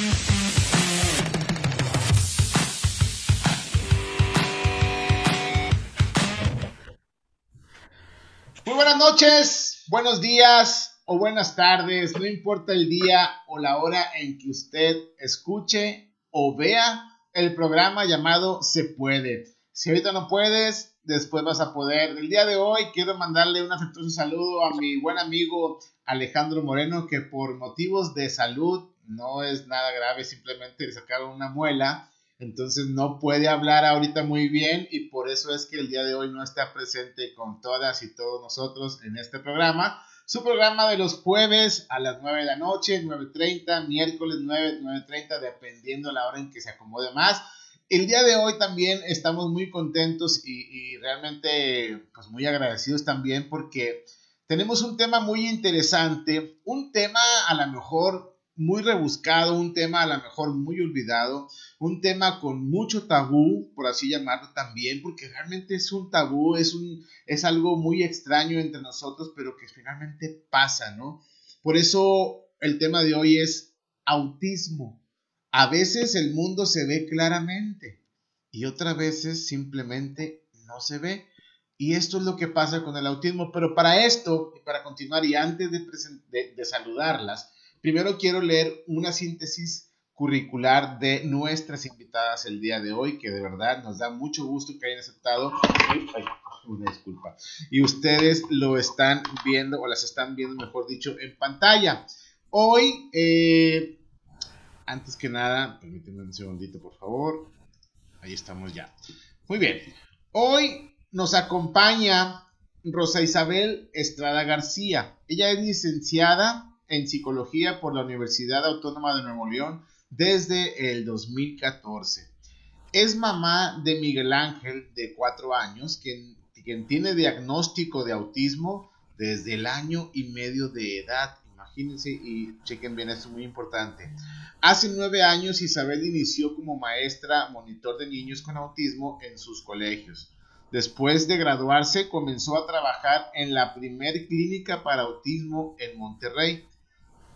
Muy buenas noches, buenos días o buenas tardes, no importa el día o la hora en que usted escuche o vea el programa llamado Se puede. Si ahorita no puedes, después vas a poder. El día de hoy quiero mandarle un afectuoso saludo a mi buen amigo Alejandro Moreno, que por motivos de salud no es nada grave, simplemente le sacaron una muela. Entonces no puede hablar ahorita muy bien y por eso es que el día de hoy no está presente con todas y todos nosotros en este programa. Su programa de los jueves a las 9 de la noche, 9.30, miércoles 9, 9.30, dependiendo la hora en que se acomode más. El día de hoy también estamos muy contentos y, y realmente pues muy agradecidos también porque tenemos un tema muy interesante, un tema a lo mejor muy rebuscado, un tema a lo mejor muy olvidado, un tema con mucho tabú, por así llamarlo también, porque realmente es un tabú, es, un, es algo muy extraño entre nosotros, pero que finalmente pasa, ¿no? Por eso el tema de hoy es autismo. A veces el mundo se ve claramente y otras veces simplemente no se ve. Y esto es lo que pasa con el autismo. Pero para esto, y para continuar, y antes de, saludarlas, Primero quiero leer una síntesis curricular de nuestras invitadas el día de hoy, que de verdad nos da mucho gusto que hayan aceptado. Ay, una disculpa. Y ustedes lo están viendo, o las están viendo, mejor dicho, en pantalla. Hoy, eh, antes que nada, permítanme un segundito, por favor. Ahí estamos ya. Muy bien. Hoy nos acompaña Rosa Isabel Estrada García. Ella es licenciada en psicología por la Universidad Autónoma de Nuevo León desde el 2014. Es mamá de Miguel Ángel, de cuatro años, quien, quien tiene diagnóstico de autismo desde el año y medio de edad. Imagínense y chequen bien, esto es muy importante. Hace nueve años Isabel inició como maestra monitor de niños con autismo en sus colegios. Después de graduarse comenzó a trabajar en la primer clínica para autismo en Monterrey.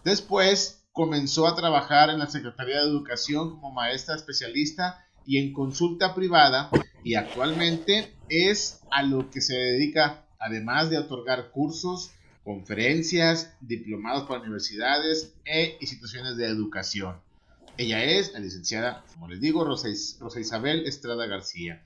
Después comenzó a trabajar en la Secretaría de Educación como maestra especialista y en consulta privada y actualmente es a lo que se dedica, además de otorgar cursos, conferencias, diplomados para universidades e instituciones de educación. Ella es la licenciada, como les digo, Rosa, Isabel Estrada García.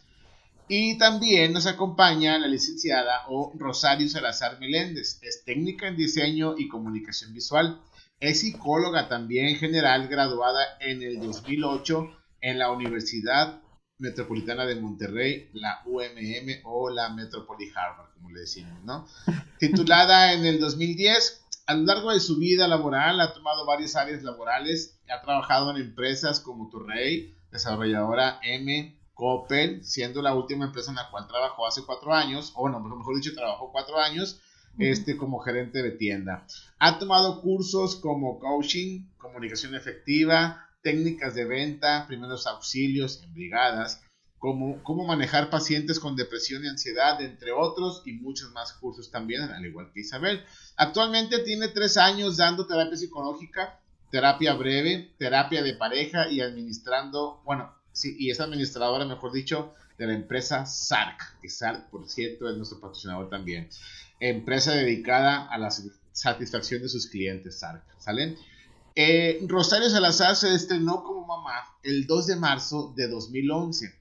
Y también nos acompaña la licenciada Rosario Salazar Meléndez, es técnica en diseño y comunicación visual es psicóloga también general, graduada en el 2008 en la Universidad Metropolitana de Monterrey, la UMM o la Metropolis Harvard, como le decimos, ¿no? Titulada en el 2010, a lo largo de su vida laboral ha tomado varias áreas laborales, ha trabajado en empresas como Torrey, desarrolladora M, Coppel, siendo la última empresa en la cual trabajó hace cuatro años, o no, mejor dicho, trabajó cuatro años, este, como gerente de tienda. Ha tomado cursos como coaching, comunicación efectiva, técnicas de venta, primeros auxilios en brigadas, cómo, cómo manejar pacientes con depresión y ansiedad, entre otros, y muchos más cursos también, al igual que Isabel. Actualmente tiene tres años dando terapia psicológica, terapia breve, terapia de pareja y administrando, bueno, y es administradora, mejor dicho, de la empresa SARC, que SARC, por cierto, es nuestro patrocinador también empresa dedicada a la satisfacción de sus clientes, ¿salen? Eh, Rosario Salazar se estrenó como mamá el 2 de marzo de 2011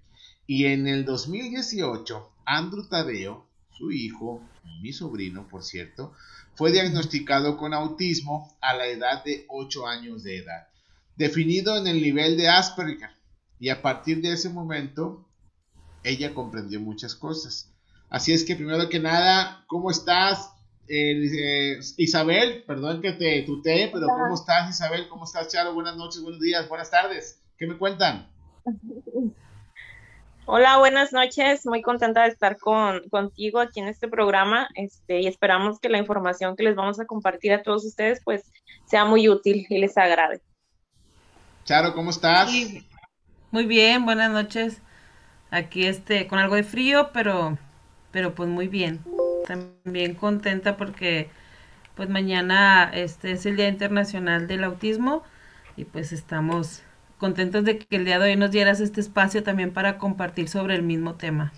y en el 2018 Andrew Tadeo, su hijo, mi sobrino por cierto, fue diagnosticado con autismo a la edad de 8 años de edad, definido en el nivel de Asperger y a partir de ese momento ella comprendió muchas cosas Así es que primero que nada, ¿cómo estás? Eh, Isabel, perdón que te tutee, pero ¿cómo estás Isabel? ¿Cómo estás Charo? Buenas noches, buenos días, buenas tardes. ¿Qué me cuentan? Hola, buenas noches. Muy contenta de estar con, contigo aquí en este programa este, y esperamos que la información que les vamos a compartir a todos ustedes pues sea muy útil y les agrade. Charo, ¿cómo estás? Muy bien, buenas noches. Aquí este, con algo de frío, pero pero pues muy bien. También contenta porque pues mañana este es el Día Internacional del Autismo y pues estamos contentos de que el día de hoy nos dieras este espacio también para compartir sobre el mismo tema.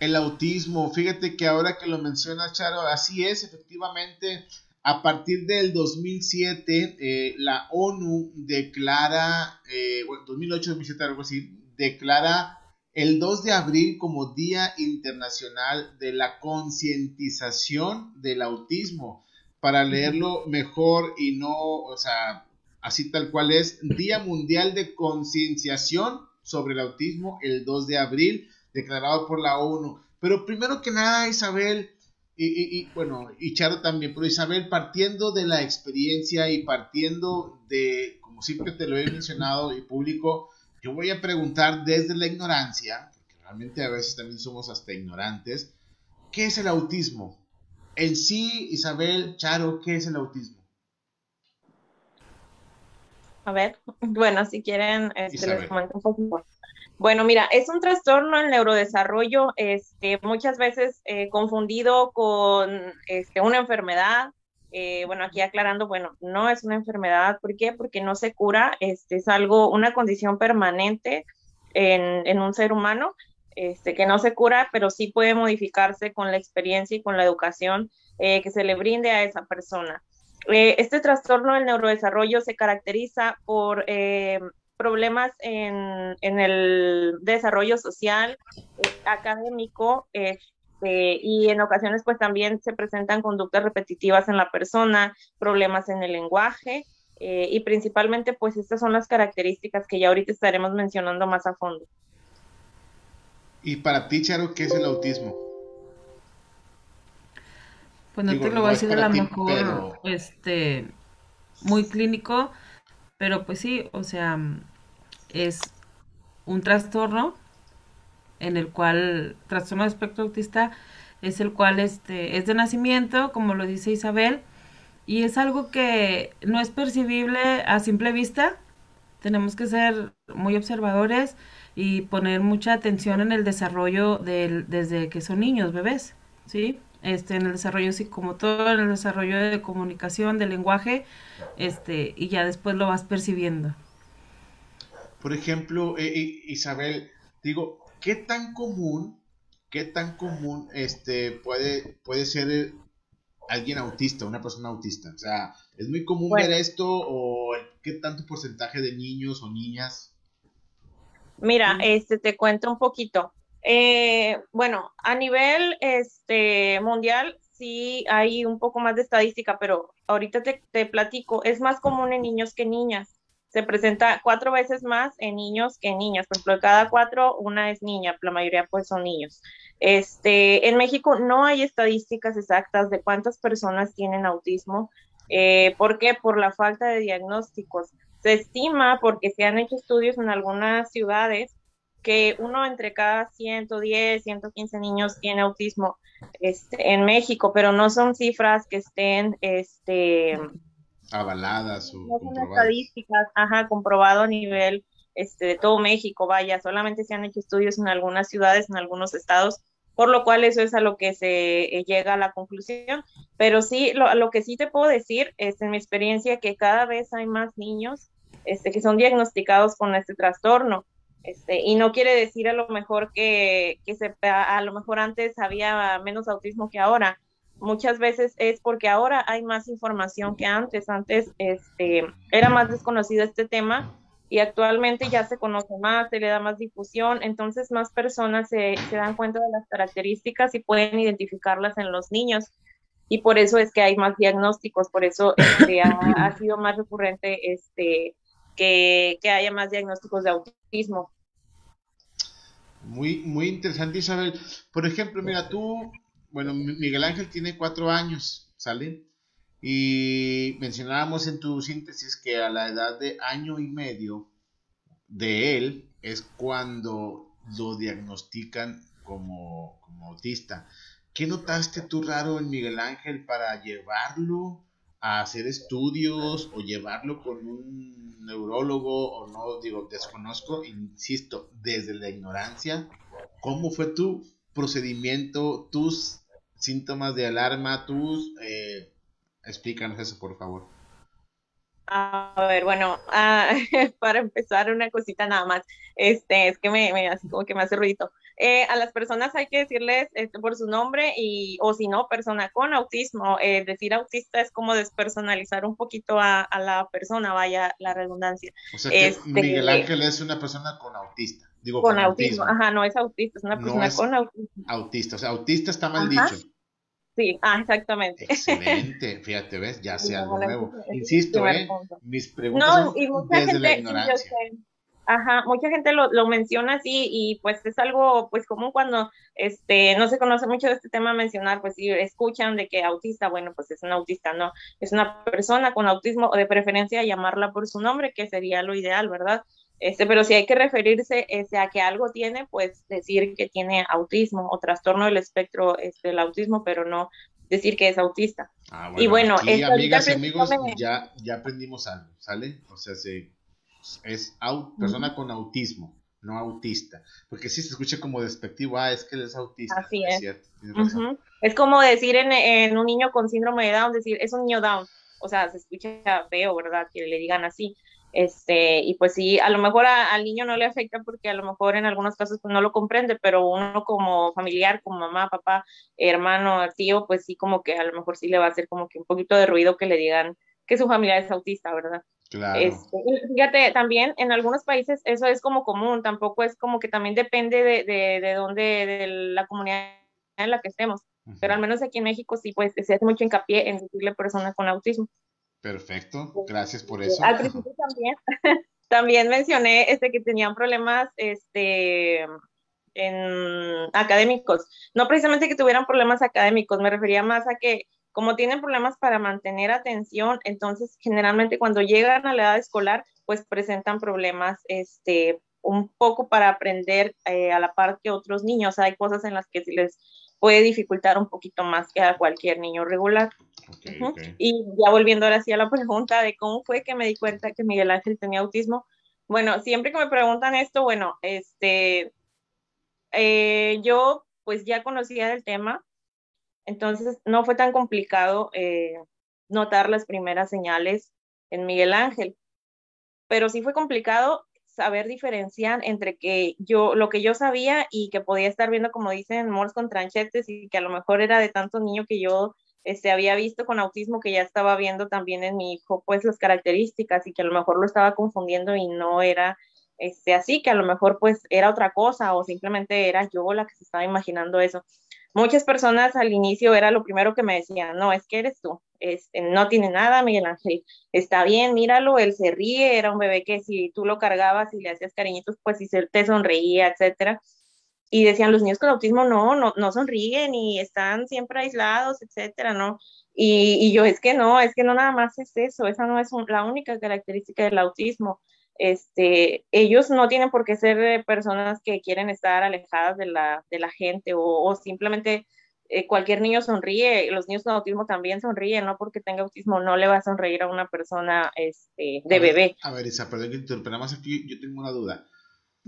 El autismo, fíjate que ahora que lo mencionas, Charo, así es, efectivamente, a partir del 2007, eh, la ONU declara, eh, bueno, 2008-2007, algo así, declara el 2 de abril como Día Internacional de la Concientización del Autismo. Para leerlo mejor y no, o sea, así tal cual es, Día Mundial de Concienciación sobre el Autismo, el 2 de abril, declarado por la ONU. Pero primero que nada, Isabel, y, y, bueno, y Charo también, pero Isabel, partiendo de la experiencia y partiendo de, como siempre te lo he mencionado y público, yo voy a preguntar desde la ignorancia, porque realmente a veces también somos hasta ignorantes, ¿qué es el autismo? En sí, Isabel, Charo, ¿qué es el autismo? A ver, bueno, si quieren, este, les comento un poquito. Bueno, mira, es un trastorno en neurodesarrollo, este, muchas veces eh, confundido con este, una enfermedad. Eh, bueno, aquí aclarando, bueno, no es una enfermedad, ¿por qué? Porque no se cura, este, es algo, una condición permanente en, en un ser humano, este, que no se cura, pero sí puede modificarse con la experiencia y con la educación eh, que se le brinde a esa persona. Eh, este trastorno del neurodesarrollo se caracteriza por eh, problemas en, el desarrollo social, académico, este, y en ocasiones pues también se presentan conductas repetitivas en la persona, problemas en el lenguaje, y principalmente pues estas son las características que ya ahorita estaremos mencionando más a fondo. Y para ti, Charo, ¿qué es el autismo? Pues no te lo voy a decir a lo mejor, este, muy clínico, pero pues sí, o sea, es un trastorno en el cual, trastorno de espectro autista, es el cual este, es de nacimiento, como lo dice Isabel, y es algo que no es percibible a simple vista. Tenemos que ser muy observadores y poner mucha atención en el desarrollo del, desde que son niños, bebés, ¿sí? este, en el desarrollo todo en el desarrollo de comunicación, de lenguaje, este, y ya después lo vas percibiendo. Por ejemplo, eh, eh, Isabel, digo, ¿qué tan común, qué tan común este, puede, puede ser alguien autista, una persona autista? O sea, ¿es muy común ver esto o qué tanto porcentaje de niños o niñas? Mira, este, te cuento un poquito. Eh, bueno, a nivel este, mundial sí hay un poco más de estadística, pero ahorita te, te, platico, es más común en niños que niñas. Se presenta cuatro veces más en niños que en niñas. Por ejemplo, de cada cuatro, una es niña, la mayoría pues son niños. Este, en México no hay estadísticas exactas de cuántas personas tienen autismo. Eh, ¿Por qué? Por la falta de diagnósticos. Se estima, porque se han hecho estudios en algunas ciudades, que uno entre cada 110, 115 niños tiene autismo este, en México, pero no son cifras que estén este, avaladas o no estadísticas, ajá, comprobado a nivel este, de todo México, vaya, solamente se han hecho estudios en algunas ciudades, en algunos estados, por lo cual eso es a lo que se eh, llega a la conclusión. Pero sí, lo, lo que sí te puedo decir es en mi experiencia que cada vez hay más niños este, que son diagnosticados con este trastorno. Este, y no quiere decir a lo mejor que, que se, a, lo mejor antes había menos autismo que ahora. Muchas veces es porque ahora hay más información que antes. Antes este, era más desconocido este tema y actualmente ya se conoce más, se le da más difusión, entonces más personas se, se dan cuenta de las características y pueden identificarlas en los niños. Y por eso es que hay más diagnósticos, por eso este, ha, ha, sido más recurrente este, que, que haya más diagnósticos de autismo. Muy, muy interesante, Isabel. Por ejemplo, mira, tú, bueno, Miguel Ángel tiene cuatro años, ¿sale? Y mencionábamos en tu síntesis que a la edad de año y medio de él es cuando lo diagnostican como, como autista. ¿Qué notaste tú raro en Miguel Ángel para llevarlo a hacer estudios o llevarlo con un neurólogo o no, digo, desconozco, insisto, desde la ignorancia, ¿cómo fue tu procedimiento, tus síntomas de alarma, tus... Eh, explícanos eso, por favor. A ver, bueno, ah, para empezar una cosita nada más, este, es que me, me así como que me hace ruido. Eh, a las personas hay que decirles este, por su nombre y, o si no, persona con autismo. Eh, decir autista es como despersonalizar un poquito a, la persona, vaya la redundancia. O sea que este, Miguel Ángel es una persona con autista. Digo, con, autismo. Ajá, no es autista, es una persona con autismo. Autista, o sea, autista está mal dicho. Sí, ah, exactamente. Excelente, fíjate, ves, ya sea algo nuevo. Insisto, ¿eh? Mis preguntas son desde la ignorancia. Ajá, mucha gente lo, lo, menciona así y pues es algo pues común cuando este no se conoce mucho de este tema mencionar, pues si escuchan de que autista, bueno, pues es un autista, no, es una persona con autismo o de preferencia llamarla por su nombre, que sería lo ideal, ¿verdad? Este, pero si hay que referirse este, a que algo tiene, pues decir que tiene autismo o trastorno del espectro este, del autismo, pero no decir que es autista. Ah, bueno, y bueno, amigas y amigos, ya, ya aprendimos algo, ¿sale? O sea, se, es persona con autismo, no autista. Porque si se escucha como despectivo, ah, es que él es autista. Así es. Es, es como decir en, en, un niño con síndrome de Down, decir, es un niño Down. O sea, se escucha feo, ¿verdad? Que le digan así. Este, y pues sí, a lo mejor al niño no le afecta porque a lo mejor en algunos casos pues no lo comprende, pero uno como familiar, como mamá, papá, hermano, tío, pues sí como que a lo mejor sí le va a hacer como que un poquito de ruido que le digan que su familia es autista, ¿verdad? Claro. Este, fíjate, también en algunos países eso es como común, tampoco es como que también depende de, de, de dónde, de la comunidad en la que estemos, pero al menos aquí en México sí, pues se hace mucho hincapié en decirle persona con autismo. Perfecto, gracias por eso. Al principio también, también mencioné este, que tenían problemas este, en académicos. No precisamente que tuvieran problemas académicos, me refería más a que como tienen problemas para mantener atención, entonces generalmente cuando llegan a la edad escolar, pues presentan problemas este, un poco para aprender eh, a la par que otros niños. Hay cosas en las que les puede dificultar un poquito más que a cualquier niño regular. Y ya volviendo ahora sí a la pregunta de cómo fue que me di cuenta que Miguel Ángel tenía autismo. Bueno, siempre que me preguntan esto, bueno, este, eh, yo pues ya conocía del tema, entonces no fue tan complicado eh, notar las primeras señales en Miguel Ángel, pero sí fue complicado saber diferenciar entre que yo, lo que yo sabía y que podía estar viendo, como dicen, Morse con tranchetes y que a lo mejor era de tanto niño que yo este, había visto con autismo que ya estaba viendo también en mi hijo, pues las características y que a lo mejor lo estaba confundiendo y no era este, así, que a lo mejor pues era otra cosa o simplemente era yo la que se estaba imaginando eso muchas personas al inicio era lo primero que me decían, no, es que eres tú, este, no tiene nada, Miguel Ángel, está bien, míralo, él se ríe, era un bebé que si tú lo cargabas y le hacías cariñitos, pues si te sonreía, etcétera. Y decían, los niños con autismo no, no, no sonríen y están siempre aislados, etcétera, ¿no? Y, y, yo, es que no, es que no nada más es eso, esa no es la única característica del autismo este, ellos no tienen por qué ser personas que quieren estar alejadas de la, de la gente o, simplemente eh, cualquier niño sonríe, los niños con autismo también sonríen, no porque tenga autismo no le va a sonreír a una persona este, de bebé. a ver, Isa, perdón que interrumpa, nada más aquí yo tengo una duda.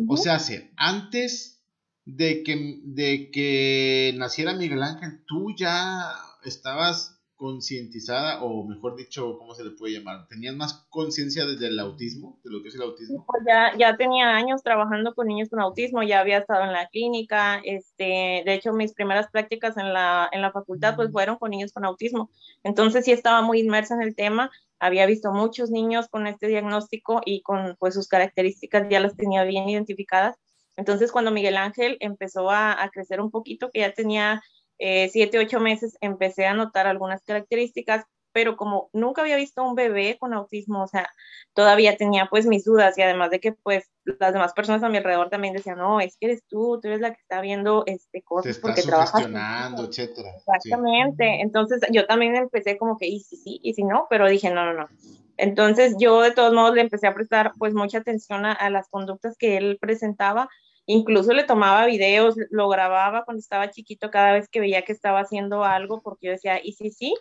O sea, antes de que, de que naciera Miguel Ángel, tú ya estabas concientizada o mejor dicho, ¿cómo se le puede llamar? ¿Tenías más conciencia desde el autismo, de lo que es el autismo? Pues ya, ya tenía años trabajando con niños con autismo, ya había estado en la clínica, este, de hecho mis primeras prácticas en la, en la facultad pues fueron con niños con autismo, entonces sí estaba muy inmersa en el tema, había visto muchos niños con este diagnóstico y con pues sus características ya las tenía bien identificadas, entonces cuando Miguel Ángel empezó a, a crecer un poquito, que ya tenía eh, siete, ocho meses, empecé a notar algunas características, pero como nunca había visto un bebé con autismo, o sea, todavía tenía pues mis dudas y además de que pues las demás personas a mi alrededor también decían, no, es que eres tú, tú eres la que está viendo este, cosas porque trabajas. etcétera. Exactamente, entonces yo también empecé como que, y si sí, y si no, pero dije, no, no, no. Entonces yo de todos modos le empecé a prestar pues mucha atención a las conductas que él presentaba Incluso le tomaba videos, lo grababa cuando estaba chiquito cada vez que veía que estaba haciendo algo, porque yo decía, y sí, sí,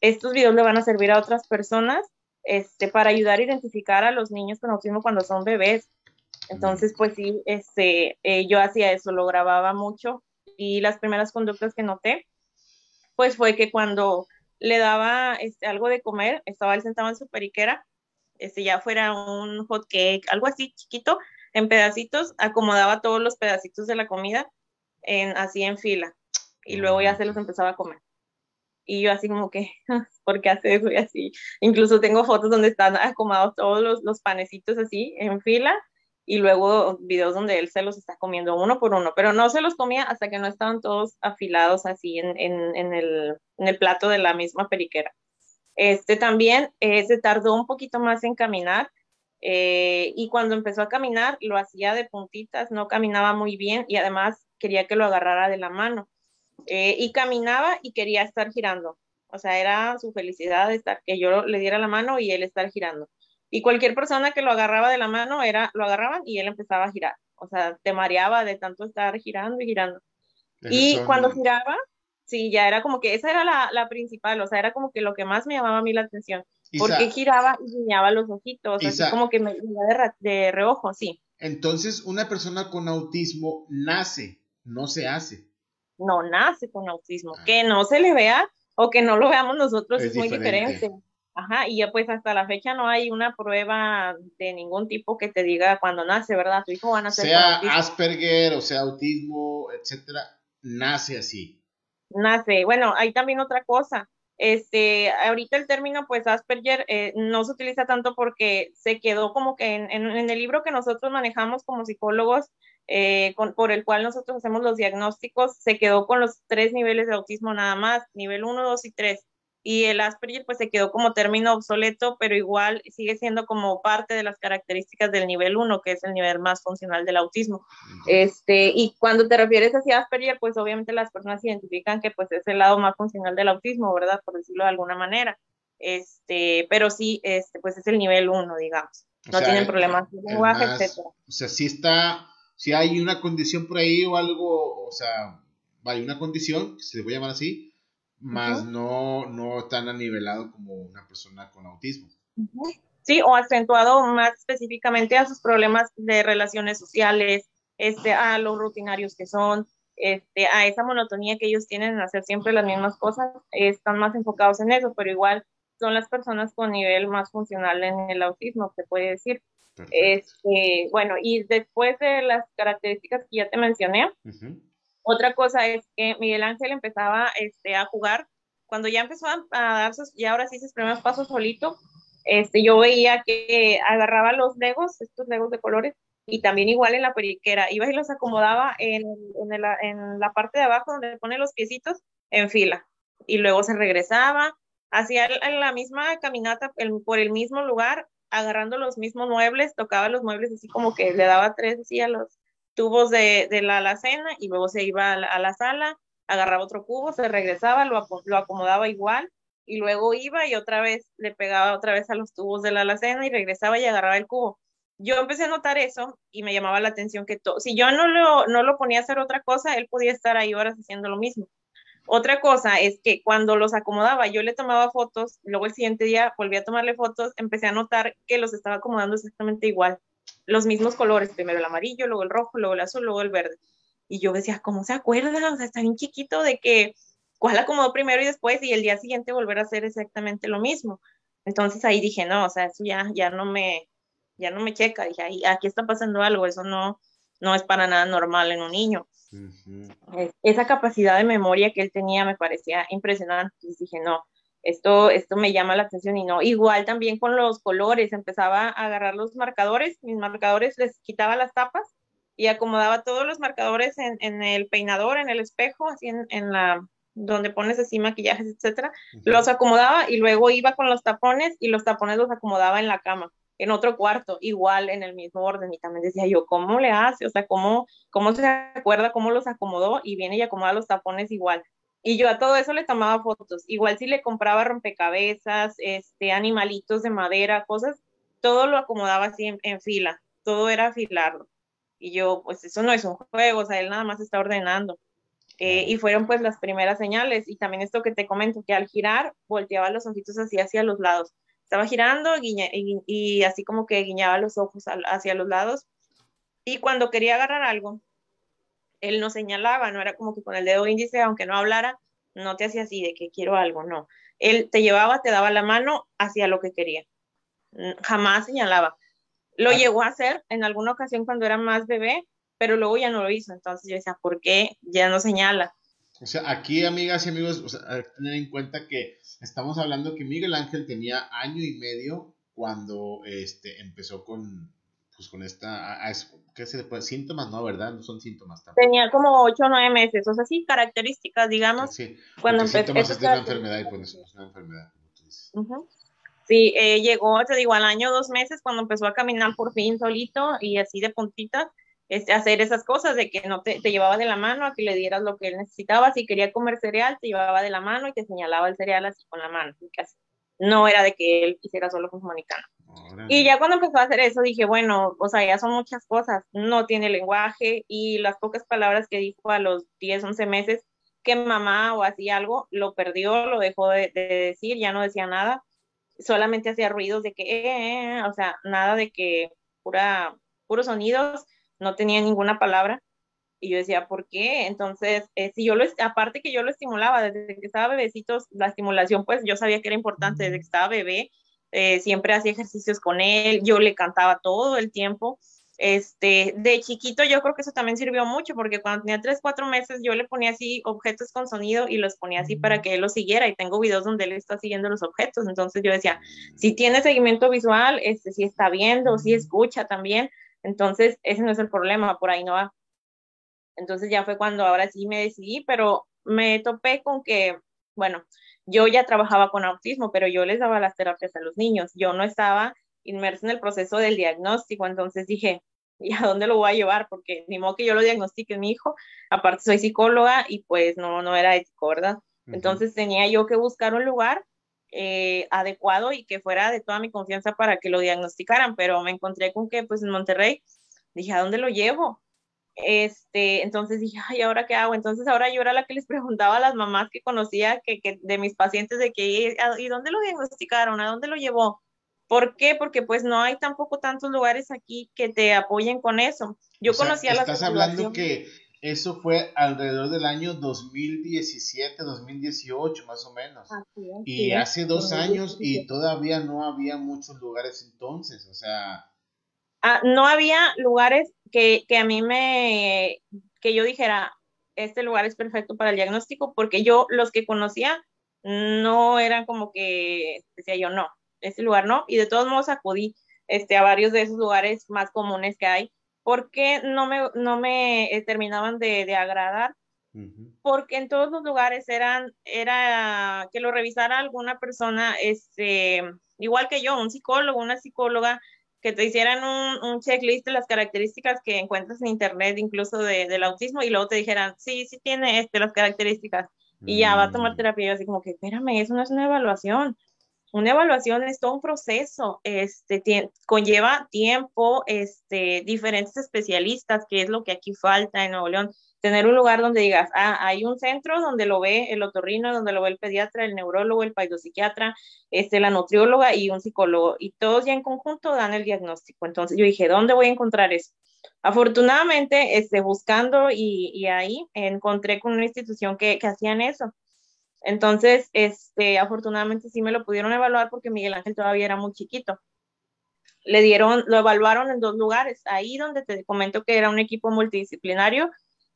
estos videos le van a servir a otras personas este, para ayudar a identificar a los niños con autismo cuando son bebés. Entonces, pues sí, este, eh, yo hacía eso, lo grababa mucho y las primeras conductas que noté, pues fue que cuando le daba este, algo de comer, estaba él sentado en su periquera este, ya fuera un hot cake, algo así chiquito, en pedacitos, acomodaba todos los pedacitos de la comida en, así en fila y luego ya se los empezaba a comer. Y yo así como que, ¿por qué hace eso? Y así. Incluso tengo fotos donde están acomodados todos los, los panecitos así en fila y luego videos donde él se los está comiendo uno por uno, pero no se los comía hasta que no estaban todos afilados así en, en, en, el, en el, plato de la misma periquera. Este también eh, se tardó un poquito más en caminar eh, y cuando empezó a caminar lo hacía de puntitas, no caminaba muy bien y además quería que lo agarrara de la mano. Eh, y caminaba y quería estar girando. O sea, era su felicidad de estar, que yo le diera la mano y él estar girando. Y cualquier persona que lo agarraba de la mano, era, lo agarraban y él empezaba a girar. O sea, te mareaba de tanto estar girando y girando. y cuando giraba, sí, ya era como que esa era la, la, principal, o sea, era como que lo que más me llamaba a mí la atención. Porque giraba y guiñaba los ojitos, así como que me de, de reojo, sí. Entonces, una persona con autismo nace, no se hace no nace con autismo. Ah. Que no se le vea o que no lo veamos nosotros es, muy diferente. Ajá, y ya pues hasta la fecha no hay una prueba de ningún tipo que te diga cuando nace, ¿verdad? Tu hijo va a nacer Sea Asperger o sea autismo, etcétera, nace así. Nace. Bueno, hay también otra cosa. Este, ahorita el término, pues, Asperger eh, no se utiliza tanto porque se quedó como que en, en, el libro que nosotros manejamos como psicólogos, eh, por el cual nosotros hacemos los diagnósticos, se quedó con los tres niveles de autismo nada más, nivel 1, 2 y 3. Y el Asperger pues se quedó como término obsoleto, pero igual sigue siendo como parte de las características del nivel 1, que es el nivel más funcional del autismo. Este, y cuando te refieres hacia Asperger, pues obviamente las personas identifican que pues es el lado más funcional del autismo, ¿verdad? Por decirlo de alguna manera. Este, pero sí, este, pues es el nivel 1, digamos. No tienen problemas de lenguaje, etcétera. O sea, sí está si hay una condición por ahí o algo, o sea, hay una condición, se le voy a llamar así, más no, no tan anivelado como una persona con autismo. Sí, o acentuado más específicamente a sus problemas de relaciones sociales, este, a los rutinarios que son, este, a esa monotonía que ellos tienen en hacer siempre las mismas cosas, están más enfocados en eso, pero igual son las personas con nivel más funcional en el autismo, se puede decir. Este, bueno, y después de las características que ya te mencioné, otra cosa es que Miguel Ángel empezaba este, a jugar. Cuando ya empezó a, dar sus, ya ahora sí sus primeros pasos solito, este, yo veía que agarraba los legos, estos legos de colores, y también igual en la periquera, iba y los acomodaba en, la parte de abajo donde pone los piecitos en fila, y luego se regresaba, hacía la misma caminata por el mismo lugar agarrando los mismos muebles, tocaba los muebles así como que le daba tres así a los tubos de, de la alacena y luego se iba a la, sala, agarraba otro cubo, se regresaba, lo, lo, acomodaba igual y luego iba y otra vez le pegaba otra vez a los tubos de la alacena y regresaba y agarraba el cubo. Yo empecé a notar eso y me llamaba la atención que todo, si yo no lo, no lo ponía a hacer otra cosa, él podía estar ahí horas haciendo lo mismo. Otra cosa es que cuando los acomodaba, yo le tomaba fotos, luego el siguiente día volví a tomarle fotos, empecé a notar que los estaba acomodando exactamente igual, los mismos colores, primero el amarillo, luego el rojo, luego el azul, luego el verde. Y yo decía, ¿cómo se acuerda? O sea, está bien chiquito de que cuál acomodó primero y después y el día siguiente volver a hacer exactamente lo mismo. Entonces ahí dije, no, o sea, eso ya, ya no me, ya no me checa, dije, aquí está pasando algo, eso no, no es para nada normal en un niño. Esa capacidad de memoria que él tenía me parecía impresionante. Entonces dije, no, esto, esto me llama la atención y no. Igual también con los colores, empezaba a agarrar los marcadores, mis marcadores les quitaba las tapas y acomodaba todos los marcadores en, el peinador, en el espejo, así en, la donde pones así maquillajes, etcétera, los acomodaba y luego iba con los tapones y los tapones los acomodaba en la cama en otro cuarto, igual en el mismo orden. Y también decía yo, ¿cómo le hace? O sea, ¿cómo, cómo se acuerda cómo los acomodó? Y viene y acomoda los tapones igual. Y yo a todo eso le tomaba fotos. Igual si le compraba rompecabezas, este, animalitos de madera, cosas, todo lo acomodaba así en, fila. Todo era afilarlo. Y yo, pues eso no es un juego, o sea, él nada más está ordenando. Eh, y fueron pues las primeras señales. Y también esto que te comento, que al girar volteaba los ojitos así hacia los lados estaba girando y, así como que guiñaba los ojos hacia los lados. Y cuando quería agarrar algo, él no señalaba, no era como que con el dedo índice, aunque no hablara, no te hacía así de que quiero algo, no. Él te llevaba, te daba la mano hacia lo que quería. jamás señalaba. Lo ah. llegó a hacer en alguna ocasión cuando era más bebé, pero luego ya no lo hizo. Entonces yo decía, ¿por qué ya no señala? O sea, aquí, amigas y amigos, hay que tener en cuenta que estamos hablando que Miguel Ángel tenía año y medio cuando este, empezó con, pues, con esta, ¿qué se puede? Síntomas, ¿no? ¿Verdad? No son síntomas tampoco. Tenía como 8 o 9 meses, o sea, sí, características, digamos. Sí, cuando empezó. Síntomas es de una enfermedad y pues es una enfermedad, como tú dices. Sí, eh, llegó, te digo, al año dos meses cuando empezó a caminar por fin solito y así de puntitas, este, hacer esas cosas de que no te, te, llevaba de la mano a que le dieras lo que él necesitaba. Si quería comer cereal, te llevaba de la mano y te señalaba el cereal así con la mano. No era de que él hiciera solo con Monicano. Y ya cuando empezó a hacer eso dije, bueno, o sea, ya son muchas cosas. No tiene lenguaje y las pocas palabras que dijo a los 10, 11 meses que mamá o hacía algo, lo perdió, lo dejó de, de decir, ya no decía nada solamente hacía ruidos de que, eh, eh, eh, o sea, nada de que pura, puros sonidos, no tenía ninguna palabra. Y yo decía, ¿por qué? Entonces, si yo lo, aparte que yo lo estimulaba desde que estaba bebecitos, la estimulación, pues yo sabía que era importante desde que estaba bebé, siempre hacía ejercicios con él, yo le cantaba todo el tiempo este, de chiquito yo creo que eso también sirvió mucho porque cuando tenía 3, 4 meses yo le ponía así objetos con sonido y los ponía así para que él los siguiera y tengo videos donde él está siguiendo los objetos. Entonces yo decía, si tiene seguimiento visual, este, si está viendo, si escucha también, entonces ese no es el problema, por ahí no va. Entonces ya fue cuando ahora sí me decidí, pero me topé con que, bueno, yo ya trabajaba con autismo, pero yo les daba las terapias a los niños. Yo no estaba inmersa en el proceso del diagnóstico, entonces dije, ¿y a dónde lo voy a llevar? Porque ni modo que yo lo diagnostique mi hijo, aparte soy psicóloga y pues no, no era ético, ¿verdad? Entonces tenía yo que buscar un lugar eh, adecuado y que fuera de toda mi confianza para que lo diagnosticaran, pero me encontré con que pues en Monterrey, dije, ¿a dónde lo llevo? Este, entonces dije, ay, ¿ahora qué hago? Entonces ahora yo era la que les preguntaba a las mamás que conocía que, que de mis pacientes de que, ¿y dónde lo diagnosticaron? ¿A dónde lo llevó? ¿Por qué? Porque pues no hay tampoco tantos lugares aquí que te apoyen con eso. Yo conocí a la Estás hablando que eso fue alrededor del año 2017, 2018 más o menos. y hace dos años y todavía no había muchos lugares entonces, o sea... Ah, no había lugares que, que a mí me, que yo dijera, este lugar es perfecto para el diagnóstico, porque yo los que conocía no eran como que, decía yo, no, ese lugar no, y de todos modos acudí este, a varios de esos lugares más comunes que hay, porque no me, no me eh, terminaban de, de agradar, porque en todos los lugares eran, era que lo revisara alguna persona, este, igual que yo, un psicólogo, una psicóloga, que te hicieran un, un, checklist de las características que encuentras en internet, incluso de, del autismo, y luego te dijeran, sí, sí tiene este, las características, y ya va a tomar mm. terapia, y así como que, espérame, eso no es una evaluación, una evaluación es todo un proceso, este, conlleva tiempo, este, diferentes especialistas, que es lo que aquí falta en Nuevo León, tener un lugar donde digas, ah, hay un centro donde lo ve el otorrino, donde lo ve el pediatra, el neurólogo, el paidopsiquiatra, este, la nutrióloga y un psicólogo, y todos ya en conjunto dan el diagnóstico. Entonces yo dije, ¿dónde voy a encontrar eso? Afortunadamente, este, buscando y, y ahí encontré con una institución que, que hacían eso. Entonces, este, afortunadamente sí me lo pudieron evaluar porque Miguel Ángel todavía era muy chiquito. Le dieron, lo evaluaron en dos lugares, ahí donde te comento que era un equipo multidisciplinario,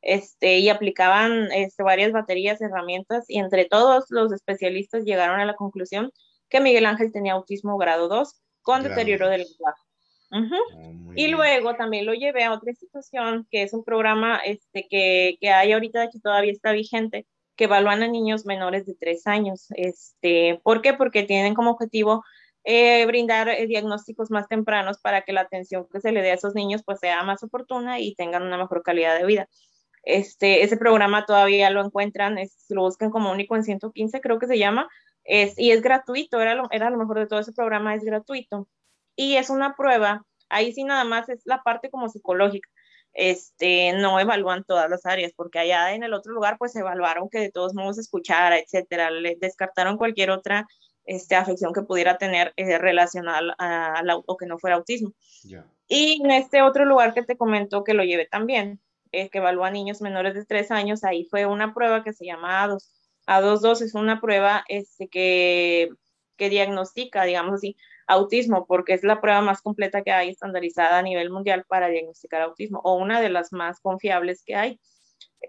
este, y aplicaban este, varias baterías, herramientas, y entre todos los especialistas llegaron a la conclusión que Miguel Ángel tenía autismo grado 2 con deterioro del lenguaje. Oh, y luego también lo llevé a otra institución, que es un programa este, que, que hay ahorita que todavía está vigente, que evalúan a niños menores de tres años. Este, ¿Por qué? Porque tienen como objetivo eh, brindar eh, diagnósticos más tempranos para que la atención que se le dé a esos niños pues sea más oportuna y tengan una mejor calidad de vida. Este, ese programa todavía lo encuentran, lo buscan como único en 115, creo que se llama, es, y es gratuito, era lo, era lo mejor de todo ese programa, es gratuito. Y es una prueba, ahí sí nada más es la parte como psicológica este, no evalúan todas las áreas, porque allá en el otro lugar pues evaluaron que de todos modos escuchara, etcétera, le descartaron cualquier otra este, afección que pudiera tener eh, relacionada al auto que no fuera autismo. Y en este otro lugar que te comento que lo llevé también, eh, que evalúa niños menores de 3 años, ahí fue una prueba que se llama A2. A22 es una prueba este, que, que diagnostica, digamos así, autismo, porque es la prueba más completa que hay estandarizada a nivel mundial para diagnosticar autismo, o una de las más confiables que hay,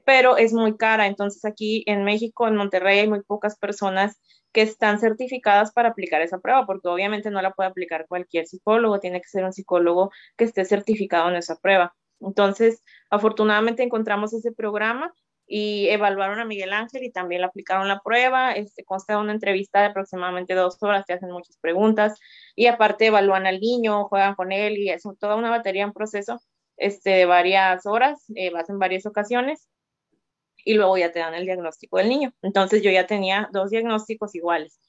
pero es muy cara. Entonces aquí en México, en Monterrey, hay muy pocas personas que están certificadas para aplicar esa prueba, porque obviamente no la puede aplicar cualquier psicólogo, tiene que ser un psicólogo que esté certificado en esa prueba. Entonces, afortunadamente encontramos ese programa y evaluaron a Miguel Ángel y también le aplicaron la prueba. Este, consta de una entrevista de aproximadamente dos horas, te hacen muchas preguntas y aparte evalúan al niño, juegan con él y es toda una batería en proceso este, de varias horas, eh, vas en varias ocasiones y luego ya te dan el diagnóstico del niño. Entonces yo ya tenía dos diagnósticos iguales.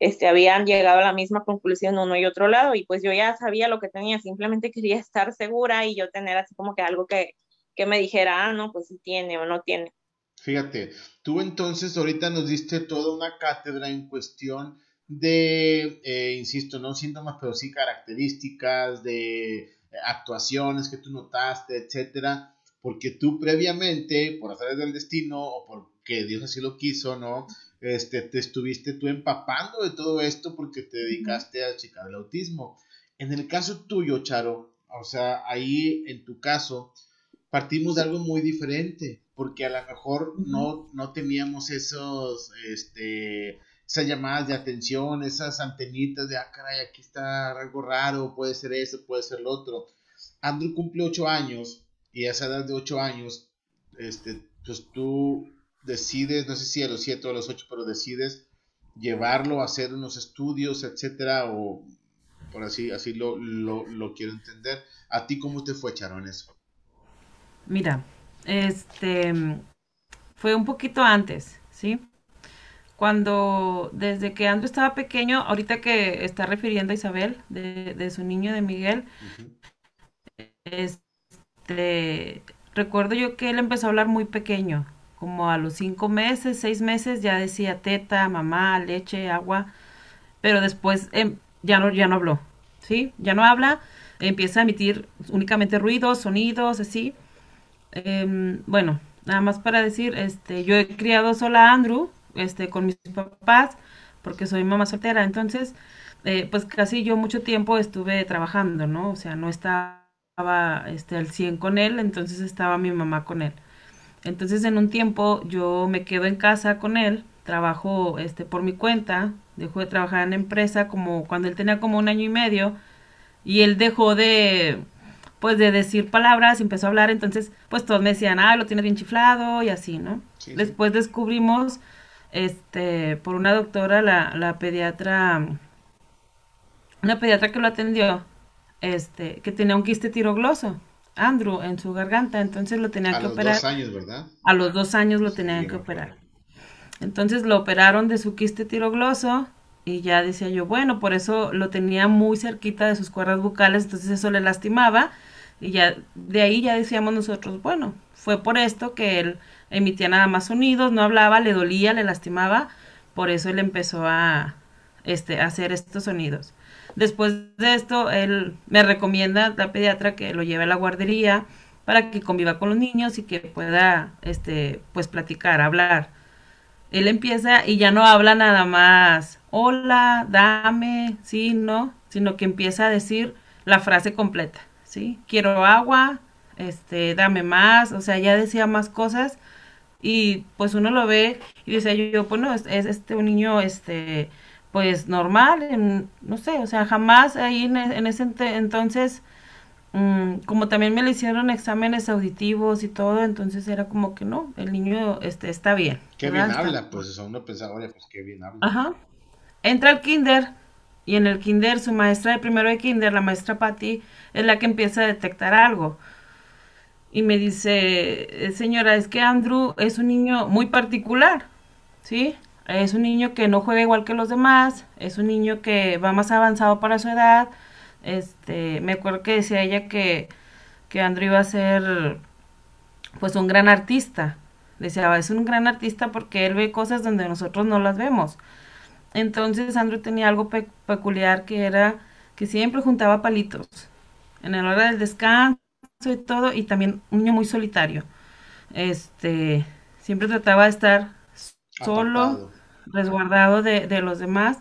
Este, habían llegado a la misma conclusión uno y otro lado y pues yo ya sabía lo que tenía, simplemente quería estar segura y yo tener así como que algo que, que me dijera, ah, no, pues si tiene o no tiene. Fíjate, tú entonces ahorita nos diste toda una cátedra en cuestión de, eh, insisto, no síntomas, pero sí características de actuaciones que tú notaste, etcétera, porque tú previamente, por hacer del destino o porque Dios así lo quiso, ¿no? Este, te estuviste tú empapando de todo esto porque te dedicaste a checar el autismo. En el caso tuyo, Charo, o sea, ahí en tu caso, partimos de algo muy diferente, porque a lo mejor no, no teníamos esos, este, esas llamadas de atención, esas antenitas de, ah, caray, aquí está algo raro, puede ser eso, puede ser lo otro. Andrew cumple ocho años y a esa edad de ocho años, este, pues tú decides, no sé si a los siete o a los ocho, pero decides llevarlo a hacer unos estudios, etcétera, o por así, así lo, lo, lo quiero entender. ¿A ti cómo te fue, Charo, en eso? Mira, este fue un poquito antes, ¿sí? Cuando, desde que Andrew estaba pequeño, ahorita que está refiriendo a Isabel, de, de su niño de Miguel, este, recuerdo yo que él empezó a hablar muy pequeño, como a los cinco meses, seis meses, ya decía teta, mamá, leche, agua, pero después em, ya, no, ya no habló, ¿sí? Ya no habla, empieza a emitir únicamente ruidos, sonidos, así, Em, bueno, nada más para decir, este, yo he criado sola a Andrew, este, con mis papás, porque soy mamá soltera, entonces, eh, pues casi yo mucho tiempo estuve trabajando, ¿no? O sea, no estaba este, al 100 con él, entonces estaba mi mamá con él. Entonces, en un tiempo yo me quedo en casa con él, trabajo este, por mi cuenta, dejo de trabajar en empresa como cuando él tenía como un año y medio, y él dejó de pues de decir palabras, empezó a hablar, entonces pues todos me decían, ah, lo tiene bien chiflado y así, ¿no? Después descubrimos, este, por una doctora, la, la pediatra, una pediatra que lo atendió, este, que tenía un quiste tirogloso, Andrew, en su garganta, entonces lo tenía que operar. A los dos años, ¿verdad? A los dos años lo tenían que operar. Entonces lo operaron de su quiste tirogloso y ya decía yo, bueno, por eso lo tenía muy cerquita de sus cuerdas bucales, entonces eso le lastimaba y ya de ahí ya decíamos nosotros, bueno, fue por esto que él emitía nada más sonidos, no hablaba, le dolía, le lastimaba, por eso él empezó a, este, hacer estos sonidos. Después de esto, él me recomienda la pediatra que lo lleve a la guardería para que conviva con los niños y que pueda, este, pues platicar, hablar. Él empieza y ya no habla nada más, hola, dame, sí, no, sino que empieza a decir la frase completa. ¿sí? Quiero agua, este, dame más, o sea, ya decía más cosas y pues uno lo ve y dice yo, bueno, es, es este un niño, este, pues normal, no sé, o sea, jamás ahí en, e, ese entonces, mm, como también me le hicieron exámenes auditivos y todo, entonces era como que no, el niño este, está bien. Qué bien habla, pues eso uno pensaba, oye, pues qué bien habla. Ajá. Entra al kinder y en el kinder su maestra de primero de kinder, la maestra Patty, es la que empieza a detectar algo. Y me dice, eh, señora, es que Andrew es un niño muy particular, ¿sí? Es un niño que no juega igual que los demás, es un niño que va más avanzado para su edad. Este, me acuerdo que decía ella que, que Andrew iba a ser pues un gran artista. Decía, es un gran artista porque él ve cosas donde nosotros no las vemos. Entonces Andrew tenía algo peculiar que era que siempre juntaba palitos en el hora del descanso y todo, y también un niño muy solitario. Este, siempre trataba de estar solo, resguardado de, de los demás,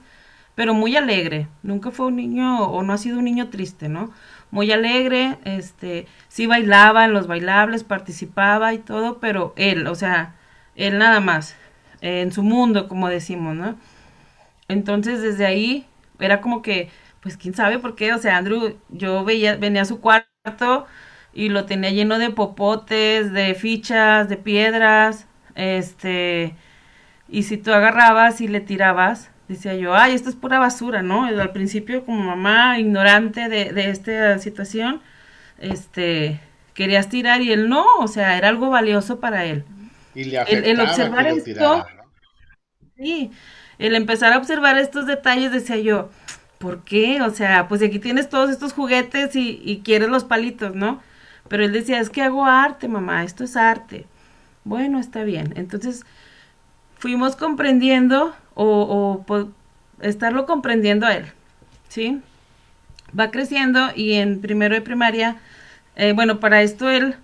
pero muy alegre. Nunca fue un niño o no ha sido un niño triste, ¿no? Muy alegre, este, sí bailaba en los bailables, participaba y todo, pero él, o sea, él nada más, en su mundo, como decimos, ¿no? Entonces desde ahí era como que, pues quién sabe por qué, o sea, Andrew, yo veía, venía a su cuarto y lo tenía lleno de popotes, de fichas, de piedras, este, y si tú agarrabas y le tirabas, decía yo, ay, esto es pura basura, ¿no? Al principio como mamá ignorante de, de esta situación, este, querías tirar y él no, o sea, era algo valioso para él. Y le el, observar esto, sí, el empezar a observar estos detalles decía yo, ¿por qué? O sea, pues aquí tienes todos estos juguetes y, y quieres los palitos, ¿no? Pero él decía, es que hago arte, mamá, esto es arte. Bueno, está bien. Entonces, fuimos comprendiendo o, estarlo comprendiendo a él, ¿sí? Va creciendo y en primero de primaria, eh, bueno, para esto él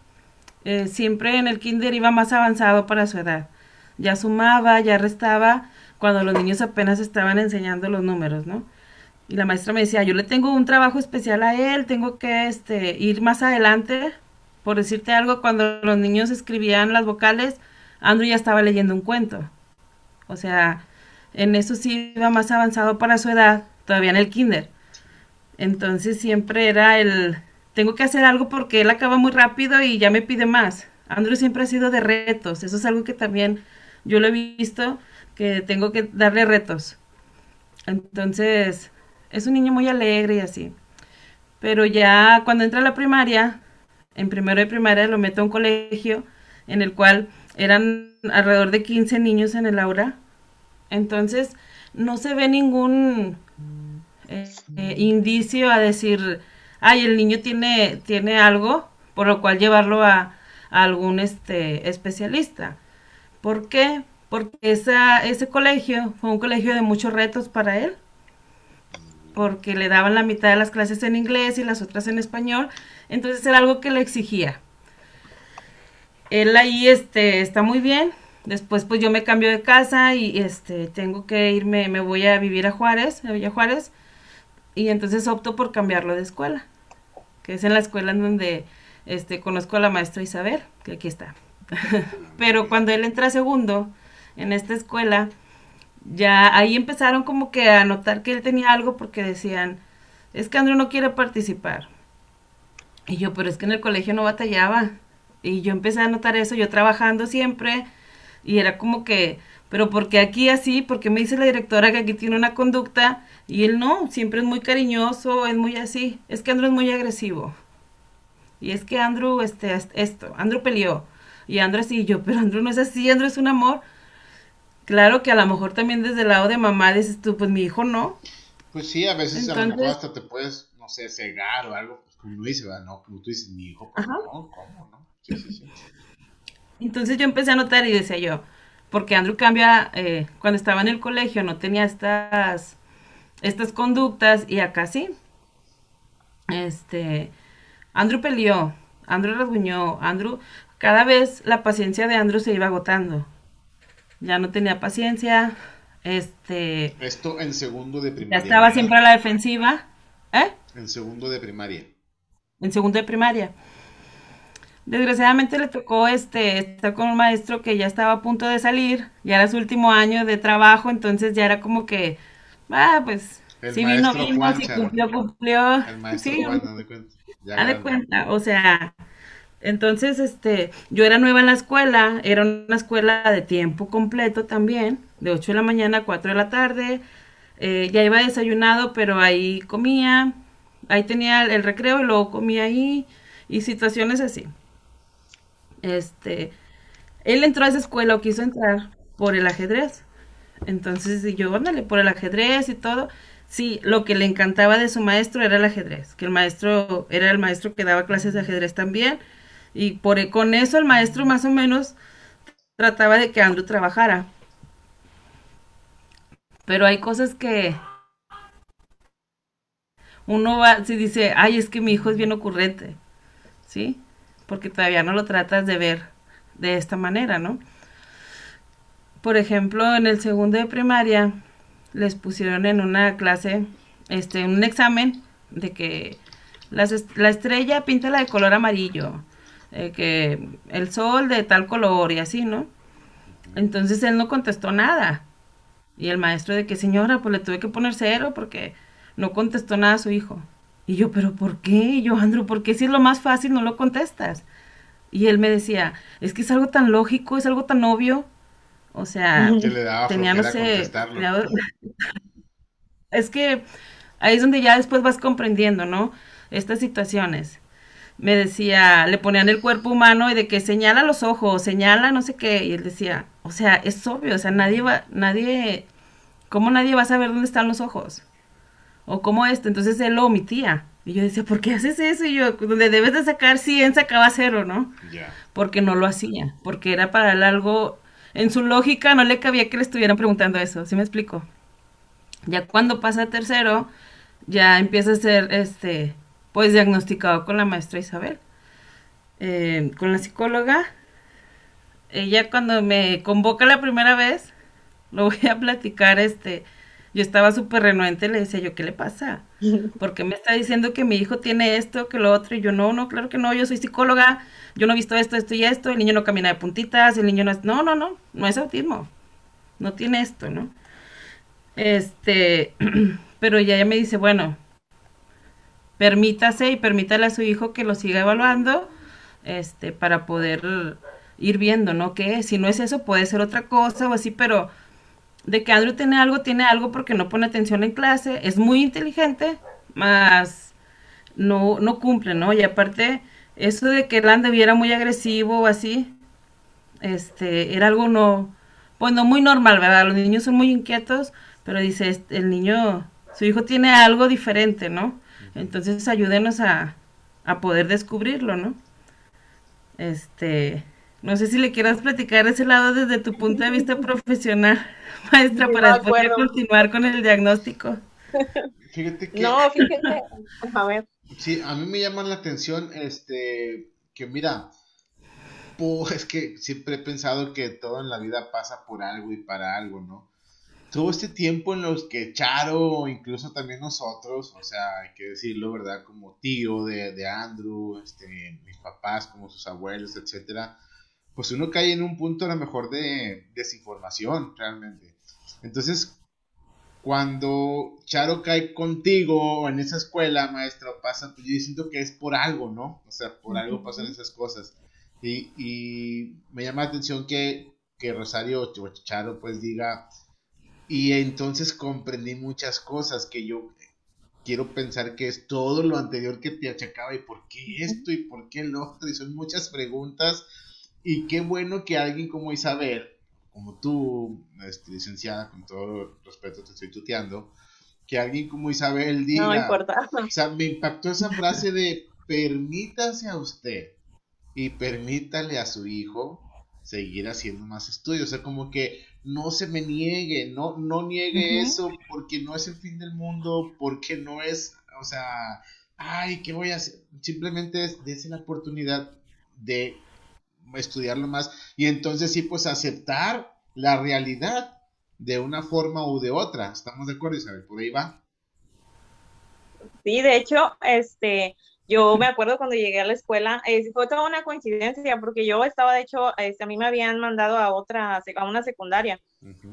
eh, siempre en el kinder iba más avanzado para su edad. Ya sumaba, ya restaba, cuando los niños apenas estaban enseñando los números, ¿no? Y la maestra me decía, yo le tengo un trabajo especial a él, tengo que este, ir más adelante. Por decirte algo, cuando los niños escribían las vocales, Andrew ya estaba leyendo un cuento. O sea, en eso sí iba más avanzado para su edad, todavía en el kinder. Entonces siempre era el, tengo que hacer algo porque él acaba muy rápido y ya me pide más. Andrew siempre ha sido de retos, eso es algo que también yo lo he visto, que tengo que darle retos. Entonces, es un niño muy alegre y así. Pero ya cuando entra a la primaria, en primero de primaria lo meto a un colegio en el cual eran alrededor de 15 niños en el aula entonces, no se ve ningún eh, eh, indicio a decir, ay, el niño tiene, tiene algo, por lo cual llevarlo a, algún este, especialista. ¿Por qué? Porque esa, ese colegio fue un colegio de muchos retos para él, porque le daban la mitad de las clases en inglés y las otras en español, entonces era algo que le exigía. Él ahí este, está muy bien, Después pues yo me cambio de casa y este tengo que irme, me voy a vivir a Juárez, a Juárez, y entonces opto por cambiarlo de escuela, que es en la escuela en donde este conozco a la maestra Isabel, que aquí está. Pero cuando él entra segundo en esta escuela, ya ahí empezaron como que a notar que él tenía algo porque decían, es que Andrew no quiere participar. Y yo, pero es que en el colegio no batallaba. Y yo empecé a notar eso, yo trabajando siempre, y era como que, pero porque aquí así? Porque me dice la directora que aquí tiene una conducta y él no, siempre es muy cariñoso, es muy así. Es que Andrew es muy agresivo. Y es que Andrew, este, esto, Andrew peleó. Y Andrew así, yo, pero Andrew no es así, Andrew es un amor. Claro que a lo mejor también desde el lado de mamá dices tú, pues mi hijo no. Pues sí, a veces a lo mejor hasta te puedes, no sé, cegar o algo, pues como uno dice, ¿verdad? No, como tú dices, mi hijo, pues no, ¿cómo, no? Sí, sí, sí. Entonces yo empecé a notar y decía yo, porque Andrew cambia, eh, cuando estaba en el colegio no tenía estas, estas conductas y acá sí. Este, Andrew peleó, Andrew rasguñó, Andrew, cada vez la paciencia de Andrew se iba agotando. Ya no tenía paciencia, este... Esto en segundo de primaria. Ya estaba siempre a la defensiva. ¿Eh? En segundo de primaria. En segundo de primaria. Desgraciadamente le tocó este estar con un maestro que ya estaba a punto de salir, ya era su último año de trabajo, entonces ya era como que, ah, pues, si vino, vino, si cumplió, cumplió. El maestro sí, Juan, de cuenta. Ya de cuenta, o sea, entonces, este, yo era nueva en la escuela, era una escuela de tiempo completo también, de 8 de la mañana a 4 de la tarde, eh, ya iba desayunado, pero ahí comía, ahí tenía el recreo y luego comía ahí, y situaciones así este, él entró a esa escuela o quiso entrar por el ajedrez. Entonces yo, ándale, por el ajedrez y todo. Sí, lo que le encantaba de su maestro era el ajedrez, que el maestro era el maestro que daba clases de ajedrez también. Y por, e, con eso el maestro más o menos trataba de que Andrew trabajara. Pero hay cosas que uno va, si dice, ay, es que mi hijo es bien ocurrente, ¿sí? Porque todavía no lo tratas de ver de esta manera, ¿no? Por ejemplo, en el segundo de primaria, les pusieron en una clase, este, un examen de que la estrella píntala de color amarillo, eh, que el sol de tal color y así, ¿no? Entonces él no contestó nada. Y el maestro de que, señora, pues le tuve que poner cero porque no contestó nada a su hijo. Y yo, pero ¿por qué? Y yo, Andrew, ¿por qué si es lo más fácil no lo contestas? Y él me decía, es que es algo tan lógico, es algo tan obvio. O sea, tenía, no sé, es que ahí es donde ya después vas comprendiendo, ¿no? Estas situaciones. Me decía, le ponían el cuerpo humano y de que señala los ojos, señala no sé qué, y él decía, o sea, es obvio, o sea, nadie va, nadie, ¿cómo nadie va a saber dónde están los ojos? O cómo esto, entonces él lo omitía. Y yo decía, ¿por qué haces eso? Y yo, donde debes de sacar 100, sacaba cero, ¿no? Porque no lo hacía, porque era para él algo, en su lógica no le cabía que le estuvieran preguntando eso, ¿sí me explico? Ya cuando pasa a tercero, ya empieza a ser, este, pues diagnosticado con la maestra Isabel, eh, con la psicóloga. Ella cuando me convoca la primera vez, lo voy a platicar, este, yo estaba súper renuente, le decía yo, ¿qué le pasa? Porque me está diciendo que mi hijo tiene esto, que lo otro, y yo, no, no, claro que no, yo soy psicóloga, yo no he visto esto, esto y esto, el niño no camina de puntitas, el niño no es, no, no, no, no es autismo, no tiene esto, ¿no? Este, pero ya ella me dice, bueno, permítase y permítale a su hijo que lo siga evaluando, este, para poder ir viendo, ¿no? Que si no es eso, puede ser otra cosa o así, pero de que Andrew tiene algo, tiene algo porque no pone atención en clase, es muy inteligente, más no, no cumple, ¿no? Y aparte, eso de que él anduviera muy agresivo o así, este, era algo no, pues no muy normal, ¿verdad? Los niños son muy inquietos, pero dice, este, el niño, su hijo tiene algo diferente, ¿no? Entonces ayúdenos a, a poder descubrirlo, ¿no? Este, no sé si le quieras platicar ese lado desde tu punto de vista profesional, maestra, para poder continuar con el diagnóstico. Fíjate que... No, fíjate, a ver. Sí, a mí me llama la atención, este, que mira, es que siempre he pensado que todo en la vida pasa por algo y para algo, ¿no? Todo este tiempo en los que Charo, incluso también nosotros, o sea, hay que decirlo, ¿verdad? Como tío de, de Andrew, este, mis papás, como sus abuelos, etcétera, pues uno cae en un punto a lo mejor de desinformación realmente. Entonces, cuando Charo cae contigo en esa escuela, maestro, pasa, pues yo siento que es por algo, ¿no? O sea, por algo pasan esas cosas. Y, y me llama la atención que, que Rosario Charo pues diga, y entonces comprendí muchas cosas que yo quiero pensar que es todo lo anterior que te achacaba y por qué esto y por qué el otro, y son muchas preguntas y qué bueno que alguien como Isabel, como tú, este, licenciada, con todo respeto te estoy tuteando, que alguien como Isabel diga... No importa. O sea, me impactó esa frase de permítase a usted y permítale a su hijo seguir haciendo más estudios. O sea, como que no se me niegue, no, no niegue eso porque no es el fin del mundo, porque no es, o sea, ay, ¿qué voy a hacer? Simplemente es, dése la oportunidad de estudiarlo más y entonces sí, pues aceptar la realidad de una forma u de otra. ¿Estamos de acuerdo, Isabel? Por ahí va. Sí, de hecho, este, yo me acuerdo cuando llegué a la escuela, eh, fue toda una coincidencia, porque yo estaba, de hecho, este, a mí me habían mandado a otra, a una secundaria,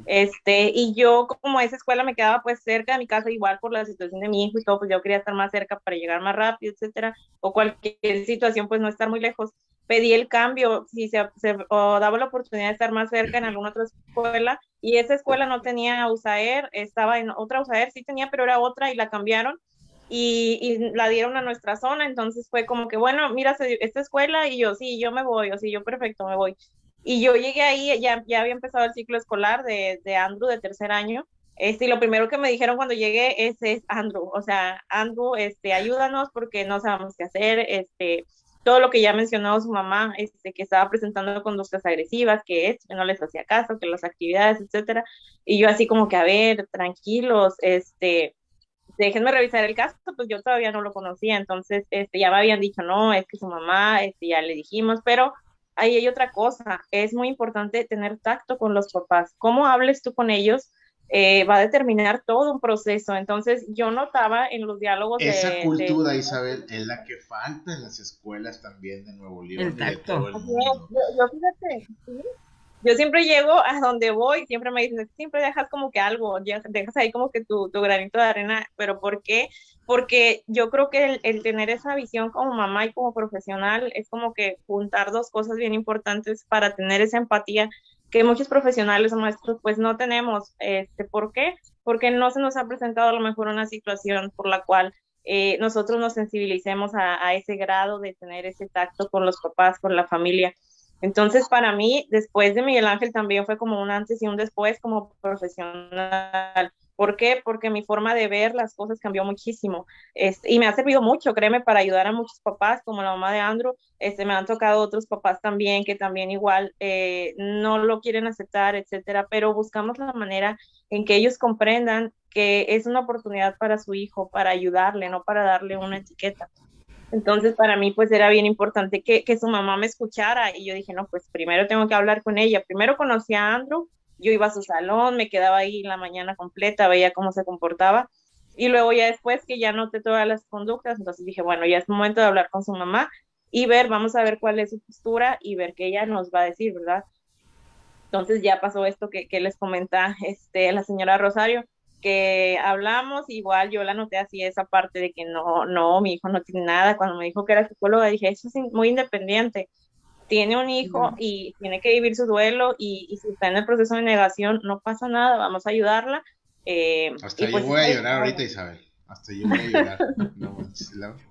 este, y yo como esa escuela me quedaba pues cerca de mi casa, igual por la situación de mi hijo y todo, pues yo quería estar más cerca para llegar más rápido, etcétera, o cualquier situación, pues no estar muy lejos. Pedí el cambio, si se, o daba la oportunidad de estar más cerca en alguna otra escuela, y esa escuela no tenía USAER, estaba en otra USAER, sí tenía, pero era otra y la cambiaron, y, la dieron a nuestra zona, entonces fue como que, bueno, mira, esta escuela y yo, sí, yo me voy, o sí, yo perfecto, me voy. Y yo llegué ahí, ya, ya había empezado el ciclo escolar de, de Andrew de tercer año, este, y lo primero que me dijeron cuando llegué es, es Andrew, o sea, Andrew, este, ayúdanos porque no sabemos qué hacer, este, todo lo que ya mencionó su mamá, este, que estaba presentando conductas agresivas, que es, que no les hacía caso, que las actividades, etcétera, y yo así como que, a ver, tranquilos, este, déjenme revisar el caso, pues yo todavía no lo conocía, entonces este, ya me habían dicho, no, es que su mamá, este, ya le dijimos, pero ahí hay otra cosa, es muy importante tener tacto con los papás, cómo hables tú con ellos, eh, va a determinar todo un proceso. Entonces, yo notaba en los diálogos Esa cultura, Isabel, es la que falta en las escuelas también de Nuevo León. Exacto. Yo, fíjate, yo siempre llego a donde voy, siempre me dicen, siempre dejas como que algo, dejas ahí como que tu, tu granito de arena, pero ¿por qué? Porque yo creo que el, el, tener esa visión como mamá y como profesional es como que juntar dos cosas bien importantes para tener esa empatía que muchos profesionales o maestros pues no tenemos. Este, ¿Por qué? Porque no se nos ha presentado a lo mejor una situación por la cual eh, nosotros nos sensibilicemos a, a, ese grado de tener ese tacto con los papás, con la familia. Entonces, para mí, después de Miguel Ángel también fue como un antes y un después como profesional. ¿Por qué? Porque mi forma de ver las cosas cambió muchísimo este, y me ha servido mucho, créeme, para ayudar a muchos papás, como la mamá de Andrew. Este, me han tocado otros papás también que también igual eh, no lo quieren aceptar, etcétera, pero buscamos la manera en que ellos comprendan que es una oportunidad para su hijo, para ayudarle, no para darle una etiqueta. Entonces, para mí, pues era bien importante que, que su mamá me escuchara y yo dije, no, pues primero tengo que hablar con ella. Primero conocí a Andrew yo iba a su salón, me quedaba ahí la mañana completa, veía cómo se comportaba. Y luego ya después que ya noté todas las conductas, entonces dije, bueno, ya es momento de hablar con su mamá y ver, vamos a ver cuál es su postura y ver qué ella nos va a decir, ¿verdad? Entonces ya pasó esto que, que les comenta este, la señora Rosario, que hablamos, igual yo la noté así esa parte de que no, no, mi hijo no tiene nada. Cuando me dijo que era psicóloga, dije, eso es muy independiente tiene un hijo y tiene que vivir su duelo y, si está en el proceso de negación, no pasa nada, vamos a ayudarla. Eh, Hasta yo pues voy a llorar ahorita, Isabel. Hasta yo voy a llorar.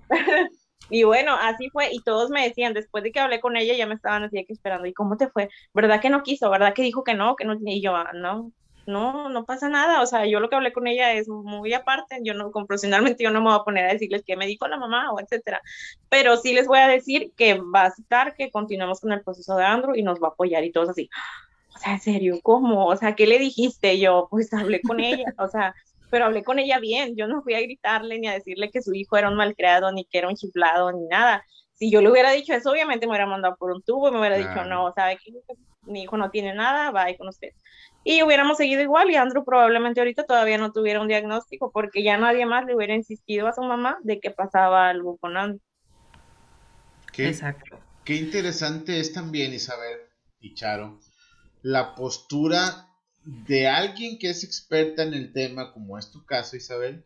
y bueno, así fue. Y todos me decían, después de que hablé con ella, ya me estaban así que esperando. ¿Y cómo te fue? ¿Verdad que no quiso? ¿Verdad que dijo que no? Que no? Y yo, ah, no, no, no pasa nada, o sea, yo lo que hablé con ella es muy aparte, yo no, profesionalmente yo no me voy a poner a decirles qué me dijo la mamá o etcétera, pero sí les voy a decir que va a estar, que continuemos con el proceso de Andrew y nos va a apoyar y todos así, o sea, en serio, ¿cómo? O sea, ¿qué le dijiste? Yo, pues hablé con ella, o sea, pero hablé con ella bien, yo no fui a gritarle ni a decirle que su hijo era un malcriado, ni que era un chiflado, ni nada. Si yo le hubiera dicho eso, obviamente me hubiera mandado por un tubo y me hubiera dicho, no, ¿sabe qué? Mi hijo no tiene nada, va con usted y hubiéramos seguido igual y Andrew probablemente ahorita todavía no tuviera un diagnóstico porque ya nadie más le hubiera insistido a su mamá de que pasaba algo con Andrew. Qué, Exacto. Qué interesante es también, Isabel y Charo, la postura de alguien que es experta en el tema, como es tu caso, Isabel,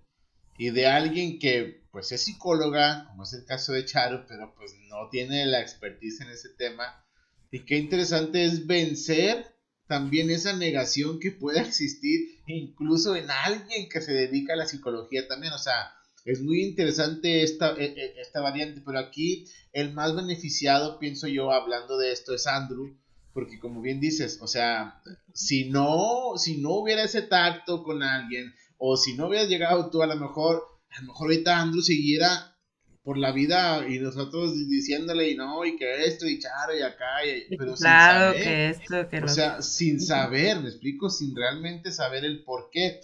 y de alguien que pues es psicóloga, como es el caso de Charo, pero pues no tiene la expertise en ese tema. Y qué interesante es vencer también esa negación que pueda existir incluso en alguien que se dedica a la psicología también, o sea, es muy interesante esta, e, e, esta variante, pero aquí el más beneficiado, pienso yo, hablando de esto, es Andrew, porque como bien dices, o sea, si no, si no hubiera ese tacto con alguien, o si no hubieras llegado tú, a lo mejor, a lo mejor ahorita Andrew siguiera por la vida y nosotros diciéndole y no, y que esto, y charo, y acá, y, pero claro, sin saber. que esto, que O sea, sin saber, me explico, sin realmente saber el por qué.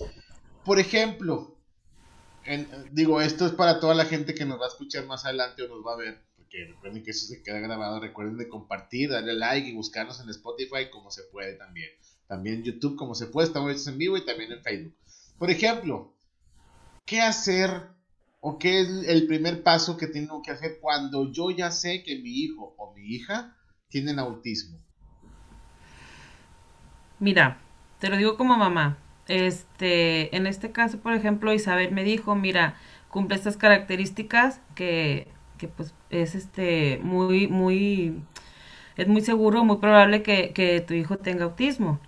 Por ejemplo, digo, esto es para toda la gente que nos va a escuchar más adelante o nos va a ver, porque recuerden que eso se queda grabado, recuerden de compartir, darle like y buscarnos en Spotify como se puede también. También en YouTube como se puede, estamos en vivo y también en Facebook. Por ejemplo, ¿qué hacer ¿O qué es el primer paso que tengo que hacer cuando yo ya sé que mi hijo o mi hija tienen autismo? Mira, te lo digo como mamá. Este, en este caso, por ejemplo, Isabel me dijo, mira, cumple estas características que, que pues es este muy, muy, es muy seguro, muy probable que, que tu hijo tenga autismo.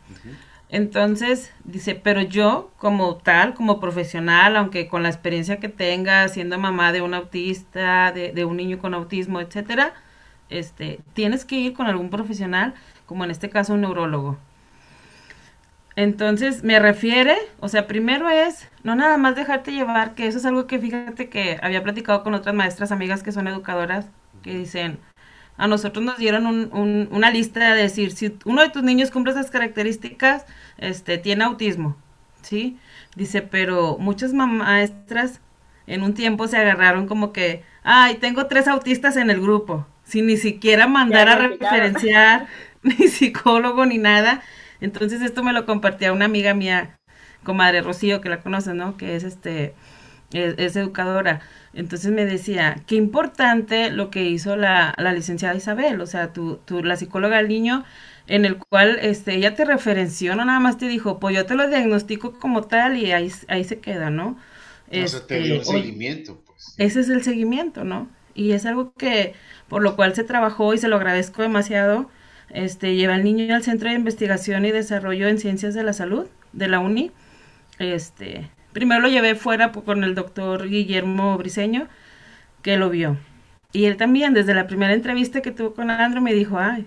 Entonces, dice, pero yo como tal, como profesional, aunque con la experiencia que tenga siendo mamá de un autista, de, un niño con autismo, etcétera, este, tienes que ir con algún profesional, como en este caso un neurólogo. Entonces, me refiere, o sea, primero es no nada más dejarte llevar, que eso es algo que fíjate que había platicado con otras maestras amigas que son educadoras, que dicen, a nosotros nos dieron un, una lista de decir, si uno de tus niños cumple esas características, este, tiene autismo, ¿sí? Dice, pero muchas maestras en un tiempo se agarraron como que, ay, tengo tres autistas en el grupo, sin ni siquiera mandar a referenciar, ni psicólogo, ni nada. Entonces esto me lo compartía una amiga mía comadre Rocío, que la conoces, ¿no? Que es este, es, educadora. Entonces me decía, qué importante lo que hizo la, la licenciada Isabel, o sea, tu, tu, la psicóloga del niño, en el cual este, ella te referenció, no nada más te dijo, pues yo te lo diagnostico como tal y ahí, ahí se queda, ¿no? Este, te dio un seguimiento, pues. Ese es el seguimiento, ¿no? Y es algo que, por lo cual se trabajó y se lo agradezco demasiado. Este, lleva al niño al Centro de Investigación y Desarrollo en Ciencias de la Salud de la UNI. Este, primero lo llevé fuera con el doctor Guillermo Briseño, que lo vio. Y él también, desde la primera entrevista que tuvo con Andro, me dijo, ay,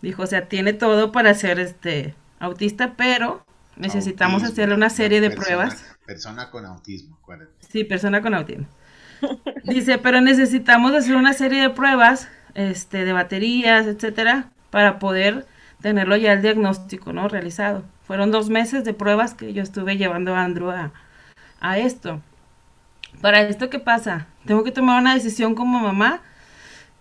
dijo, o sea, tiene todo para ser este autista, pero necesitamos hacerle una serie de pruebas. Persona con autismo, acuérdate. Sí, persona con autismo. Dice, pero necesitamos hacer una serie de pruebas, este, de baterías, etcétera, para poder tenerlo ya el diagnóstico, ¿no? Realizado. Fueron dos meses de pruebas que yo estuve llevando a Andrew a, a esto. Para esto, ¿qué pasa? Tengo que tomar una decisión como mamá,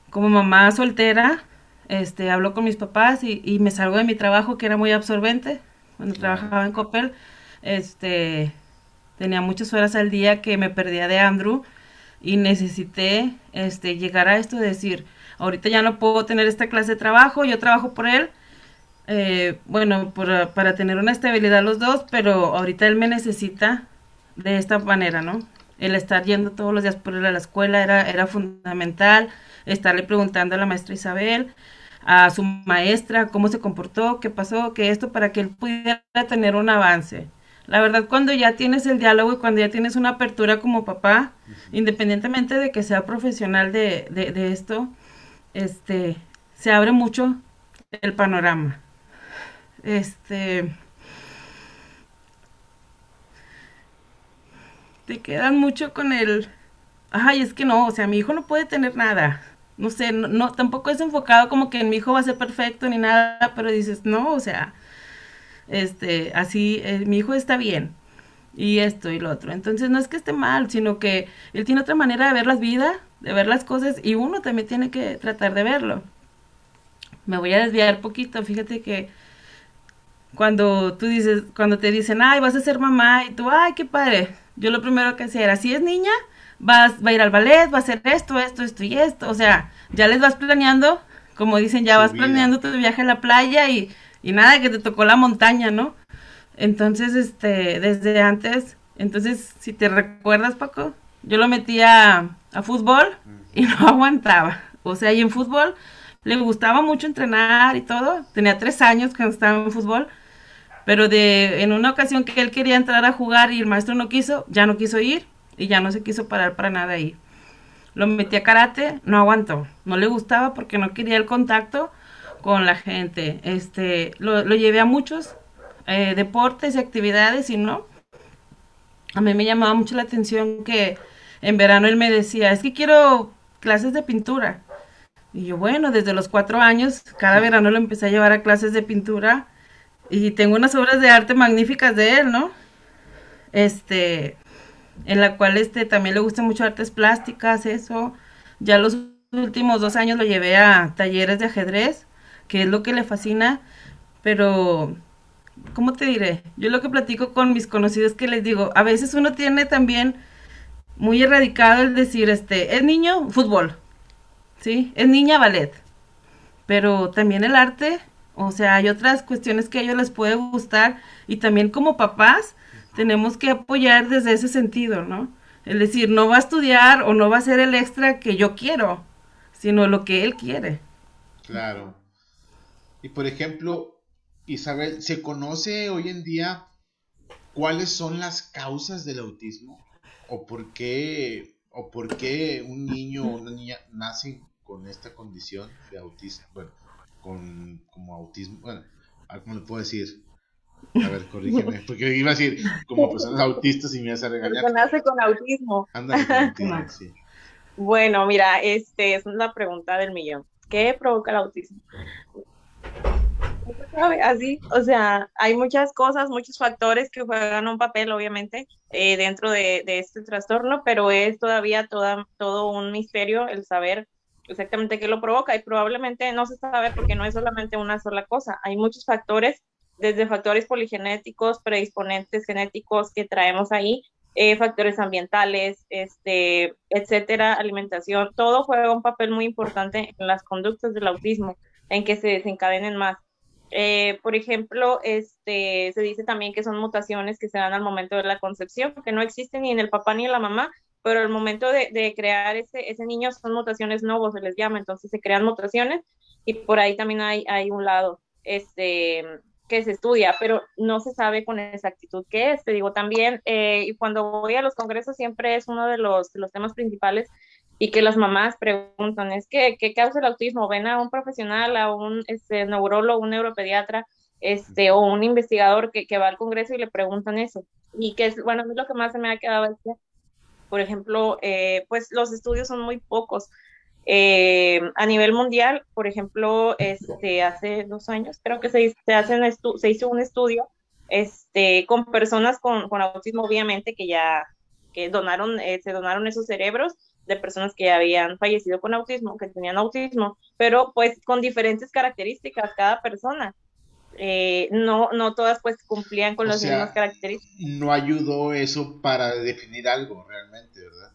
como mamá soltera, este, hablo con mis papás y, y me salgo de mi trabajo que era muy absorbente cuando trabajaba en Coppel, este, tenía muchas horas al día que me perdía de Andrew y necesité este, llegar a esto de decir, ahorita ya no puedo tener esta clase de trabajo, yo trabajo por él, eh, bueno, por, para tener una estabilidad los dos, pero ahorita él me necesita de esta manera, ¿no? El estar yendo todos los días por él a la escuela era, era fundamental, estarle preguntando a la maestra Isabel, a su maestra, cómo se comportó, qué pasó, qué esto, para que él pudiera tener un avance. La verdad, cuando ya tienes el diálogo y cuando ya tienes una apertura como papá, independientemente de que sea profesional de, de, esto, este, se abre mucho el panorama. Este, te quedan mucho con el, ay, es que no, o sea, mi hijo no puede tener nada. No sé, no, no tampoco es enfocado como que mi hijo va a ser perfecto ni nada, pero dices, no, o sea, este, así, eh, mi hijo está bien, y esto y lo otro. Entonces no es que esté mal, sino que él tiene otra manera de ver la vida, de ver las cosas, y uno también tiene que tratar de verlo. Me voy a desviar poquito, fíjate que cuando tú dices, cuando te dicen, ay, vas a ser mamá, y tú, ay, qué padre, yo lo primero que hacía era, si es niña, vas, va a ir al ballet, va a hacer esto, esto, esto y esto, o sea, ya les vas planeando, como dicen, ya vas planeando tu viaje a la playa y y nada que te tocó la montaña, ¿no? Entonces, este, desde antes, entonces, si te recuerdas, Paco, yo lo metía a, fútbol y no aguantaba. O sea, y en fútbol le gustaba mucho entrenar y todo. Tenía tres años cuando estaba en fútbol. Pero de, en una ocasión que él quería entrar a jugar y el maestro no quiso, ya no quiso ir y ya no se quiso parar para nada ahí. Lo metí a karate, no aguantó. No le gustaba porque no quería el contacto con la gente. Este, lo, llevé a muchos eh, deportes y actividades y no. A mí me llamaba mucho la atención que en verano él me decía, es que quiero clases de pintura. Y yo, bueno, desde los cuatro años, cada verano lo empecé a llevar a clases de pintura y tengo unas obras de arte magníficas de él, ¿no? Este, en la cual este también le gusta mucho artes plásticas, eso. Ya los últimos dos años lo llevé a talleres de ajedrez que es lo que le fascina, pero, ¿cómo te diré? Yo lo que platico con mis conocidos que les digo, a veces uno tiene también muy erradicado el decir, este, es niño, fútbol, ¿sí? Es niña, ballet, pero también el arte, o sea, hay otras cuestiones que a ellos les puede gustar y también como papás tenemos que apoyar desde ese sentido, ¿no? Es decir, no va a estudiar o no va a ser el extra que yo quiero, sino lo que él quiere. Claro. Y por ejemplo, Isabel, ¿se conoce hoy en día cuáles son las causas del autismo? ¿O por qué, o por qué un niño o una niña nace con esta condición de autismo? Bueno, con como autismo, bueno, ¿cómo le puedo decir? A ver, corrígeme, porque iba a decir como personas autistas y me a regañar. Nace con autismo. Ándale con autismo, sí. Bueno, mira, este es una pregunta del millón. ¿Qué provoca el autismo? Así, o sea, hay muchas cosas, muchos factores que juegan un papel, obviamente, eh, dentro de, este trastorno, pero es todavía toda, todo un misterio el saber exactamente qué lo provoca y probablemente no se sabe porque no es solamente una sola cosa, hay muchos factores desde factores poligenéticos, predisponentes genéticos que traemos ahí, eh, factores ambientales, este, etcétera, alimentación, todo juega un papel muy importante en las conductas del autismo, en que se desencadenen más. Eh, por ejemplo, este, se dice también que son mutaciones que se dan al momento de la concepción, que no existen ni en el papá ni en la mamá, pero al momento de, crear ese, ese, niño son mutaciones novos, se les llama, entonces se crean mutaciones y por ahí también hay, hay un lado este, que se estudia, pero no se sabe con exactitud qué es. Te digo también, eh, y cuando voy a los congresos siempre es uno de los, los temas principales y que las mamás preguntan, es que, ¿qué causa el autismo? Ven a un profesional, a un este, neurólogo, un neuropediatra, este, o un investigador que, que va al congreso y le preguntan eso. Y que es, bueno, mí lo que más se me ha quedado es que, por ejemplo, eh, pues los estudios son muy pocos. Eh, a nivel mundial, por ejemplo, este, hace dos años creo que se, se, hacen se hizo un estudio este, con personas con, con autismo, obviamente, que ya que donaron, eh, se donaron esos cerebros de personas que habían fallecido con autismo, que tenían autismo, pero pues con diferentes características cada persona. Eh, no, no todas pues cumplían con las mismas características. No ayudó eso para definir algo realmente, ¿verdad?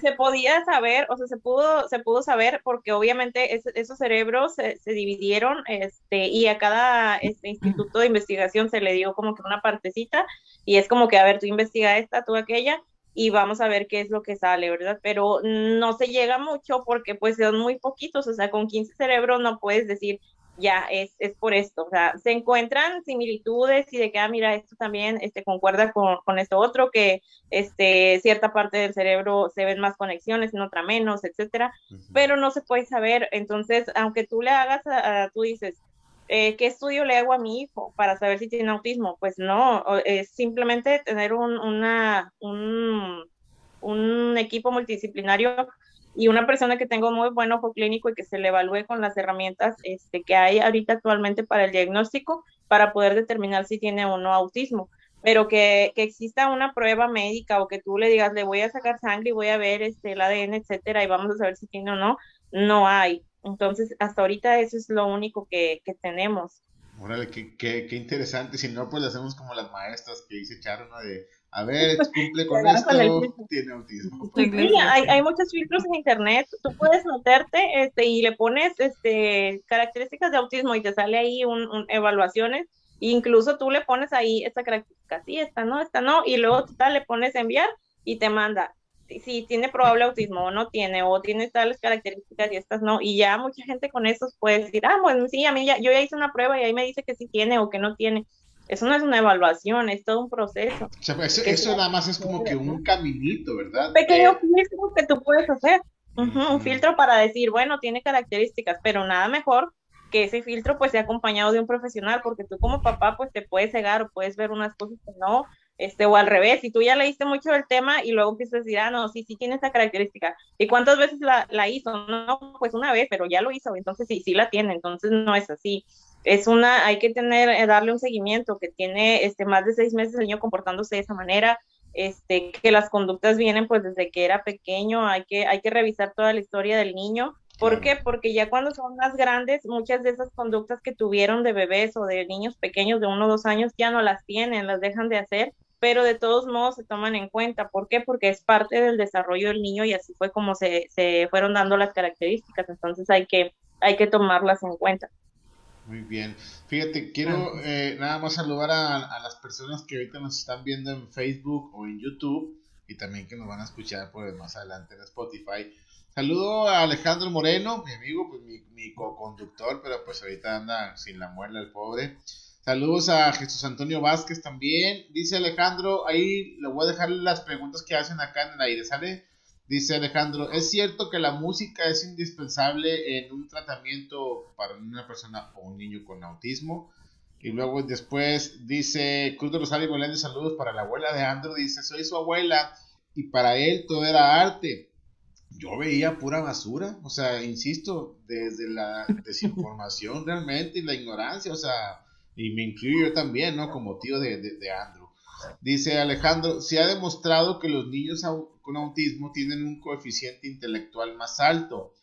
se, podía saber, o sea, se pudo, se pudo saber porque obviamente esos cerebros se, dividieron este, y a cada este, instituto de investigación se le dio como que una partecita y es como que, a ver, tú investiga esta, tú aquella y vamos a ver qué es lo que sale, ¿verdad? Pero no se llega mucho porque pues son muy poquitos, o sea, con 15 cerebros no puedes decir, ya es, es por esto, o sea, se encuentran similitudes y de que, ah, mira, esto también este, concuerda con, con esto otro, que este, cierta parte del cerebro se ven más conexiones, en otra menos, etcétera, pero no se puede saber, entonces, aunque tú le hagas, a, tú dices, eh, ¿qué estudio le hago a mi hijo para saber si tiene autismo? Pues no, es simplemente tener un, una, un, un equipo multidisciplinario y una persona que tenga muy buen ojo clínico y que se le evalúe con las herramientas este, que hay ahorita actualmente para el diagnóstico para poder determinar si tiene o no autismo. Pero que, que, exista una prueba médica o que tú le digas, le voy a sacar sangre y voy a ver este, el ADN, etcétera, y vamos a saber si tiene o no, no hay. Entonces, hasta ahorita eso es lo único que, que tenemos. Órale, qué, qué, qué, interesante. Si no, pues le hacemos como las maestras que dice Charo, ¿no? De a ver, cumple con esto, tiene autismo. Sí, hay, hay, muchos filtros en internet, tú puedes meterte este, y le pones este, características de autismo y te sale ahí un, evaluaciones, incluso tú le pones ahí esta característica, sí, esta no, esta no, y luego tú le pones enviar y te manda si tiene probable autismo o no tiene, o tiene tales características y estas no, y ya mucha gente con eso puede decir, ah, bueno, sí, a mí ya, yo ya hice una prueba y ahí me dice que sí tiene o que no tiene. Eso no es una evaluación, es todo un proceso. O sea, eso, nada más es como que un caminito, ¿verdad? Pequeño eh, filtro que tú puedes hacer. Un filtro para decir, bueno, tiene características, pero nada mejor que ese filtro pues sea acompañado de un profesional, porque tú como papá pues te puedes cegar o puedes ver unas cosas que no, este, o al revés, si tú ya leíste mucho del tema y luego empiezas a decir, ah, no, sí, sí tiene esta característica. ¿Y cuántas veces la, la hizo? No, pues una vez, pero ya lo hizo, entonces sí, sí la tiene, entonces no es así es una, hay que tener, eh, darle un seguimiento que tiene este, más de seis meses el niño comportándose de esa manera, este, que las conductas vienen pues desde que era pequeño, hay que, hay que revisar toda la historia del niño. ¿Por qué? Porque ya cuando son más grandes, muchas de esas conductas que tuvieron de bebés o de niños pequeños de uno o dos años ya no las tienen, las dejan de hacer, pero de todos modos se toman en cuenta. ¿Por qué? Porque es parte del desarrollo del niño y así fue como se, se fueron dando las características, entonces hay que, hay que tomarlas en cuenta. Muy bien. Fíjate, quiero eh, nada más saludar a, las personas que ahorita nos están viendo en Facebook o en YouTube y también que nos van a escuchar pues, más adelante en Spotify. Saludo a Alejandro Moreno, mi amigo, pues mi, mi co-conductor, pero pues ahorita anda sin la muela el pobre. Saludos a Jesús Antonio Vázquez también. Dice Alejandro, ahí le voy a dejar las preguntas que hacen acá en el aire, ¿sale? Dice Alejandro, ¿es cierto que la música es indispensable en un tratamiento para una persona o un niño con autismo? Y luego después dice Cruz de Rosario Bolén saludos para la abuela de Andro. Dice, soy su abuela y para él todo era arte. Yo veía pura basura, o sea, insisto, desde la desinformación realmente y la ignorancia, o sea, y me incluyo yo también, ¿no? Como tío de, de, Andrew. Dice Alejandro, se ha demostrado que los niños con autismo tienen un coeficiente intelectual más alto.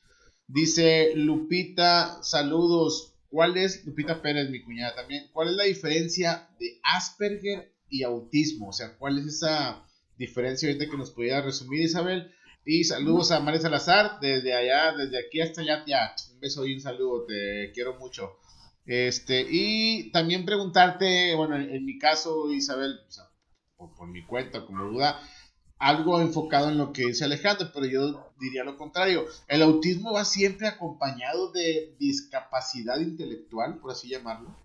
Dice Lupita, saludos. ¿cuál es, Lupita Pérez, mi cuñada también, cuál es la diferencia de Asperger y autismo? O sea, ¿cuál es esa diferencia ahorita que nos pudiera resumir, Isabel? Y saludos a María Salazar, desde allá, desde aquí hasta allá, ya. Un beso y un saludo, te quiero mucho. Este, y también preguntarte, bueno, en, mi caso, Isabel, por, mi cuenta, como duda, algo enfocado en lo que dice Alejandro, pero yo diría lo contrario. El autismo va siempre acompañado de discapacidad intelectual, por así llamarlo.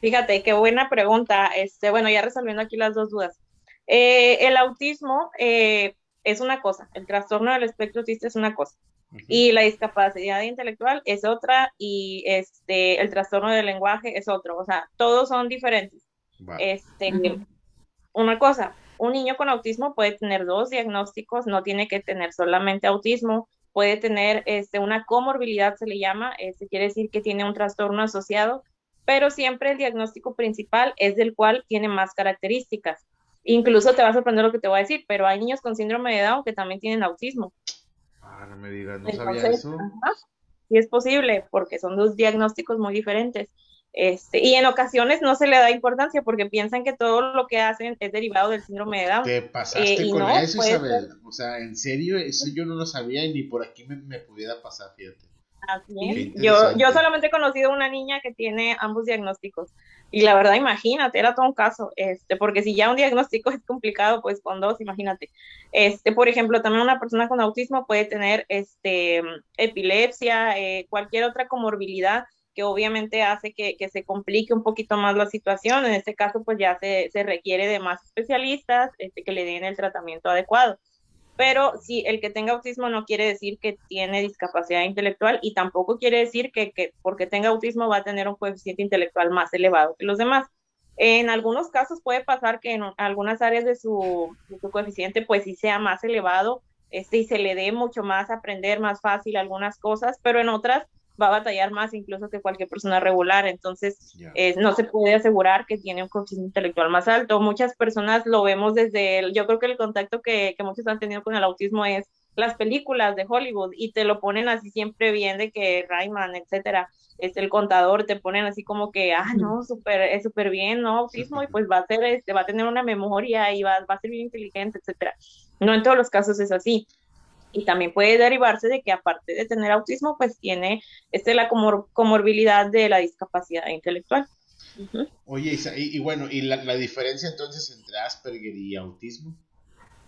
Fíjate, qué buena pregunta. Este, bueno, ya resolviendo aquí las dos dudas. Eh, el autismo, eh, es una cosa, el trastorno del espectro autista es una cosa. Y la discapacidad intelectual es otra y este el trastorno del lenguaje es otro, o sea, todos son diferentes. Este, una cosa, un niño con autismo puede tener dos diagnósticos, no tiene que tener solamente autismo, puede tener este una comorbilidad se le llama, este quiere decir que tiene un trastorno asociado, pero siempre el diagnóstico principal es del cual tiene más características. Incluso te va a sorprender lo que te voy a decir, pero hay niños con síndrome de Down que también tienen autismo. Ah, no me digas, no sabía eso. sí es posible, porque son dos diagnósticos muy diferentes. Este, y en ocasiones no se le da importancia porque piensan que todo lo que hacen es derivado del síndrome de Down. Te pasaste eh, con eso, Isabel. O sea, en serio, eso yo no lo sabía y ni por aquí me, me pudiera pasar, fíjate. Yo, yo solamente he conocido una niña que tiene ambos diagnósticos. Y la verdad, imagínate, era todo un caso, este, porque si ya un diagnóstico es complicado, pues con dos, imagínate. Este, por ejemplo, también una persona con autismo puede tener este, epilepsia, eh, cualquier otra comorbilidad que obviamente hace que, que, se complique un poquito más la situación. En este caso, pues ya se, se requiere de más especialistas este, que le den el tratamiento adecuado pero si el que tenga autismo no quiere decir que tiene discapacidad intelectual y tampoco quiere decir que, porque tenga autismo va a tener un coeficiente intelectual más elevado que los demás. En algunos casos puede pasar que en algunas áreas de su, coeficiente pues sí sea más elevado este, y se le dé mucho más aprender más fácil algunas cosas, pero en otras va a batallar más incluso que cualquier persona regular, entonces eh, no se puede asegurar que tiene un coeficiente intelectual más alto. Muchas personas lo vemos desde, el, yo creo que el contacto que, que, muchos han tenido con el autismo es las películas de Hollywood y te lo ponen así siempre bien de que Rayman, etcétera, es el contador, te ponen así como que, ah, no, súper, es súper bien, ¿no? Autismo y pues va a ser, este, va a tener una memoria y va, va a ser bien inteligente, etcétera. No en todos los casos es así y también puede derivarse de que aparte de tener autismo, pues tiene este, la comorbilidad de la discapacidad intelectual. Oye, y, bueno, ¿y la, diferencia entonces entre Asperger y autismo?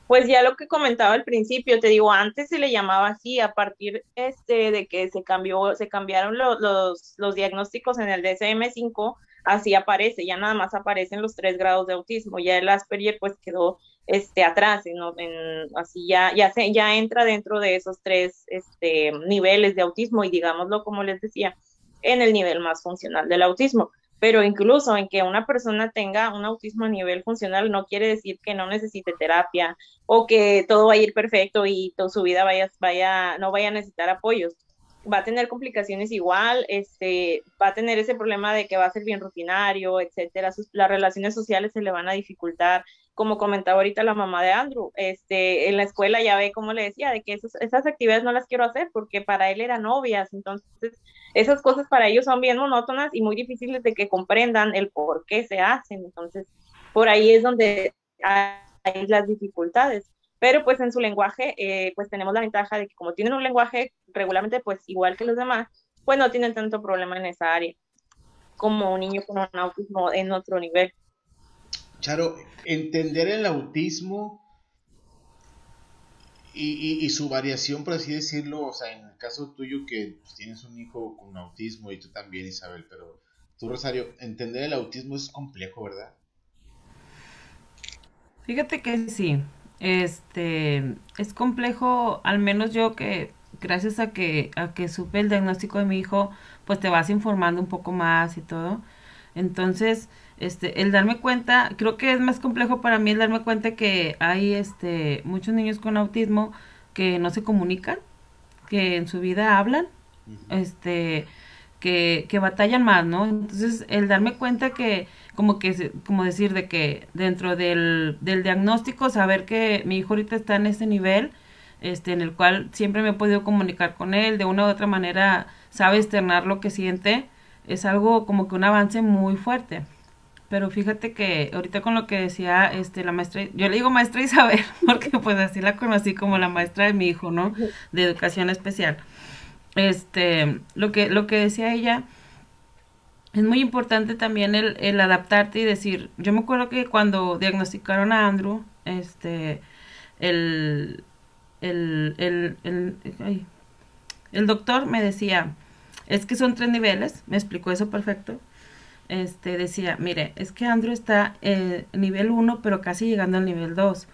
Pues ya lo que comentaba al principio, te digo, antes se le llamaba así, a partir este, de que se cambió, se cambiaron los, los diagnósticos en el DSM-5, así aparece, ya nada más aparecen los tres grados de autismo, ya el Asperger pues quedó este, atrás, en, así ya, ya, se, ya entra dentro de esos tres este, niveles de autismo y digámoslo como les decía, en el nivel más funcional del autismo. Pero incluso en que una persona tenga un autismo a nivel funcional no quiere decir que no necesite terapia o que todo va a ir perfecto y toda su vida vaya, vaya, no vaya a necesitar apoyos va a tener complicaciones igual, este, va a tener ese problema de que va a ser bien rutinario, etcétera, las relaciones sociales se le van a dificultar, como comentaba ahorita la mamá de Andrew, este, en la escuela ya ve cómo le decía, de que esas actividades no las quiero hacer porque para él eran novias, entonces esas cosas para ellos son bien monótonas y muy difíciles de que comprendan el por qué se hacen, entonces por ahí es donde hay las dificultades. Pero pues en su lenguaje, eh, pues tenemos la ventaja de que como tienen un lenguaje regularmente pues igual que los demás, pues no tienen tanto problema en esa área como un niño con un autismo en otro nivel. Charo, entender el autismo y, su variación, por así decirlo, o sea, en el caso tuyo que tienes un hijo con autismo y tú también, Isabel, pero tú, Rosario, entender el autismo es complejo, ¿verdad? Fíjate que sí, este, es complejo, al menos yo que gracias a que, a que supe el diagnóstico de mi hijo, pues te vas informando un poco más y todo. Entonces, este, el darme cuenta, creo que es más complejo para mí el darme cuenta que hay este, muchos niños con autismo que no se comunican, que en su vida hablan, este, que, que batallan más, ¿no? Entonces, el darme cuenta que como que, como decir de que dentro del, del diagnóstico, saber que mi hijo ahorita está en ese nivel, este, en el cual siempre me he podido comunicar con él, de una u otra manera sabe externar lo que siente, es algo como que un avance muy fuerte. Pero fíjate que ahorita con lo que decía este la maestra, yo le digo maestra Isabel, porque pues así la conocí como la maestra de mi hijo, ¿no? De educación especial. Este, lo que, lo que decía ella, es muy importante también el, el adaptarte y decir, yo me acuerdo que cuando diagnosticaron a Andrew, este, el, el, el, el, el doctor me decía, es que son tres niveles, me explicó eso perfecto. Este decía, mire, es que Andrew está en nivel 1, pero casi llegando al nivel 2.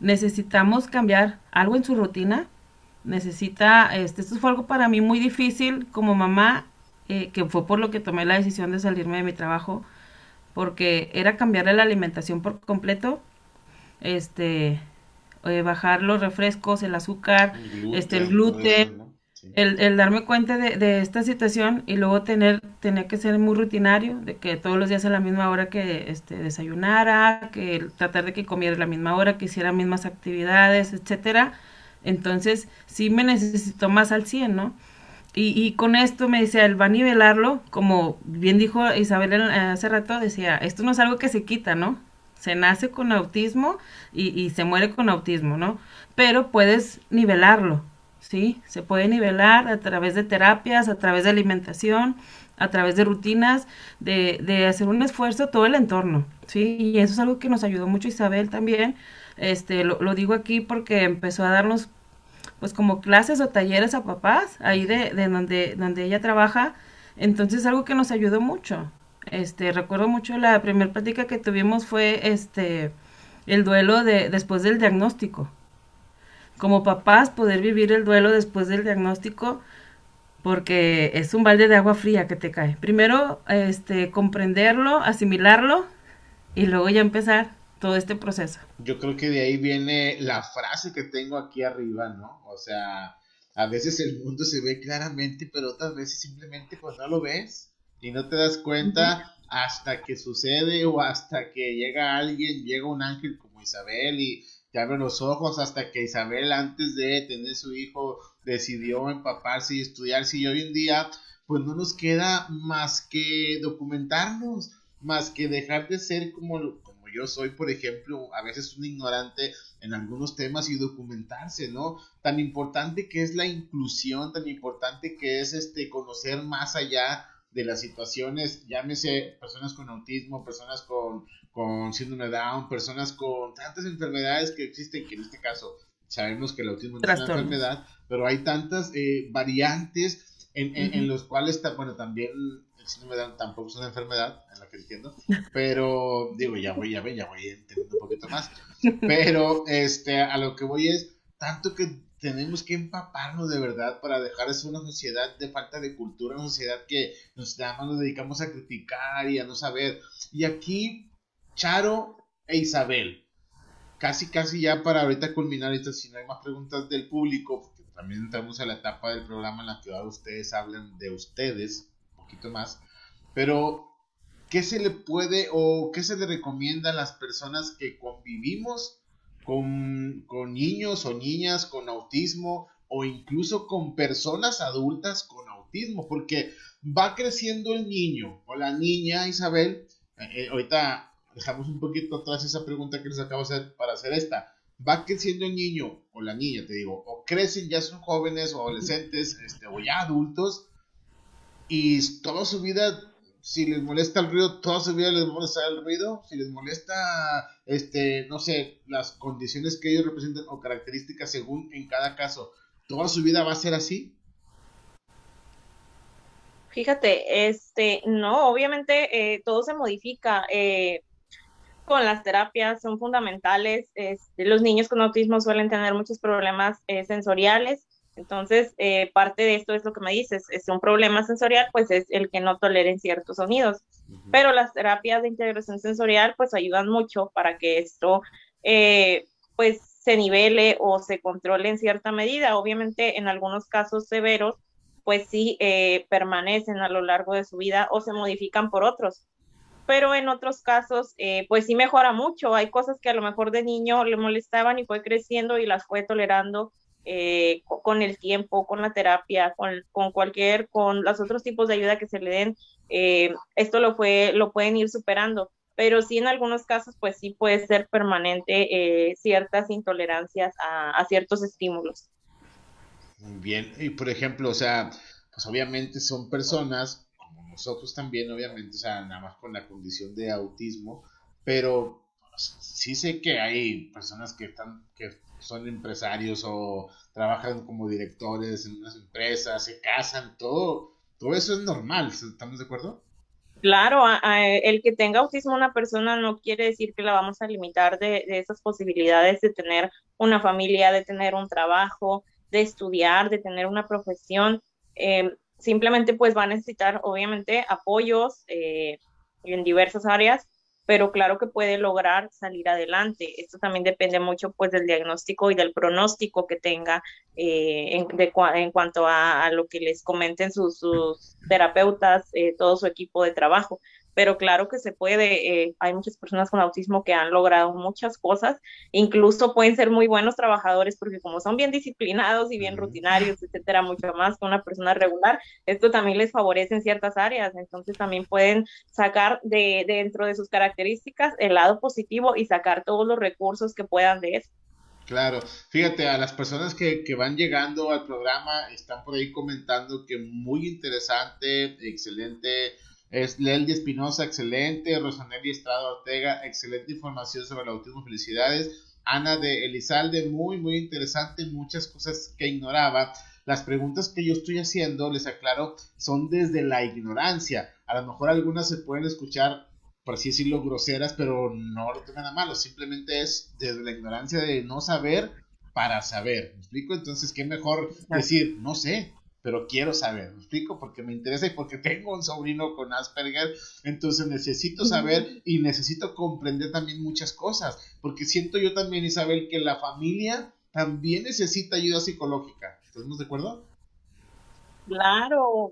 Necesitamos cambiar algo en su rutina. Necesita, este, esto fue algo para mí muy difícil como mamá, eh, que fue por lo que tomé la decisión de salirme de mi trabajo, porque era cambiarle la alimentación por completo, este, eh, bajar los refrescos, el azúcar, este, el gluten, el, el, darme cuenta de, de, esta situación y luego tener, tener que ser muy rutinario, de que todos los días a la misma hora que este, desayunara, que tratar de que comiera a la misma hora, que hiciera mismas actividades, etcétera. Entonces, sí me necesito más al 100, ¿no? Y, y con esto me decía, él va a nivelarlo, como bien dijo Isabel hace rato, decía, esto no es algo que se quita, ¿no? Se nace con autismo y, y se muere con autismo, ¿no? Pero puedes nivelarlo, ¿sí? Se puede nivelar a través de terapias, a través de alimentación, a través de rutinas, de, de hacer un esfuerzo todo el entorno, ¿sí? Y eso es algo que nos ayudó mucho Isabel también, este, lo, lo digo aquí porque empezó a darnos, pues como clases o talleres a papás, ahí de, de donde, donde ella trabaja, entonces algo que nos ayudó mucho. Este, recuerdo mucho la primera plática que tuvimos fue, este, el duelo de, después del diagnóstico, como papás poder vivir el duelo después del diagnóstico porque es un balde de agua fría que te cae. Primero, este, comprenderlo, asimilarlo y luego ya empezar todo este proceso. Yo creo que de ahí viene la frase que tengo aquí arriba, ¿no? O sea, a veces el mundo se ve claramente, pero otras veces simplemente pues no lo ves y no te das cuenta hasta que sucede o hasta que llega alguien, llega un ángel como Isabel y abre los ojos hasta que Isabel antes de tener su hijo decidió empaparse y estudiarse y hoy en día pues no nos queda más que documentarnos, más que dejar de ser como, como yo soy, por ejemplo, a veces un ignorante en algunos temas y documentarse, ¿no? Tan importante que es la inclusión, tan importante que es este conocer más allá de las situaciones, llámese personas con autismo, personas con, con síndrome de Down, personas con tantas enfermedades que existen, que en este caso sabemos que el autismo no es una enfermedad, pero hay tantas eh, variantes en, en, los cuales, bueno, también el síndrome de Down tampoco es una enfermedad, en la que entiendo, pero digo, ya voy, ya voy, ya voy entendiendo un poquito más, pero este, a lo que voy es, tanto que tenemos que empaparnos de verdad para dejar de ser una sociedad de falta de cultura, una sociedad que nos, nos dedicamos a criticar y a no saber. Y aquí, Charo e Isabel, casi, casi ya para ahorita culminar esto, si no hay más preguntas del público, porque también entramos a la etapa del programa en la que ustedes hablan de ustedes, un poquito más, pero ¿qué se le puede o qué se le recomienda a las personas que convivimos con, con niños o niñas con autismo o incluso con personas adultas con autismo, porque va creciendo el niño o la niña, Isabel, eh, eh, ahorita dejamos un poquito atrás esa pregunta que les acabo de hacer para hacer esta, va creciendo el niño o la niña, te digo, o crecen, ya son jóvenes o adolescentes este, o ya adultos y toda su vida si les molesta el ruido, toda su vida les molesta el ruido, si les molesta, este, no sé, las condiciones que ellos representan o características según en cada caso, toda su vida va a ser así. Fíjate, este, no, obviamente eh, todo se modifica. Eh, con las terapias son fundamentales. Este, los niños con autismo suelen tener muchos problemas eh, sensoriales entonces, eh, parte de esto es lo que me dices, es un problema sensorial, pues es el que no toleren ciertos sonidos. Pero las terapias de integración sensorial, pues ayudan mucho para que esto, eh, pues se nivele o se controle en cierta medida. Obviamente, en algunos casos severos, pues sí eh, permanecen a lo largo de su vida o se modifican por otros. Pero en otros casos, pues sí mejora mucho. Hay cosas que a lo mejor de niño le molestaban y fue creciendo y las fue tolerando eh, con el tiempo, con la terapia, con, con, cualquier, con los otros tipos de ayuda que se le den, eh, esto lo, fue, lo pueden ir superando. Pero sí en algunos casos, pues sí puede ser permanente eh, ciertas intolerancias a, a ciertos estímulos. Muy bien, y por ejemplo, o sea, pues obviamente son personas, como nosotros también, obviamente, o sea, nada más con la condición de autismo, pero pues, sí sé que hay personas que están, que son empresarios o trabajan como directores en unas empresas, se casan, todo, todo eso es normal, ¿estamos de acuerdo? Claro, el que tenga autismo una persona no quiere decir que la vamos a limitar de, esas posibilidades de tener una familia, de tener un trabajo, de estudiar, de tener una profesión. Eh, simplemente pues va a necesitar obviamente apoyos eh, en diversas áreas pero claro que puede lograr salir adelante. Esto también depende mucho pues del diagnóstico y del pronóstico que tenga eh, en, en, cuanto a, lo que les comenten sus, sus terapeutas, eh, todo su equipo de trabajo pero claro que se puede. Eh, hay muchas personas con autismo que han logrado muchas cosas, incluso pueden ser muy buenos trabajadores porque como son bien disciplinados y bien rutinarios, etcétera, mucho más que una persona regular, esto también les favorece en ciertas áreas, entonces también pueden sacar de dentro de sus características el lado positivo y sacar todos los recursos que puedan de eso. Claro, fíjate, a las personas que, que, van llegando al programa están por ahí comentando que muy interesante, excelente es Leldi Espinosa, excelente. Rosanelli Estrada Ortega, excelente información sobre el autismo. Felicidades. Ana de Elizalde, muy, muy interesante. Muchas cosas que ignoraba. Las preguntas que yo estoy haciendo, les aclaro, son desde la ignorancia. A lo mejor algunas se pueden escuchar, por así decirlo, groseras, pero no lo tengan a malo. Simplemente es desde la ignorancia de no saber para saber. ¿Me explico? Entonces, ¿qué mejor decir? No sé pero quiero saber, ¿me explico? Porque me interesa y porque tengo un sobrino con Asperger, entonces necesito saber y necesito comprender también muchas cosas, porque siento yo también, Isabel, que la familia también necesita ayuda psicológica. ¿Estamos de acuerdo? Claro.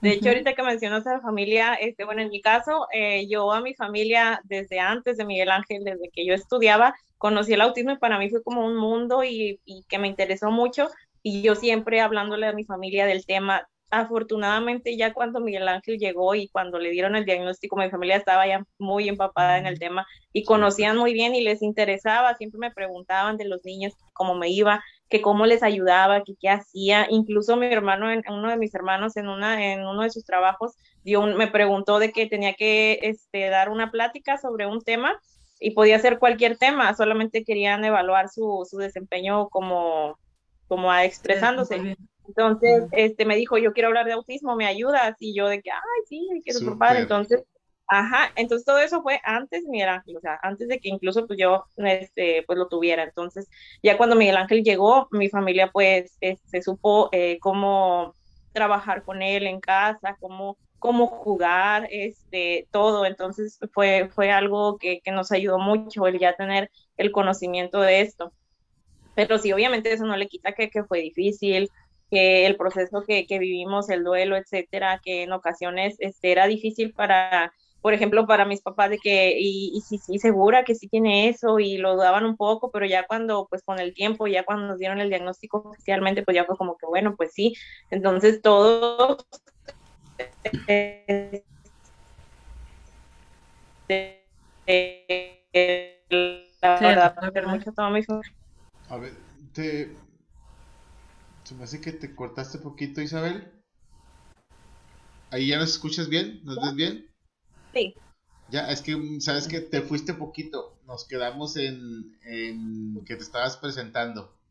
De hecho, ahorita que mencionas a la familia, este, bueno, en mi caso, eh, yo a mi familia desde antes de Miguel Ángel, desde que yo estudiaba, conocí el autismo y para mí fue como un mundo y, y que me interesó mucho y yo siempre hablándole a mi familia del tema. Afortunadamente ya cuando Miguel Ángel llegó y cuando le dieron el diagnóstico, mi familia estaba ya muy empapada en el tema y conocían muy bien y les interesaba, siempre me preguntaban de los niños cómo me iba, que cómo les ayudaba, que qué hacía. Incluso mi hermano, uno de mis hermanos en, una, en uno de sus trabajos, dio me preguntó de que tenía que este, dar una plática sobre un tema y podía ser cualquier tema, solamente querían evaluar su, su desempeño como como a expresándose. Entonces, este, me dijo, yo quiero hablar de autismo, ¿me ayudas? Y yo de que, ay, sí, quiero super. Entonces, ajá, entonces todo eso fue antes Miguel Ángel, o sea, antes de que incluso pues yo, este, pues lo tuviera. Entonces, ya cuando Miguel Ángel llegó, mi familia pues se este, supo eh, cómo trabajar con él en casa, cómo cómo jugar, este, todo. Entonces fue, fue algo que, que nos ayudó mucho el ya tener el conocimiento de esto. Pero sí, obviamente eso no le quita que, que fue difícil, que el proceso que, que, vivimos, el duelo, etcétera, que en ocasiones este, era difícil para, por ejemplo, para mis papás de que, y, y sí, sí, segura que sí tiene eso, y lo dudaban un poco, pero ya cuando, pues con el tiempo, ya cuando nos dieron el diagnóstico oficialmente, pues ya fue como que, bueno, pues sí, entonces todo... la verdad, mucho todo mi a ver, te. Se me hace que te cortaste poquito, Isabel. ¿Ahí ya nos escuchas bien? ¿Nos ves bien? Sí. Ya, es que, ¿sabes que Te fuiste poquito. Nos quedamos en, en que te estabas presentando.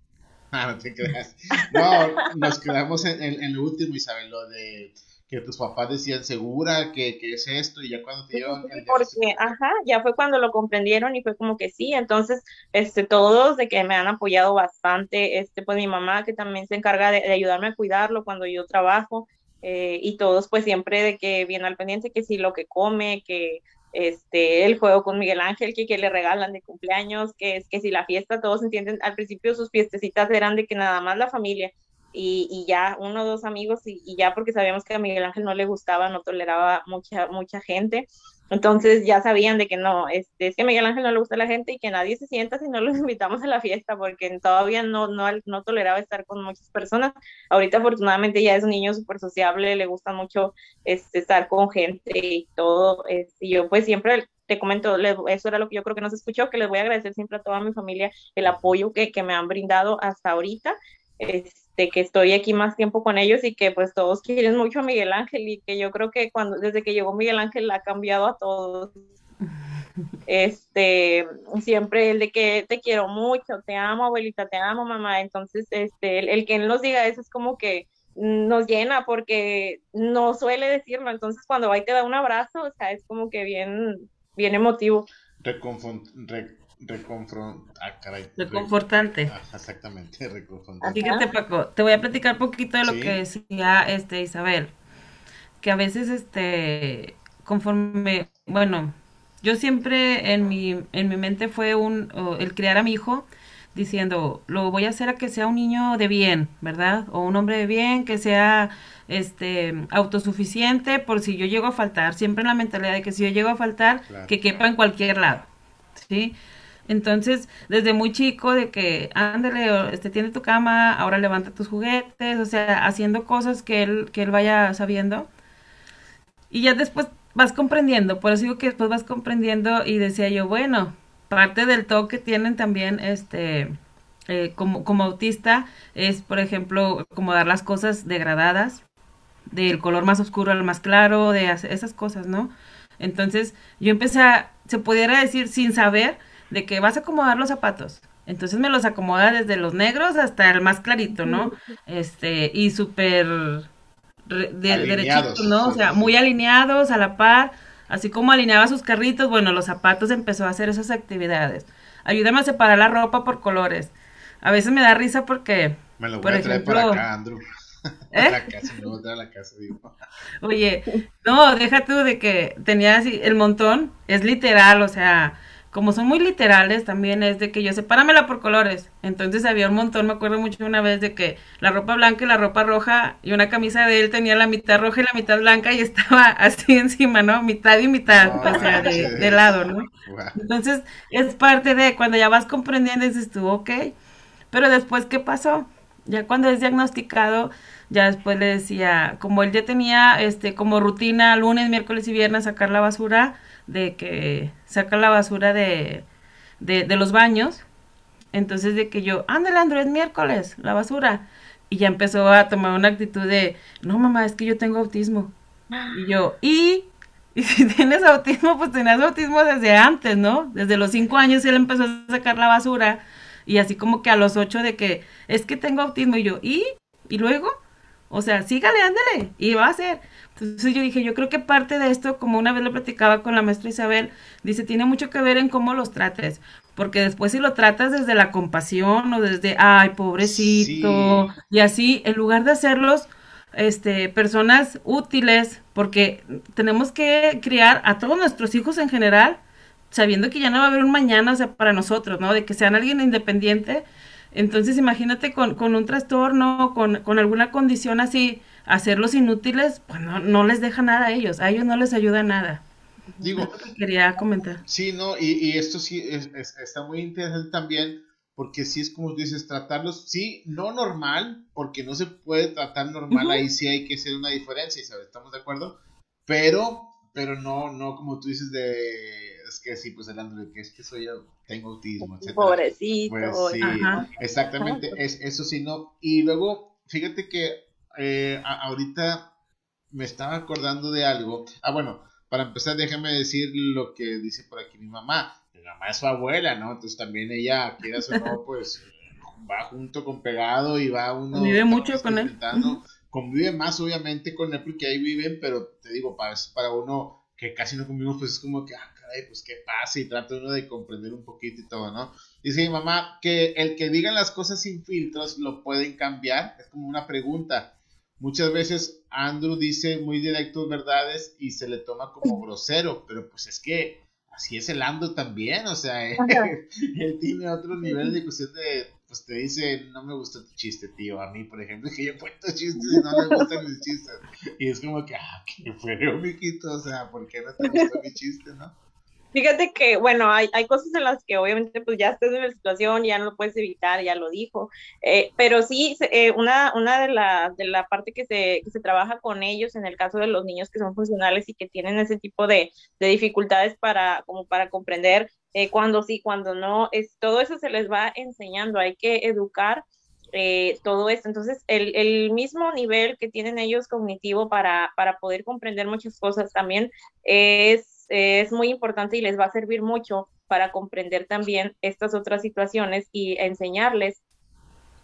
Ah, no te creas. No, nos quedamos en, en, en, lo último, Isabel, lo de que tus papás decían segura que, que es esto y ya cuando te llevan porque ajá ya fue cuando lo comprendieron y fue como que sí entonces este todos de que me han apoyado bastante este pues mi mamá que también se encarga de, ayudarme a cuidarlo cuando yo trabajo eh, y todos pues siempre de que viene al pendiente que si lo que come que este el juego con Miguel Ángel que, que le regalan de cumpleaños que es que si la fiesta todos entienden al principio sus fiestecitas eran de que nada más la familia y, y, ya uno o dos amigos y, y, ya porque sabíamos que a Miguel Ángel no le gustaba, no toleraba mucha, mucha gente. Entonces ya sabían de que no, este, es que a Miguel Ángel no le gusta la gente y que nadie se sienta si no lo invitamos a la fiesta porque todavía no, no, no toleraba estar con muchas personas. Ahorita afortunadamente ya es un niño súper sociable, le gusta mucho este, estar con gente y todo. Este, yo pues siempre te comento, eso era lo que yo creo que no se escuchó, que les voy a agradecer siempre a toda mi familia el apoyo que, que me han brindado hasta ahorita este, que estoy aquí más tiempo con ellos y que pues todos quieren mucho a Miguel Ángel y que yo creo que cuando desde que llegó Miguel Ángel ha cambiado a todos. Este, siempre el de que te quiero mucho, te amo abuelita, te amo mamá, entonces este, el, que él nos diga eso es como que nos llena porque no suele decirlo, entonces cuando va y te da un abrazo, o sea, es como que bien, bien emotivo. Ah, reconfortante. Ah, exactamente, reconfortante. Fíjate, Paco, te voy a platicar un poquito de lo que decía este Isabel. Que a veces, este, conforme, bueno, yo siempre en mi, en mi mente fue un, el criar a mi hijo diciendo, lo voy a hacer a que sea un niño de bien, ¿verdad? O un hombre de bien, que sea este autosuficiente por si yo llego a faltar, siempre en la mentalidad de que si yo llego a faltar, que quepa en cualquier lado, ¿sí? Entonces, desde muy chico, de que, ándale, este, tiene tu cama, ahora levanta tus juguetes, o sea, haciendo cosas que él, que él vaya sabiendo. Y ya después vas comprendiendo, por eso digo que después vas comprendiendo y decía yo, bueno, parte del toque que tienen también, este, eh, como, como autista, es, por ejemplo, como dar las cosas degradadas, del color más oscuro al más claro, de esas cosas, ¿no? Entonces, yo empecé a, se pudiera decir sin saber, de que vas a acomodar los zapatos. Entonces me los acomoda desde los negros hasta el más clarito, ¿no? Este, y súper derechitos, ¿no? O sea, muy alineados, a la par, así como alineaba sus carritos, bueno, los zapatos empezó a hacer esas actividades. Ayúdame a separar la ropa por colores. A veces me da risa porque... Me lo voy a traer para acá, Andrew. ¿Eh? La casa, me voy a traer a la casa, digo. Oye, no, deja tú de que tenía así, el montón, es literal, o sea, como son muy literales, también es de que yo sepáramela por colores. Entonces había un montón, me acuerdo mucho una vez de que la ropa blanca y la ropa roja y una camisa de él tenía la mitad roja y la mitad blanca y estaba así encima, ¿no? Mitad y mitad, o sea, de, lado, ¿no? Entonces es parte de cuando ya vas comprendiendo dices tú, ok. Pero después, ¿qué pasó? Ya cuando es diagnosticado, ya después le decía, como él ya tenía este como rutina lunes, miércoles y viernes sacar la basura, de que saca la basura de, de, los baños. Entonces de que yo, ándale Andrés, miércoles, la basura. Y ya empezó a tomar una actitud de, no mamá, es que yo tengo autismo. Y yo, ¿y? Y si tienes autismo, pues tenías autismo desde antes, ¿no? Desde los cinco años él empezó a sacar la basura. Y así como que a los ocho de que, es que tengo autismo. Y yo, ¿y? ¿Y luego? O sea, sígale, ándale. Y va a ser. Entonces yo dije, yo creo que parte de esto, como una vez lo platicaba con la maestra Isabel, dice, tiene mucho que ver en cómo los trates, porque después si lo tratas desde la compasión o desde, ay, pobrecito, y así, en lugar de hacerlos este, personas útiles, porque tenemos que criar a todos nuestros hijos en general, sabiendo que ya no va a haber un mañana, o sea, para nosotros, ¿no? De que sean alguien independiente. Entonces, imagínate con, con un trastorno, con, con alguna condición así, hacerlos inútiles, pues no, les deja nada a ellos, a ellos no les ayuda nada. Digo, quería comentar. Sí, no, y, esto sí está muy interesante también, porque sí es como dices, tratarlos, sí, no normal, porque no se puede tratar normal, ahí sí hay que hacer una diferencia, ¿sabes? ¿Estamos de acuerdo? Pero, pero no, no como tú dices de, es que sí, pues hablando de que es que soy yo, tengo autismo, etc. Pobrecito. Pues sí, exactamente, es, eso sí, no, y luego, fíjate que eh, ahorita me estaba acordando de algo. Ah, bueno, para empezar, déjame decir lo que dice por aquí mi mamá. Mi mamá es su abuela, ¿no? Entonces también ella, quieras o no, pues va junto con pegado y va uno. Vive mucho con él. Convive más, obviamente, con él porque ahí viven, pero te digo, para, para uno que casi no convivimos, pues es como que, ah, caray, pues qué pasa y trata uno de comprender un poquito y todo, ¿no? Dice mi mamá que el que digan las cosas sin filtros lo pueden cambiar, es como una pregunta Muchas veces Andrew dice muy directos verdades y se le toma como grosero, pero pues es que así es el Andrew también, o sea, él, tiene otro nivel de cuestión de pues te dice, no me gusta tu chiste, tío. A mí, por ejemplo, que yo cuento chistes y no me gustan mis chistes. Y es como que, ah, qué feo, mijito. O sea, ¿por qué no te gusta mi chiste, no? Fíjate que, bueno, hay, hay cosas en las que obviamente pues ya estás en la situación, ya no lo puedes evitar, ya lo dijo, eh, pero sí, eh, una, una de la, de la parte que se, que se trabaja con ellos en el caso de los niños que son funcionales y que tienen ese tipo de, de dificultades para, como para comprender eh, cuando sí, cuando no, es, todo eso se les va enseñando, hay que educar todo esto. Entonces, el, el, mismo nivel que tienen ellos cognitivo para, para poder comprender muchas cosas también es es muy importante y les va a servir mucho para comprender también estas otras situaciones y enseñarles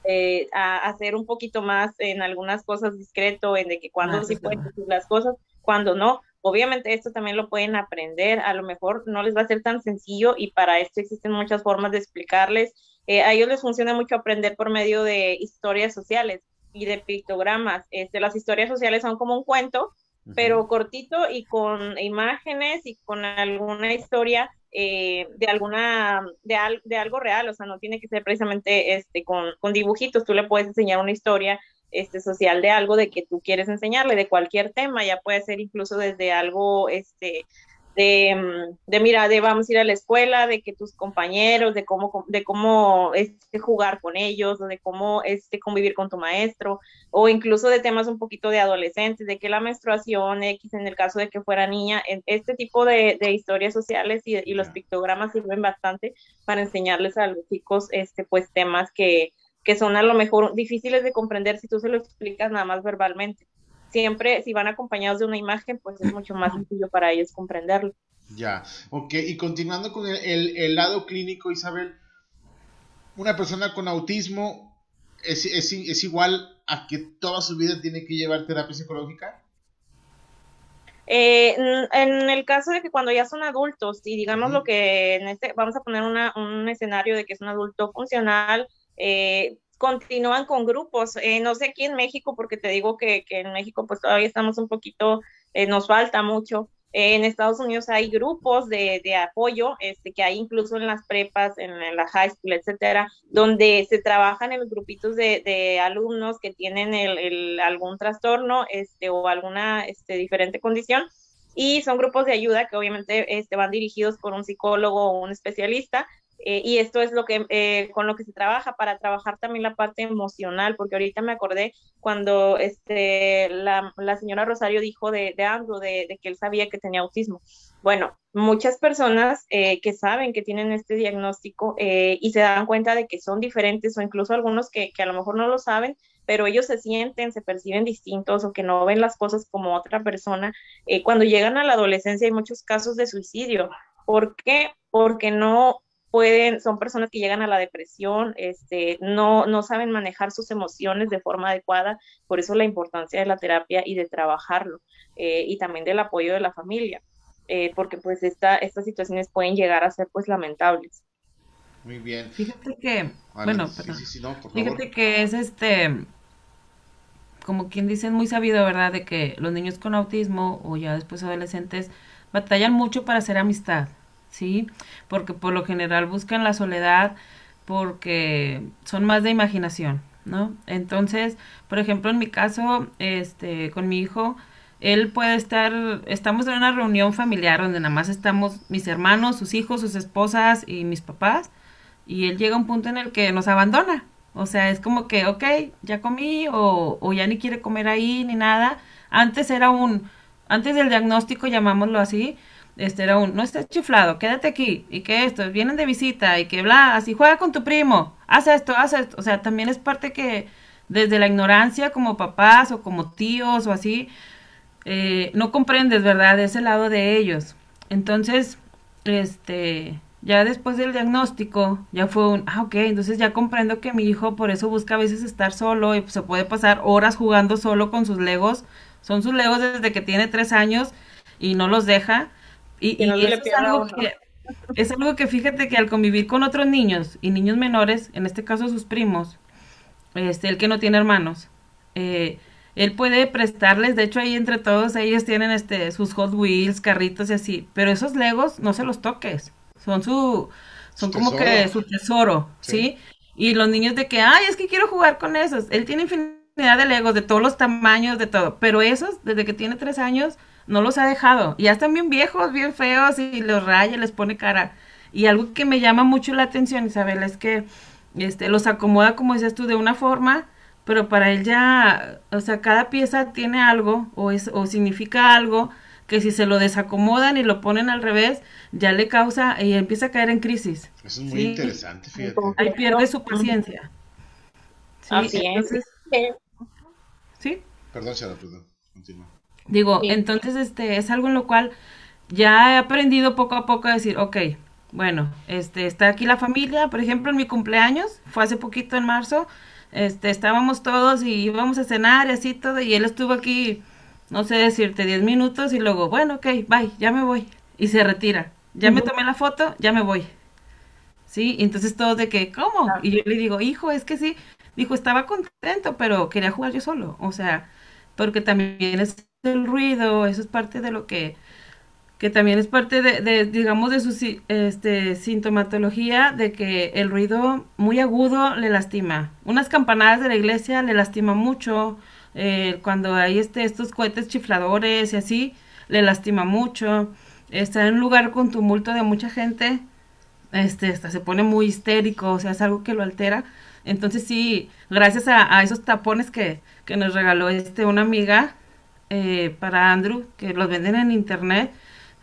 eh, a hacer un poquito más en algunas cosas discreto, en de que cuando sí pueden decir las cosas, cuando no. Obviamente esto también lo pueden aprender, a lo mejor no les va a ser tan sencillo y para esto existen muchas formas de explicarles. Eh, a ellos les funciona mucho aprender por medio de historias sociales y de pictogramas. Este, las historias sociales son como un cuento, pero cortito y con imágenes y con alguna historia eh, de alguna de, de, algo real, o sea, no tiene que ser precisamente este con, con, dibujitos, tú le puedes enseñar una historia este social de algo de que tú quieres enseñarle de cualquier tema, ya puede ser incluso desde algo este de, de, mira, de vamos a ir a la escuela, de que tus compañeros, de cómo, de cómo este, jugar con ellos, o de cómo este, convivir con tu maestro, o incluso de temas un poquito de adolescentes, de que la menstruación X, en el caso de que fuera niña, este tipo de, de historias sociales y, y, los pictogramas sirven bastante para enseñarles a los chicos este, pues, temas que, que son a lo mejor difíciles de comprender si tú se lo explicas nada más verbalmente siempre si van acompañados de una imagen, pues es mucho más sencillo para ellos comprenderlo. Ya, ok, y continuando con el, lado clínico, Isabel, una persona con autismo es, es, igual a que toda su vida tiene que llevar terapia psicológica? Eh, en el caso de que cuando ya son adultos, y digamos lo que en este, vamos a poner una, un escenario de que es un adulto funcional, eh, continúan con grupos. Eh, no sé aquí en México, porque te digo que, que en México pues todavía estamos un poquito, eh, nos falta mucho. Eh, en Estados Unidos hay grupos de, de, apoyo, este, que hay incluso en las prepas, en, la high school, etcétera, donde se trabajan en los grupitos de, de alumnos que tienen el, el, algún trastorno este, o alguna este, diferente condición. Y son grupos de ayuda que obviamente este, van dirigidos por un psicólogo o un especialista eh, y esto es lo que eh, con lo que se trabaja para trabajar también la parte emocional, porque ahorita me acordé cuando este, la, la señora Rosario dijo de, de Andrew, de, que él sabía que tenía autismo. Bueno, muchas personas eh, que saben que tienen este diagnóstico y se dan cuenta de que son diferentes o incluso algunos que, que a lo mejor no lo saben, pero ellos se sienten, se perciben distintos o que no ven las cosas como otra persona. cuando llegan a la adolescencia hay muchos casos de suicidio. ¿Por qué? Porque no pueden, son personas que llegan a la depresión, este, no, no saben manejar sus emociones de forma adecuada, por eso la importancia de la terapia y de trabajarlo, eh, y también del apoyo de la familia, eh, porque pues esta, estas situaciones pueden llegar a ser pues lamentables. Muy bien. Fíjate que, bueno, fíjate que es este, como quien dice, muy sabido, ¿verdad? De que los niños con autismo o ya después adolescentes batallan mucho para hacer amistad. ¿Sí? Porque por lo general buscan la soledad porque son más de imaginación, ¿no? Entonces, por ejemplo, en mi caso, este, con mi hijo, él puede estar, estamos en una reunión familiar donde nada más estamos mis hermanos, sus hijos, sus esposas y mis papás, y él llega a un punto en el que nos abandona. O sea, es como que, ok, ya comí o, o ya ni quiere comer ahí ni nada. Antes era un, antes del diagnóstico, llamámoslo así, este era un, no estés chiflado, quédate aquí, y que esto, vienen de visita, y que bla, así juega con tu primo, haz esto, haz esto, o sea, también es parte que desde la ignorancia como papás o como tíos o así, eh, no comprendes, ¿verdad?, de ese lado de ellos. Entonces, este, ya después del diagnóstico, ya fue un, ah, ok, entonces ya comprendo que mi hijo por eso busca a veces estar solo y se puede pasar horas jugando solo con sus legos. Son sus legos desde que tiene tres años y no los deja. Y, es, algo que, es algo que fíjate que al convivir con otros niños y niños menores, en este caso sus primos, este, el que no tiene hermanos, eh, él puede prestarles, de hecho ahí entre todos ellos tienen este sus Hot Wheels, carritos y así, pero esos Legos no se los toques, son su son como que su tesoro, ¿sí? Y los niños de que, ay, es que quiero jugar con esos. Él tiene infinidad de legos, de todos los tamaños, de todo. Pero esos, desde que tiene tres años, no los ha dejado. Y ya están bien viejos, bien feos, y los raya, les pone cara. Y algo que me llama mucho la atención, Isabel, es que este, los acomoda, como dices tú, de una forma, pero para él ya, o sea, cada pieza tiene algo o, es, o significa algo que si se lo desacomodan y lo ponen al revés, ya le causa y empieza a caer en crisis. Eso es muy interesante, fíjate. Ahí pierde su paciencia. Sí, entonces, ¿Sí? Perdón, Sara, perdón. Continúa. Digo, entonces este es algo en lo cual ya he aprendido poco a poco a decir, ok, bueno, este, está aquí la familia, por ejemplo, en mi cumpleaños, fue hace poquito en marzo, este, estábamos todos y íbamos a cenar y así todo, y él estuvo aquí, no sé decirte, 10 minutos y luego, bueno, ok, bye, ya me voy, y se retira. Ya me tomé la foto, ya me voy. ¿Sí? Y entonces todos de que, ¿cómo? Y yo le digo, hijo, es que sí, dijo, estaba contento, pero quería jugar yo solo, o sea, porque también es el ruido, eso es parte de lo que que también es parte de, digamos, de su este, sintomatología de que el ruido muy agudo le lastima. Unas campanadas de la iglesia le lastima mucho, eh, cuando hay este, estos cohetes chifladores y así, le lastima mucho. Estar en un lugar con tumulto de mucha gente, este, hasta se pone muy histérico, o sea, es algo que lo altera. Entonces sí, gracias a, esos tapones que, que, nos regaló este, una amiga eh, para Andrew, que los venden en internet,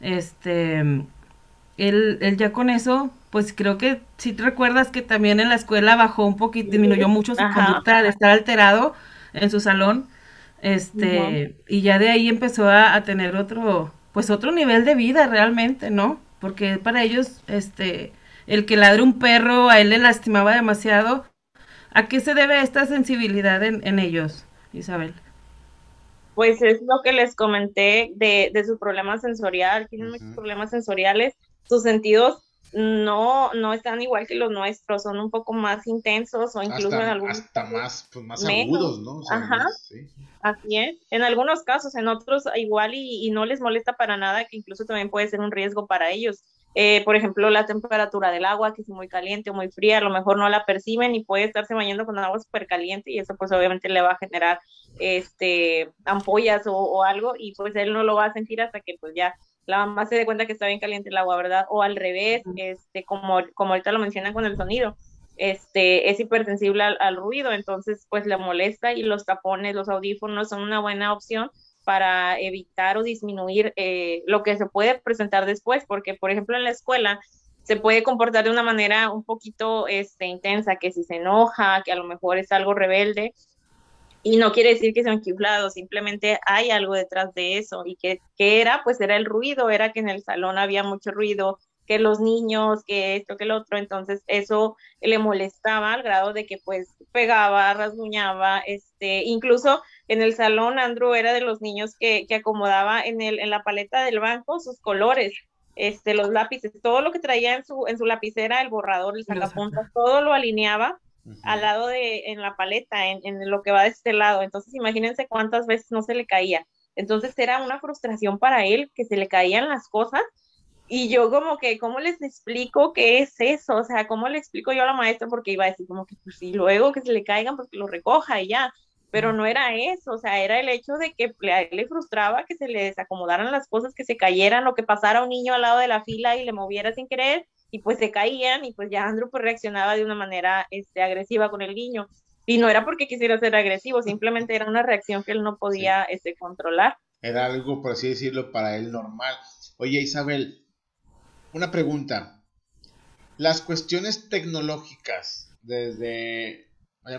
este, él, él ya con eso, pues creo que si te recuerdas que también en la escuela bajó un poquito, disminuyó mucho su conducta de estar alterado en su salón, este, y ya de ahí empezó a, tener otro, pues otro nivel de vida realmente, ¿no? Porque para ellos, este, el que ladre un perro a él le lastimaba demasiado. ¿A qué se debe esta sensibilidad en, en ellos, Isabel? Pues es lo que les comenté de, de su problema sensorial, tienen muchos problemas sensoriales, sus sentidos no, no están igual que los nuestros, son un poco más intensos o incluso en algunos hasta más, pues más agudos, ¿no? Ajá, así es. En algunos casos, en otros igual y, y, no les molesta para nada, que incluso también puede ser un riesgo para ellos. Eh, por ejemplo, la temperatura del agua, que es muy caliente o muy fría, a lo mejor no la perciben y puede estarse bañando con agua súper caliente y eso pues obviamente le va a generar este ampollas o, algo y pues él no lo va a sentir hasta que pues ya la mamá se dé cuenta que está bien caliente el agua, ¿verdad? O al revés, este, como, como ahorita lo mencionan con el sonido, este, es hipersensible al, al ruido, entonces pues le molesta y los tapones, los audífonos son una buena opción para evitar o disminuir eh, lo que se puede presentar después, porque por ejemplo en la escuela se puede comportar de una manera un poquito este, intensa, que si se enoja, que a lo mejor es algo rebelde, y no quiere decir que sea un chiflado, simplemente hay algo detrás de eso, y que, que era, pues era el ruido, era que en el salón había mucho ruido, que los niños, que esto, que el otro, entonces eso le molestaba al grado de que pues pegaba, rasguñaba, este, incluso en el salón Andrew era de los niños que, que acomodaba en, el, en la paleta del banco sus colores, este, los lápices, todo lo que traía en su, en su lapicera, el borrador, el sacapuntas, todo lo alineaba al lado de, en la paleta, en, en lo que va de este lado. Entonces, imagínense cuántas veces no se le caía. Entonces, era una frustración para él que se le caían las cosas y yo como que, ¿cómo les explico qué es eso? O sea, ¿cómo le explico yo a la maestra? Porque iba a decir como que, pues, y luego que se le caigan, porque lo recoja y ya. Pero no era eso, o sea, era el hecho de que le, le frustraba que se le desacomodaran las cosas, que se cayeran, o que pasara un niño al lado de la fila y le moviera sin querer, y pues se caían, y pues ya Andrew pues reaccionaba de una manera este, agresiva con el niño. Y no era porque quisiera ser agresivo, simplemente era una reacción que él no podía este, controlar. Era algo, por así decirlo, para él normal. Oye, Isabel, una pregunta. Las cuestiones tecnológicas, desde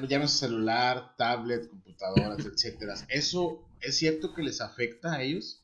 llámese celular, tablet, computadoras, etcétera, ¿eso es cierto que les afecta a ellos?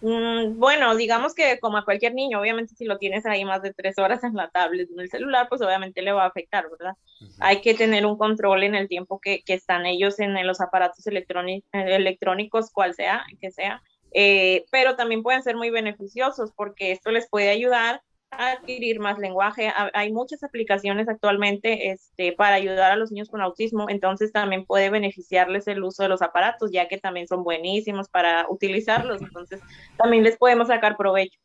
Mm, bueno, digamos que como a cualquier niño, obviamente si lo tienes ahí más de tres horas en la tablet, en el celular, pues obviamente le va a afectar, ¿verdad? Hay que tener un control en el tiempo que, que están ellos en, los aparatos electrónicos, cual sea, que sea, eh, pero también pueden ser muy beneficiosos porque esto les puede ayudar a adquirir más lenguaje. Hay muchas aplicaciones actualmente este, para ayudar a los niños con autismo, entonces también puede beneficiarles el uso de los aparatos, ya que también son buenísimos para utilizarlos, entonces también les podemos sacar provecho.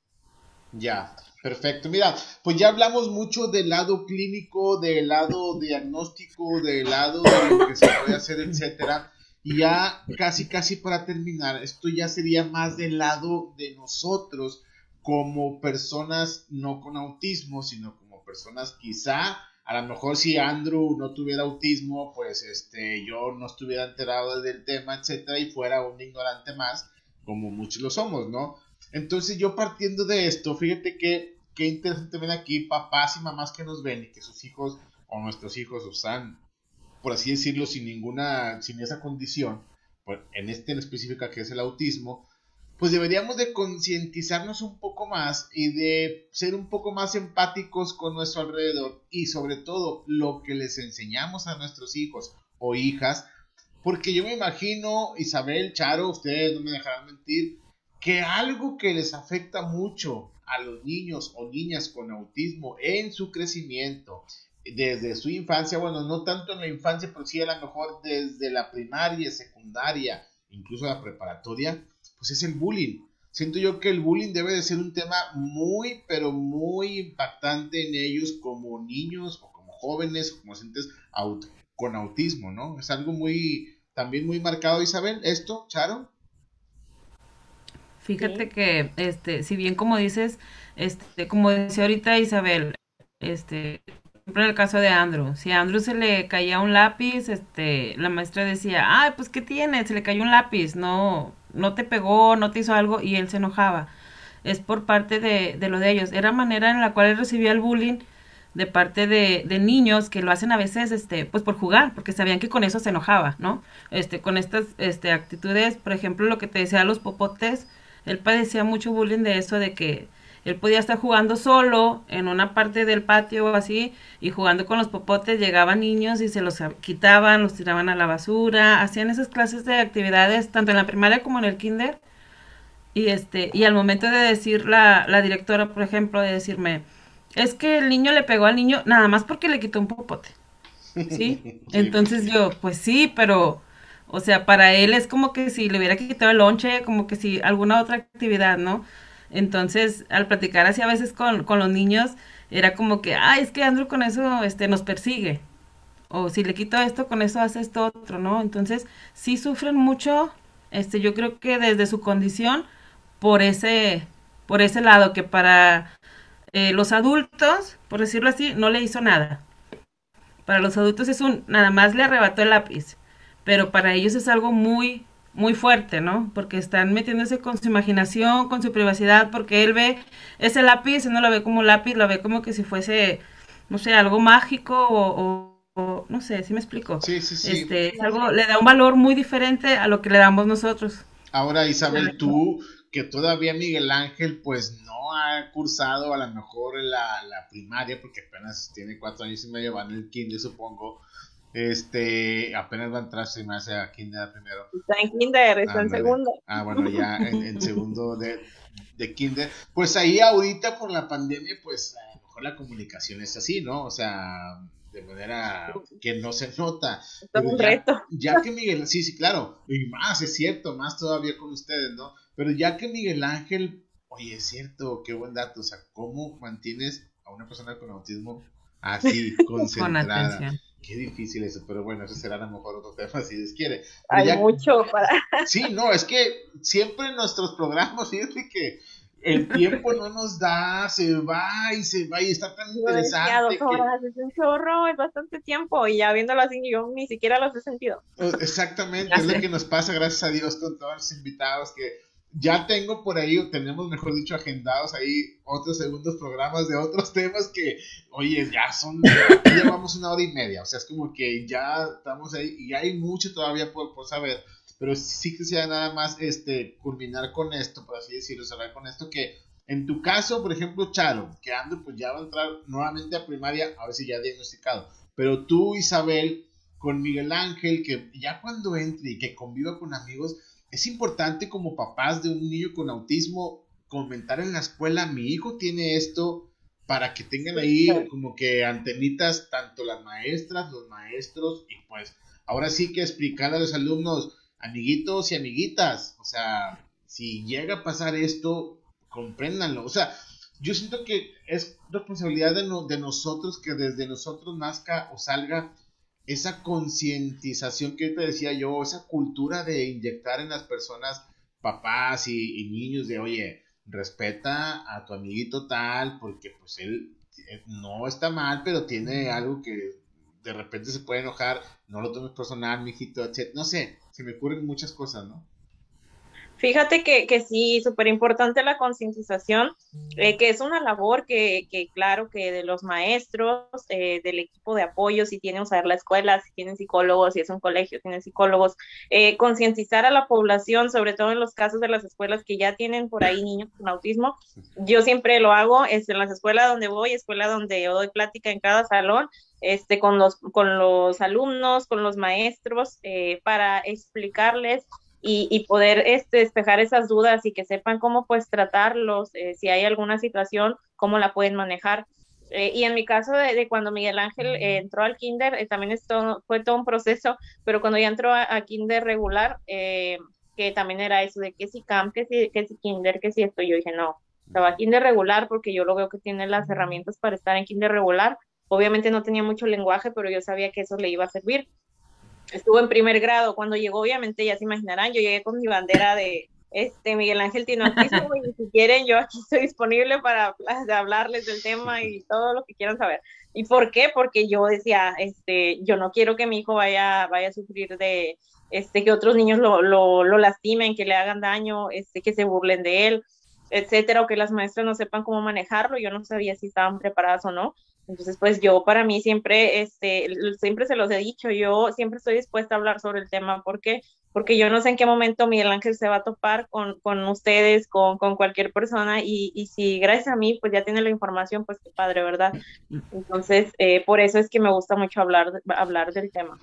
Ya. Perfecto, mira, pues ya hablamos mucho del lado clínico, del lado diagnóstico, del lado de lo que se puede hacer, etcétera. Y ya casi, casi para terminar, esto ya sería más del lado de nosotros como personas no con autismo, sino como personas quizá, a lo mejor si Andrew no tuviera autismo, pues este, yo no estuviera enterado del tema, etcétera, y fuera un ignorante más, como muchos lo somos, ¿no? Entonces yo partiendo de esto, fíjate que qué interesante ven aquí papás y mamás que nos ven y que sus hijos o nuestros hijos usan, por así decirlo, sin ninguna, sin esa condición, pues, en este en específica que es el autismo, pues deberíamos de concientizarnos un poco más y de ser un poco más empáticos con nuestro alrededor y sobre todo lo que les enseñamos a nuestros hijos o hijas, porque yo me imagino, Isabel, Charo, ustedes no me dejarán mentir, que algo que les afecta mucho a los niños o niñas con autismo en su crecimiento, desde su infancia, bueno, no tanto en la infancia, pero sí a lo mejor desde la primaria, secundaria, incluso la preparatoria, pues es el bullying. Siento yo que el bullying debe de ser un tema muy, pero muy impactante en ellos como niños o como jóvenes o como docentes con autismo, ¿no? Es algo muy, también muy marcado, Isabel, esto, Charo. Fíjate que, este, si bien como dices, este, como decía ahorita Isabel, este, en el caso de Andrew, si Andrew se le caía un lápiz, este, la maestra decía, ay, pues, ¿qué tiene? Se le cayó un lápiz, no, no te pegó, no te hizo algo, y él se enojaba. Es por parte de, de lo de ellos. Era manera en la cual él recibía el bullying de parte de, de, niños que lo hacen a veces, este, pues por jugar, porque sabían que con eso se enojaba, ¿no? Este, con estas, este, actitudes, por ejemplo, lo que te decía los popotes, él padecía mucho bullying de eso, de que él podía estar jugando solo en una parte del patio o así y jugando con los popotes llegaban niños y se los quitaban, los tiraban a la basura, hacían esas clases de actividades tanto en la primaria como en el kinder. Y este y al momento de decir la, la directora, por ejemplo, de decirme, es que el niño le pegó al niño nada más porque le quitó un popote. ¿Sí? Entonces yo, pues sí, pero o sea, para él es como que si le hubiera quitado el lonche, como que si alguna otra actividad, ¿no? Entonces, al platicar así a veces con, con los niños, era como que, ay, es que Andrew con eso este, nos persigue. O si le quito esto, con eso hace esto otro, ¿no? Entonces, sí sufren mucho, este, yo creo que desde su condición, por ese, por ese lado, que para eh, los adultos, por decirlo así, no le hizo nada. Para los adultos es un, nada más le arrebató el lápiz. Pero para ellos es algo muy, muy fuerte, ¿no? Porque están metiéndose con su imaginación, con su privacidad, porque él ve ese lápiz, él no lo ve como lápiz, lo ve como que si fuese, no sé, algo mágico o, no sé, ¿sí me explico? Sí, sí, sí. Este, es algo, le da un valor muy diferente a lo que le damos nosotros. Ahora, Isabel, tú, que todavía Miguel Ángel, pues no ha cursado a lo mejor la, la primaria, porque apenas tiene cuatro años y medio, va en el kinder, supongo, este, apenas va a entrar, se me hace a Kinder primero. Está en Kinder, está en segundo. Ah, bueno, ya en, segundo de, de, Kinder. Pues ahí ahorita por la pandemia, pues a lo mejor la comunicación es así, ¿no? O sea, de manera que no se nota. Es un ya, reto. Ya que Miguel, sí, sí, claro, y más, es cierto, más todavía con ustedes, ¿no? Pero ya que Miguel Ángel, oye, es cierto, qué buen dato, o sea, ¿cómo mantienes a una persona con autismo así, concentrada? con Qué difícil eso, pero bueno, eso será a lo mejor otro tema si Dios quiere. Hay mucho para... Sí, no, es que siempre en nuestros programas, fíjate que el tiempo no nos da, se va y se va y está tan interesante. Dos horas, es un chorro, es bastante tiempo y ya viéndolo así yo ni siquiera los he sentido. Exactamente, es lo que nos pasa, gracias a Dios, con todos los invitados que ya tengo por ahí, o tenemos mejor dicho, agendados ahí otros segundos programas de otros temas que, oye, ya son, ya llevamos una hora y media, o sea, es como que ya estamos ahí y hay mucho todavía por, por saber, pero sí quisiera nada más este, culminar con esto, por así decirlo, cerrar con esto, que en tu caso, por ejemplo, Charo, que ando pues ya va a entrar nuevamente a primaria, a ver si ya diagnosticado, pero tú, Isabel, con Miguel Ángel, que ya cuando entre y que conviva con amigos, es importante como papás de un niño con autismo comentar en la escuela, mi hijo tiene esto, para que tengan ahí como que antenitas tanto las maestras, los maestros, y pues ahora sí que explicar a los alumnos, amiguitos y amiguitas, o sea, si llega a pasar esto, compréndanlo, o sea, yo siento que es responsabilidad de, de nosotros que desde nosotros nazca o salga esa concientización que te decía yo, esa cultura de inyectar en las personas, papás y, niños, de oye, respeta a tu amiguito tal, porque pues él eh, no está mal, pero tiene algo que de repente se puede enojar, no lo tomes personal, mijito, etc. No sé, se me ocurren muchas cosas, ¿no? Fíjate que, que sí, súper importante la concientización, eh, que es una labor que, que, claro, que de los maestros, eh, del equipo de apoyo, si tienen, usar la escuela, si tienen psicólogos, si es un colegio, tienen psicólogos, eh, concientizar a la población, sobre todo en los casos de las escuelas que ya tienen por ahí niños con autismo. Yo siempre lo hago, es en las escuelas donde voy, escuela donde yo doy plática en cada salón, este, con, los, con los alumnos, con los maestros, para explicarles y, poder este, despejar esas dudas y que sepan cómo pues tratarlos, eh, si hay alguna situación, cómo la pueden manejar. Eh, y en mi caso de, cuando Miguel Ángel eh, entró al kinder, también esto fue todo un proceso, pero cuando ya entró a, kinder regular, que también era eso de que si camp, que si, que si kinder, que si esto, yo dije no, estaba a kinder regular porque yo lo veo que tiene las herramientas para estar en kinder regular. Obviamente no tenía mucho lenguaje, pero yo sabía que eso le iba a servir estuvo en primer grado. Cuando llegó, obviamente, ya se imaginarán, yo llegué con mi bandera de este Miguel Ángel tiene y si quieren, yo aquí estoy disponible para hablarles del tema y todo lo que quieran saber. ¿Y por qué? Porque yo decía, este, yo no quiero que mi hijo vaya, vaya a sufrir de, este, que otros niños lo, lo, lo lastimen, que le hagan daño, este, que se burlen de él, etcétera, o que las maestras no sepan cómo manejarlo. Yo no sabía si estaban preparadas o no. Entonces, pues yo para mí siempre, este, siempre se los he dicho, yo siempre estoy dispuesta a hablar sobre el tema. ¿Por qué? Porque yo no sé en qué momento Miguel Ángel se va a topar con, con ustedes, con, con, cualquier persona, y, y, si gracias a mí, pues ya tiene la información, pues qué padre, ¿verdad? Entonces, eh, por eso es que me gusta mucho hablar, hablar del tema.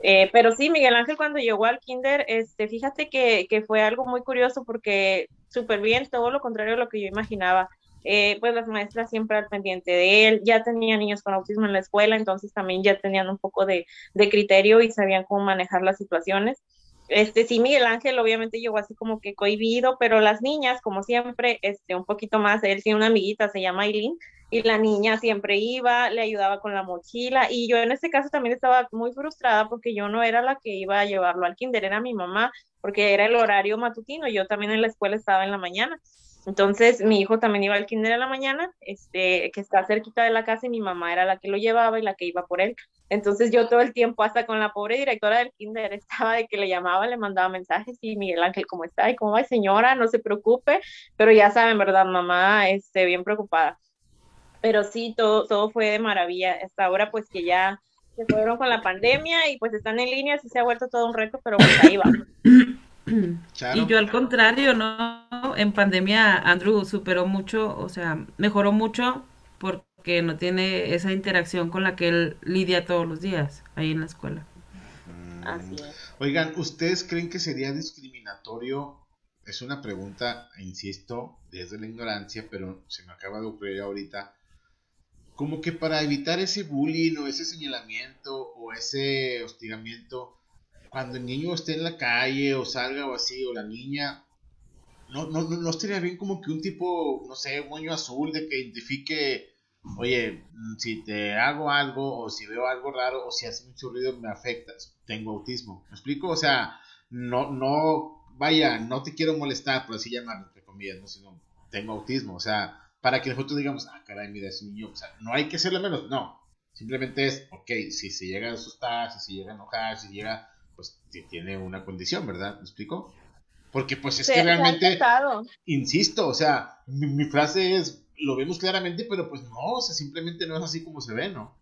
Eh, pero sí, Miguel Ángel cuando llegó al kinder, este, fíjate que, que fue algo muy curioso porque súper bien, todo lo contrario a lo que yo imaginaba. Eh, pues las maestras siempre al pendiente de él, ya tenía niños con autismo en la escuela, entonces también ya tenían un poco de, criterio y sabían cómo manejar las situaciones. Este, sí, Miguel Ángel obviamente llegó así como que cohibido, pero las niñas, como siempre, este, un poquito más, él tiene una amiguita, se llama Aileen, y la niña siempre iba, le ayudaba con la mochila, y yo en este caso también estaba muy frustrada porque yo no era la que iba a llevarlo al kinder, era mi mamá, porque era el horario matutino, yo también en la escuela estaba en la mañana. Entonces, mi hijo también iba al kinder a la mañana, este, que está cerquita de la casa y mi mamá era la que lo llevaba y la que iba por él. Entonces, yo todo el tiempo, hasta con la pobre directora del kinder, estaba de que le llamaba, le mandaba mensajes y Miguel Ángel, ¿cómo está? ¿Y cómo va, señora? No se preocupe, pero ya saben, ¿verdad? Mamá, este, bien preocupada. Pero sí, todo, todo fue de maravilla. Hasta ahora, pues que ya se fueron con la pandemia y pues están en línea, sí se ha vuelto todo un reto, pero pues ahí va. Y yo al contrario, ¿no? En pandemia Andrew superó mucho, o sea, mejoró mucho porque no tiene esa interacción con la que él lidia todos los días ahí en la escuela. Mm. Oigan, ¿ustedes creen que sería discriminatorio? Es una pregunta, insisto, desde la ignorancia, pero se me acaba de ocurrir ahorita. Como que para evitar ese bullying o ese señalamiento o ese hostigamiento, cuando el niño esté en la calle o salga o así, o la niña, no, no, no estaría bien como que un tipo, no sé, un moño azul de que identifique, oye, mm, si te hago algo o si veo algo raro o si hace mucho ruido me afectas, tengo autismo. ¿Me explico? O sea, no, no, vaya, no te quiero molestar, por así llamarlo, entre comillas, ¿no? sino tengo autismo. O sea, para que nosotros digamos, ah, caray, mira, es un niño. O sea, no hay que hacerlo menos, no. Simplemente es, ok, si se llega a asustar, si se llega a enojar, si llega pues tiene una condición, ¿verdad? ¿Me explico? Porque pues es que realmente, insisto, o sea, mi, frase es, lo vemos claramente, pero pues no, o sea, simplemente no es así como se ve, ¿no?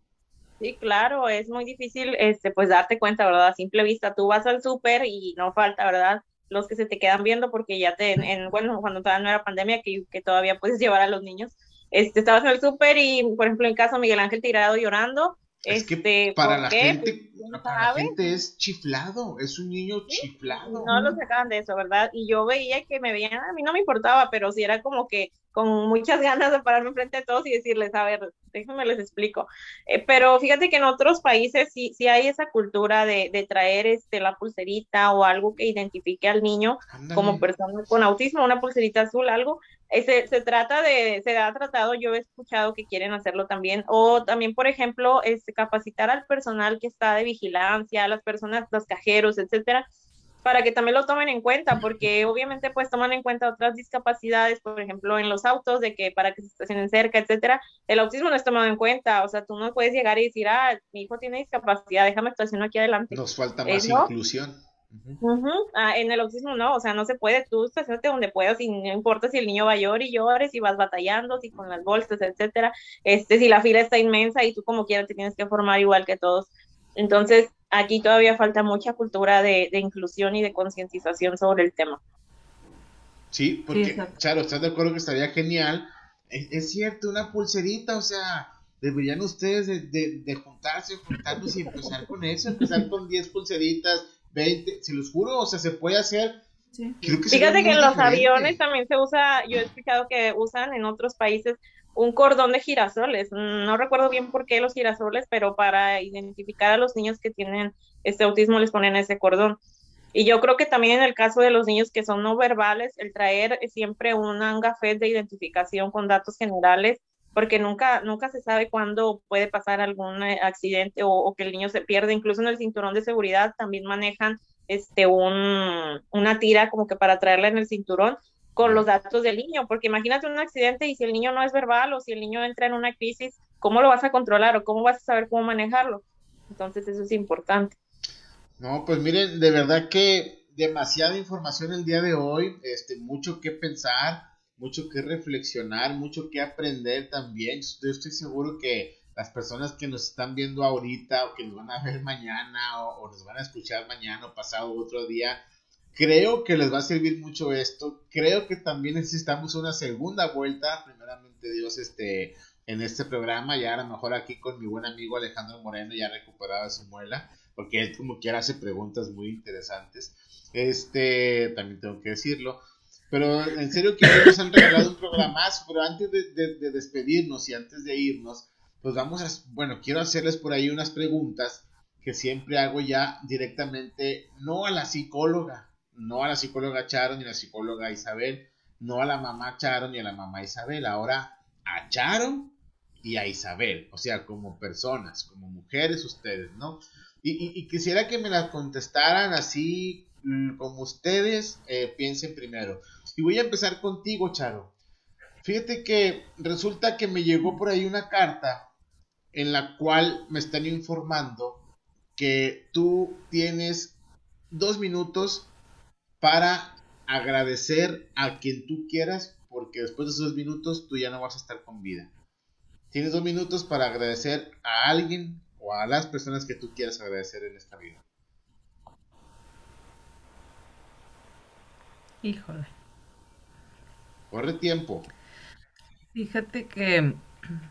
Sí, claro, es muy difícil, este, pues darte cuenta, ¿verdad? A simple vista, tú vas al súper y no falta, ¿verdad? Los que se te quedan viendo porque ya te, en, bueno, cuando todavía no era pandemia, que, que todavía puedes llevar a los niños, este, estabas en el súper y, por ejemplo, en caso Miguel Ángel tirado llorando, es que este, para la gente, pues, para la gente es chiflado, es un niño chiflado. No lo sacaban de eso, ¿verdad? Y yo veía que me veían, a mí no me importaba, pero si era como que con muchas ganas de pararme frente a todos y decirles, a ver, déjenme les explico. Eh, pero fíjate que en otros países sí, sí hay esa cultura de, de, traer este, la pulserita o algo que identifique al niño como persona con autismo, una pulserita azul, algo. se, se, trata de, se ha tratado, yo he escuchado que quieren hacerlo también, o también, por ejemplo, este, capacitar al personal que está de vigilancia, a las personas, los cajeros, etcétera, para que también lo tomen en cuenta, porque obviamente pues toman en cuenta otras discapacidades, por ejemplo, en los autos, de que para que se estacionen cerca, etcétera, el autismo no es tomado en cuenta, o sea, tú no puedes llegar y decir, ah, mi hijo tiene discapacidad, déjame estacionar aquí adelante. Nos falta más inclusión. Ah, en el autismo no, o sea, no se puede, tú estacionate donde puedas y no importa si el niño va a llorar y llores, si vas batallando, si con las bolsas, etcétera, este, si la fila está inmensa y tú como quieras te tienes que formar igual que todos. Entonces, aquí todavía falta mucha cultura de, inclusión y de concientización sobre el tema. Sí, porque, claro, ¿estás de acuerdo que estaría genial? Es, cierto, una pulserita, o sea, deberían ustedes de, juntarse, juntarnos y empezar con eso, empezar con 10 pulseritas, 20, se los juro, o sea, se puede hacer. Fíjate que en los aviones también se usa, yo he explicado que usan en otros países un cordón de girasoles. No recuerdo bien por qué los girasoles, pero para identificar a los niños que tienen este autismo les ponen ese cordón. Y yo creo que también en el caso de los niños que son no verbales, el traer siempre un gafet de identificación con datos generales, porque nunca, nunca se sabe cuándo puede pasar algún eh, accidente o, que el niño se pierde. Incluso en el cinturón de seguridad también manejan este un, una tira como que para traerla en el cinturón con los datos del niño, porque imagínate un accidente y si el niño no es verbal o si el niño entra en una crisis, ¿cómo lo vas a controlar o cómo vas a saber cómo manejarlo? Entonces eso es importante. No, pues miren, de verdad que demasiada información el día de hoy, este, mucho que pensar, mucho que reflexionar, mucho que aprender también. Yo estoy seguro que las personas que nos están viendo ahorita o que nos van a ver mañana o, o nos van a escuchar mañana o pasado otro día, Creo que les va a servir mucho esto. Creo que también necesitamos una segunda vuelta, primeramente Dios, este, en este programa. Ya a lo mejor aquí con mi buen amigo Alejandro Moreno, ya recuperado su muela, porque él como quiera hace preguntas muy interesantes. Este, también tengo que decirlo. Pero en serio que nos han regalado un programazo, pero antes de, de despedirnos y antes de irnos, pues vamos a, bueno, quiero hacerles por ahí unas preguntas que siempre hago ya directamente, no a la psicóloga, no a la psicóloga Charo ni a la psicóloga Isabel, no a la mamá Charo ni a la mamá Isabel, ahora a Charo y a Isabel, o sea, como personas, como mujeres ustedes, ¿no? Y, quisiera que me las contestaran así mm, como ustedes eh, piensen primero. Y voy a empezar contigo, Charo. Fíjate que resulta que me llegó por ahí una carta en la cual me están informando que tú tienes dos minutos para agradecer a quien tú quieras, porque después de esos dos minutos tú ya no vas a estar con vida. Tienes dos minutos para agradecer a alguien o a las personas que tú quieras agradecer en esta vida. Híjole. Corre tiempo. Fíjate que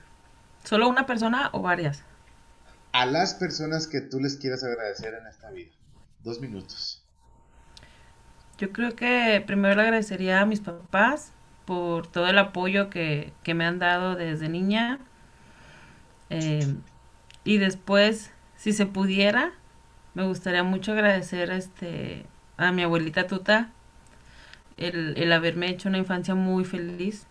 solo una persona o varias. A las personas que tú les quieras agradecer en esta vida. Dos minutos. Yo creo que primero le agradecería a mis papás por todo el apoyo que, me han dado desde niña. Eh, y después, si se pudiera, me gustaría mucho agradecer este, a mi abuelita Tuta el, el haberme hecho una infancia muy feliz.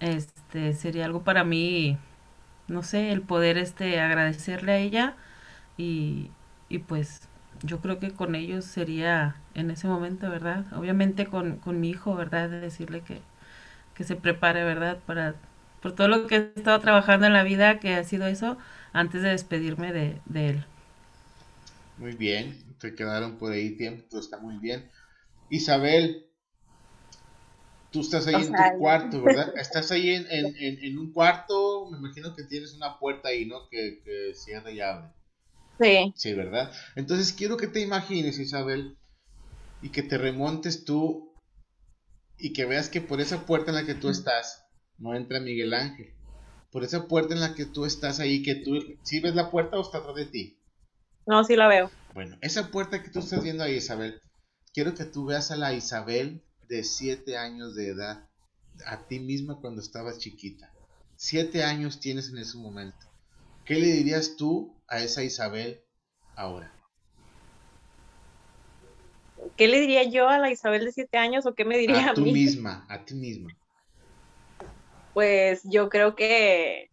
Este sería algo para mí, no sé, el poder este agradecerle a ella y, y pues yo creo que con ellos sería en ese momento, ¿verdad? Obviamente con, con mi hijo, ¿verdad? De decirle que, que se prepare, ¿verdad? Para, por todo lo que he estado trabajando en la vida, que ha sido eso, antes de despedirme de, de él. Muy bien, te quedaron por ahí tiempo, está muy bien. Isabel, tú estás ahí en tu cuarto, ¿verdad? Estás ahí en, en, en, un cuarto, me imagino que tienes una puerta ahí, ¿no? Que, que cierra y abre. Sí. Sí, ¿verdad? Entonces quiero que te imagines, Isabel, y que te remontes tú y que veas que por esa puerta en la que tú estás no entra Miguel Ángel. Por esa puerta en la que tú estás ahí, que tú, ¿sí ves la puerta o está atrás de ti? No, sí la veo. Bueno, esa puerta que tú estás viendo ahí, Isabel, quiero que tú veas a la Isabel de siete años de edad, a ti misma cuando estabas chiquita? Siete años tienes en ese momento. ¿Qué le dirías tú a esa Isabel ahora? ¿Qué le diría yo a la Isabel de siete años o qué me diría a, a tú misma, a ti misma? Pues yo creo que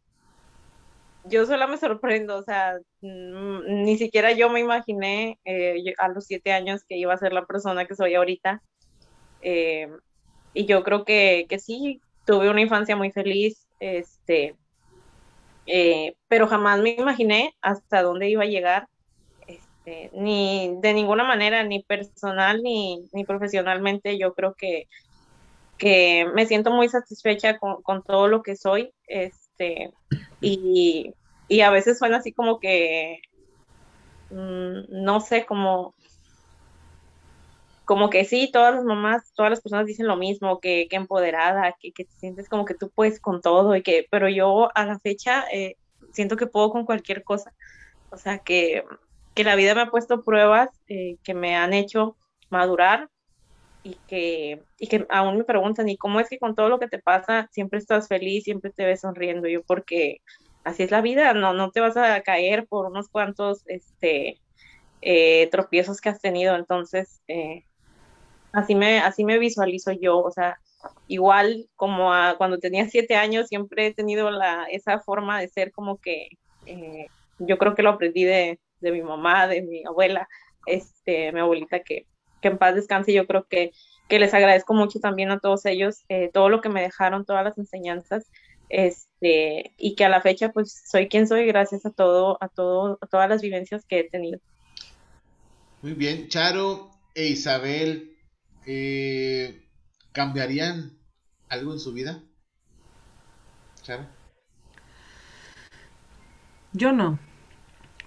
yo sola me sorprendo, o sea, mm, ni siquiera yo me imaginé eh, a los siete años que iba a ser la persona que soy ahorita. Eh, y yo creo que, que, sí, tuve una infancia muy feliz, este, eh, pero jamás me imaginé hasta dónde iba a llegar, este, ni de ninguna manera, ni personal ni, ni profesionalmente. Yo creo que, que me siento muy satisfecha con, con todo lo que soy. Este, y, y a veces suena así como que, mm, no sé, como, como que sí, todas las mamás, todas las personas dicen lo mismo, que, que empoderada, que, que, te sientes como que tú puedes con todo, y que, pero yo a la fecha eh, siento que puedo con cualquier cosa. O sea, que, que la vida me ha puesto pruebas eh, que me han hecho madurar y que, y que aún me preguntan, ¿y cómo es que con todo lo que te pasa siempre estás feliz, siempre te ves sonriendo? Yo porque así es la vida, no, no te vas a caer por unos cuantos este, eh, tropiezos que has tenido, entonces eh, así, me, así me visualizo yo, o sea, igual como cuando tenía siete años siempre he tenido la, esa forma de ser como que eh, yo creo que lo aprendí de, de, mi mamá, de mi abuela, este, mi abuelita que, que en paz descanse, yo creo que, que les agradezco mucho también a todos ellos, todo lo que me dejaron, todas las enseñanzas, este, y que a la fecha pues soy quien soy gracias a todo, a todo, a todas las vivencias que he tenido. Muy bien, Charo e Isabel, eh, ¿cambiarían algo en su vida? Charo. Yo no.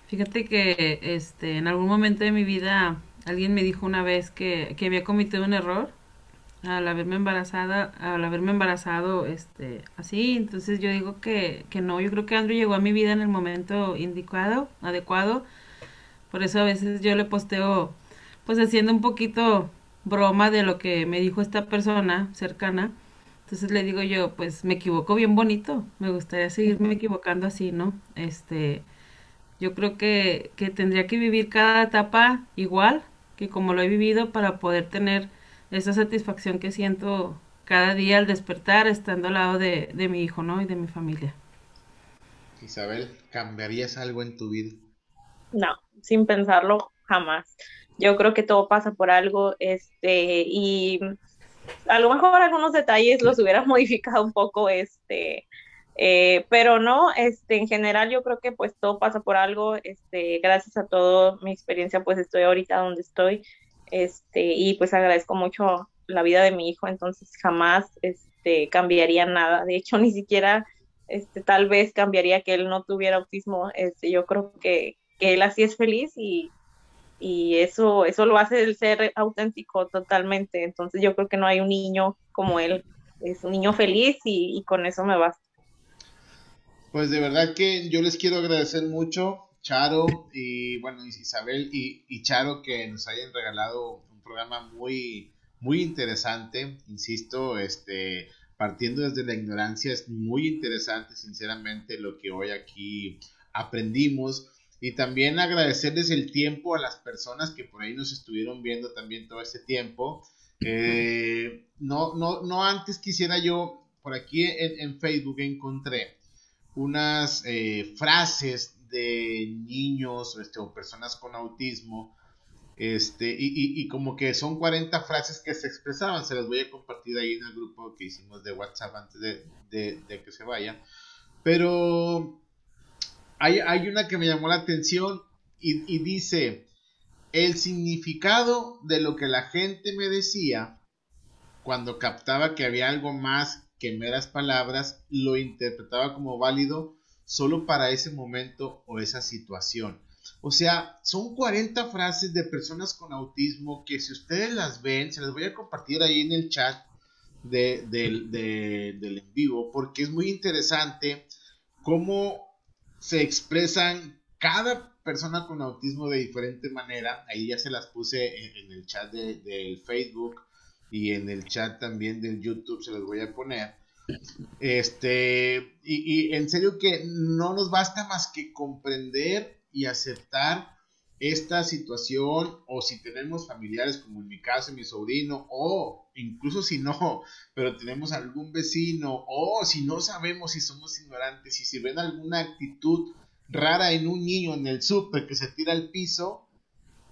Fíjate que este, en algún momento de mi vida alguien me dijo una vez que, que había cometido un error al haberme embarazada, al haberme embarazado, este, así, entonces yo digo que, que no, yo creo que Andrew llegó a mi vida en el momento indicado, adecuado, por eso a veces yo le posteo, pues haciendo un poquito broma de lo que me dijo esta persona cercana, entonces le digo yo, pues me equivoco bien bonito, me gustaría seguirme equivocando así, ¿no? Este, yo creo que, que tendría que vivir cada etapa igual que como lo he vivido para poder tener esa satisfacción que siento cada día al despertar estando al lado de, mi hijo, ¿no? Y de mi familia. Isabel, ¿cambiarías algo en tu vida? No, sin pensarlo jamás. Yo creo que todo pasa por algo, este, y a lo mejor algunos detalles los hubiera modificado un poco, este, eh, pero no, este, en general yo creo que pues todo pasa por algo, este, gracias a toda mi experiencia pues estoy ahorita donde estoy, este, y pues agradezco mucho la vida de mi hijo, entonces jamás este, cambiaría nada. De hecho, ni siquiera este, tal vez cambiaría que él no tuviera autismo. Este, yo creo que, que él así es feliz y, y eso, eso lo hace el ser auténtico totalmente. Entonces yo creo que no hay un niño como él. Es un niño feliz y, y con eso me basta. Pues de verdad que yo les quiero agradecer mucho Charo y bueno, Isabel y, y, Charo que nos hayan regalado un programa muy, muy interesante, insisto, este, partiendo desde la ignorancia, es muy interesante, sinceramente, lo que hoy aquí aprendimos. Y también agradecerles el tiempo a las personas que por ahí nos estuvieron viendo también todo este tiempo. Eh, no, no, no antes quisiera yo, por aquí en, en Facebook encontré unas eh, frases de niños este, o personas con autismo. Este, y, como que son 40 frases que se expresaban, se las voy a compartir ahí en el grupo que hicimos de WhatsApp antes de, que se vayan. Pero hay, una que me llamó la atención y, dice, el significado de lo que la gente me decía cuando captaba que había algo más que meras palabras, lo interpretaba como válido solo para ese momento o esa situación. O sea, son 40 frases de personas con autismo que si ustedes las ven, se las voy a compartir ahí en el chat de, del en vivo, porque es muy interesante cómo se expresan cada persona con autismo de diferente manera. Ahí ya se las puse en, el chat del Facebook y en el chat también del YouTube se los voy a poner. Este, y, y en serio que no nos basta más que comprender y aceptar esta situación o si tenemos familiares como en mi caso mi sobrino o incluso si no, pero tenemos algún vecino o si no sabemos si somos ignorantes y si ven alguna actitud rara en un niño en el súper que se tira al piso,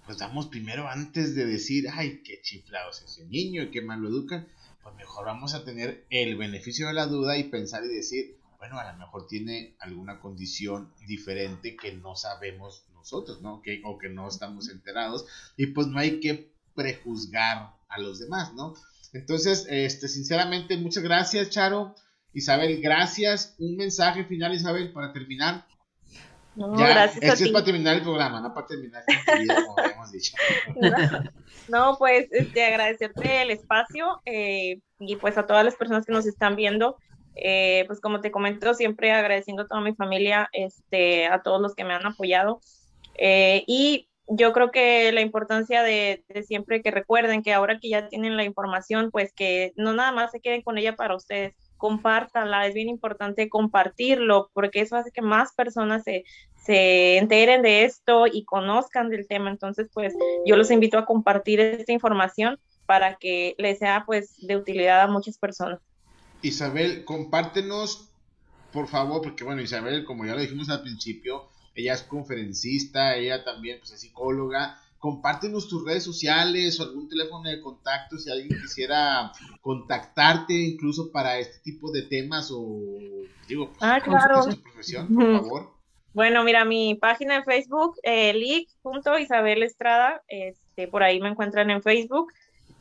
pues damos primero antes de decir, ay, qué chiflados ese niño y qué mal lo educan, pues mejor vamos a tener el beneficio de la duda y pensar y decir, bueno, a lo mejor tiene alguna condición diferente que no sabemos nosotros, ¿no? Que, o que no estamos enterados y pues no hay que prejuzgar a los demás, ¿no? Entonces, este, sinceramente, muchas gracias, Charo. Isabel, gracias. Un mensaje final, Isabel, para terminar. No, gracias esto es para terminar el programa, no para terminar el video, como habíamos dicho. No, pues este, agradecerte el espacio eh, y pues a todas las personas que nos están viendo. Eh, pues como te comento, siempre agradeciendo a toda mi familia, este, a todos los que me han apoyado. Eh, y yo creo que la importancia de, siempre que recuerden que ahora que ya tienen la información, pues que no nada más se queden con ella para ustedes, compártanla, es bien importante compartirlo porque eso hace que más personas se, se enteren de esto y conozcan del tema. Entonces, pues yo los invito a compartir esta información para que les sea pues de utilidad a muchas personas. Isabel, compártenos, por favor, porque bueno, Isabel, como ya lo dijimos al principio, ella es conferencista, ella también pues, es psicóloga. Compártenos tus redes sociales o algún teléfono de contacto si alguien quisiera contactarte incluso para este tipo de temas o digo, pues, ah, claro. profesión, por favor. Bueno, mira, mi página de Facebook, eh, Isabel Estrada, este, por ahí me encuentran en Facebook.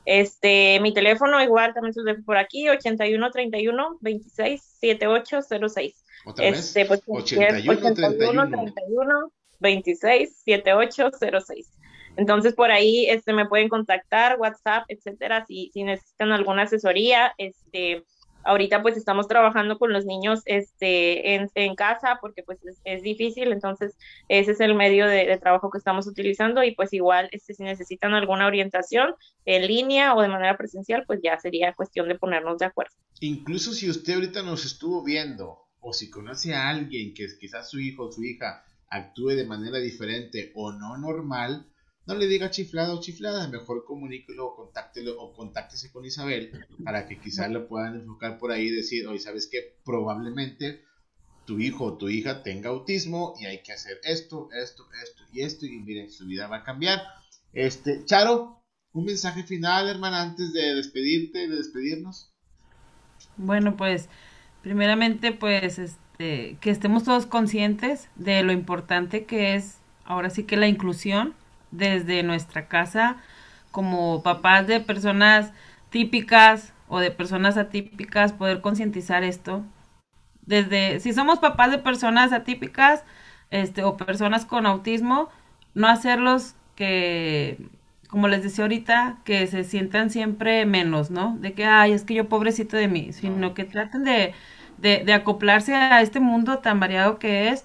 Este, mi teléfono igual también se por aquí, 8131 26 7806. ¿Otra este, vez? Pues, 81, 31. 31 26 7806. Entonces por ahí este, me pueden contactar, WhatsApp, etcétera, si, si necesitan alguna asesoría. Este, ahorita pues estamos trabajando con los niños este, en, en casa porque pues es, difícil, entonces ese es el medio de, trabajo que estamos utilizando y pues igual este, si necesitan alguna orientación en línea o de manera presencial, pues ya sería cuestión de ponernos de acuerdo. Incluso si usted ahorita nos estuvo viendo o si conoce a alguien que quizás su hijo o su hija actúe de manera diferente o no normal, no le diga chiflado o chiflada, mejor comuníquelo o contáctelo o contáctese con Isabel para que quizás lo puedan enfocar por ahí y decir, oye, ¿sabes qué? Probablemente tu hijo o tu hija tenga autismo y hay que hacer esto, esto, esto y esto y miren, su vida va a cambiar. Este, Charo, un mensaje final, hermana, antes de despedirte, de despedirnos. Bueno, pues primeramente pues este que estemos todos conscientes de lo importante que es ahora sí que la inclusión desde nuestra casa como papás de personas típicas o de personas atípicas, poder concientizar esto. Desde, si somos papás de personas atípicas, este, o personas con autismo, no hacerlos que, como les decía ahorita, que se sientan siempre menos, ¿no? De que, ay, es que yo pobrecito de mí, sino que traten de, de, de acoplarse a este mundo tan variado que es,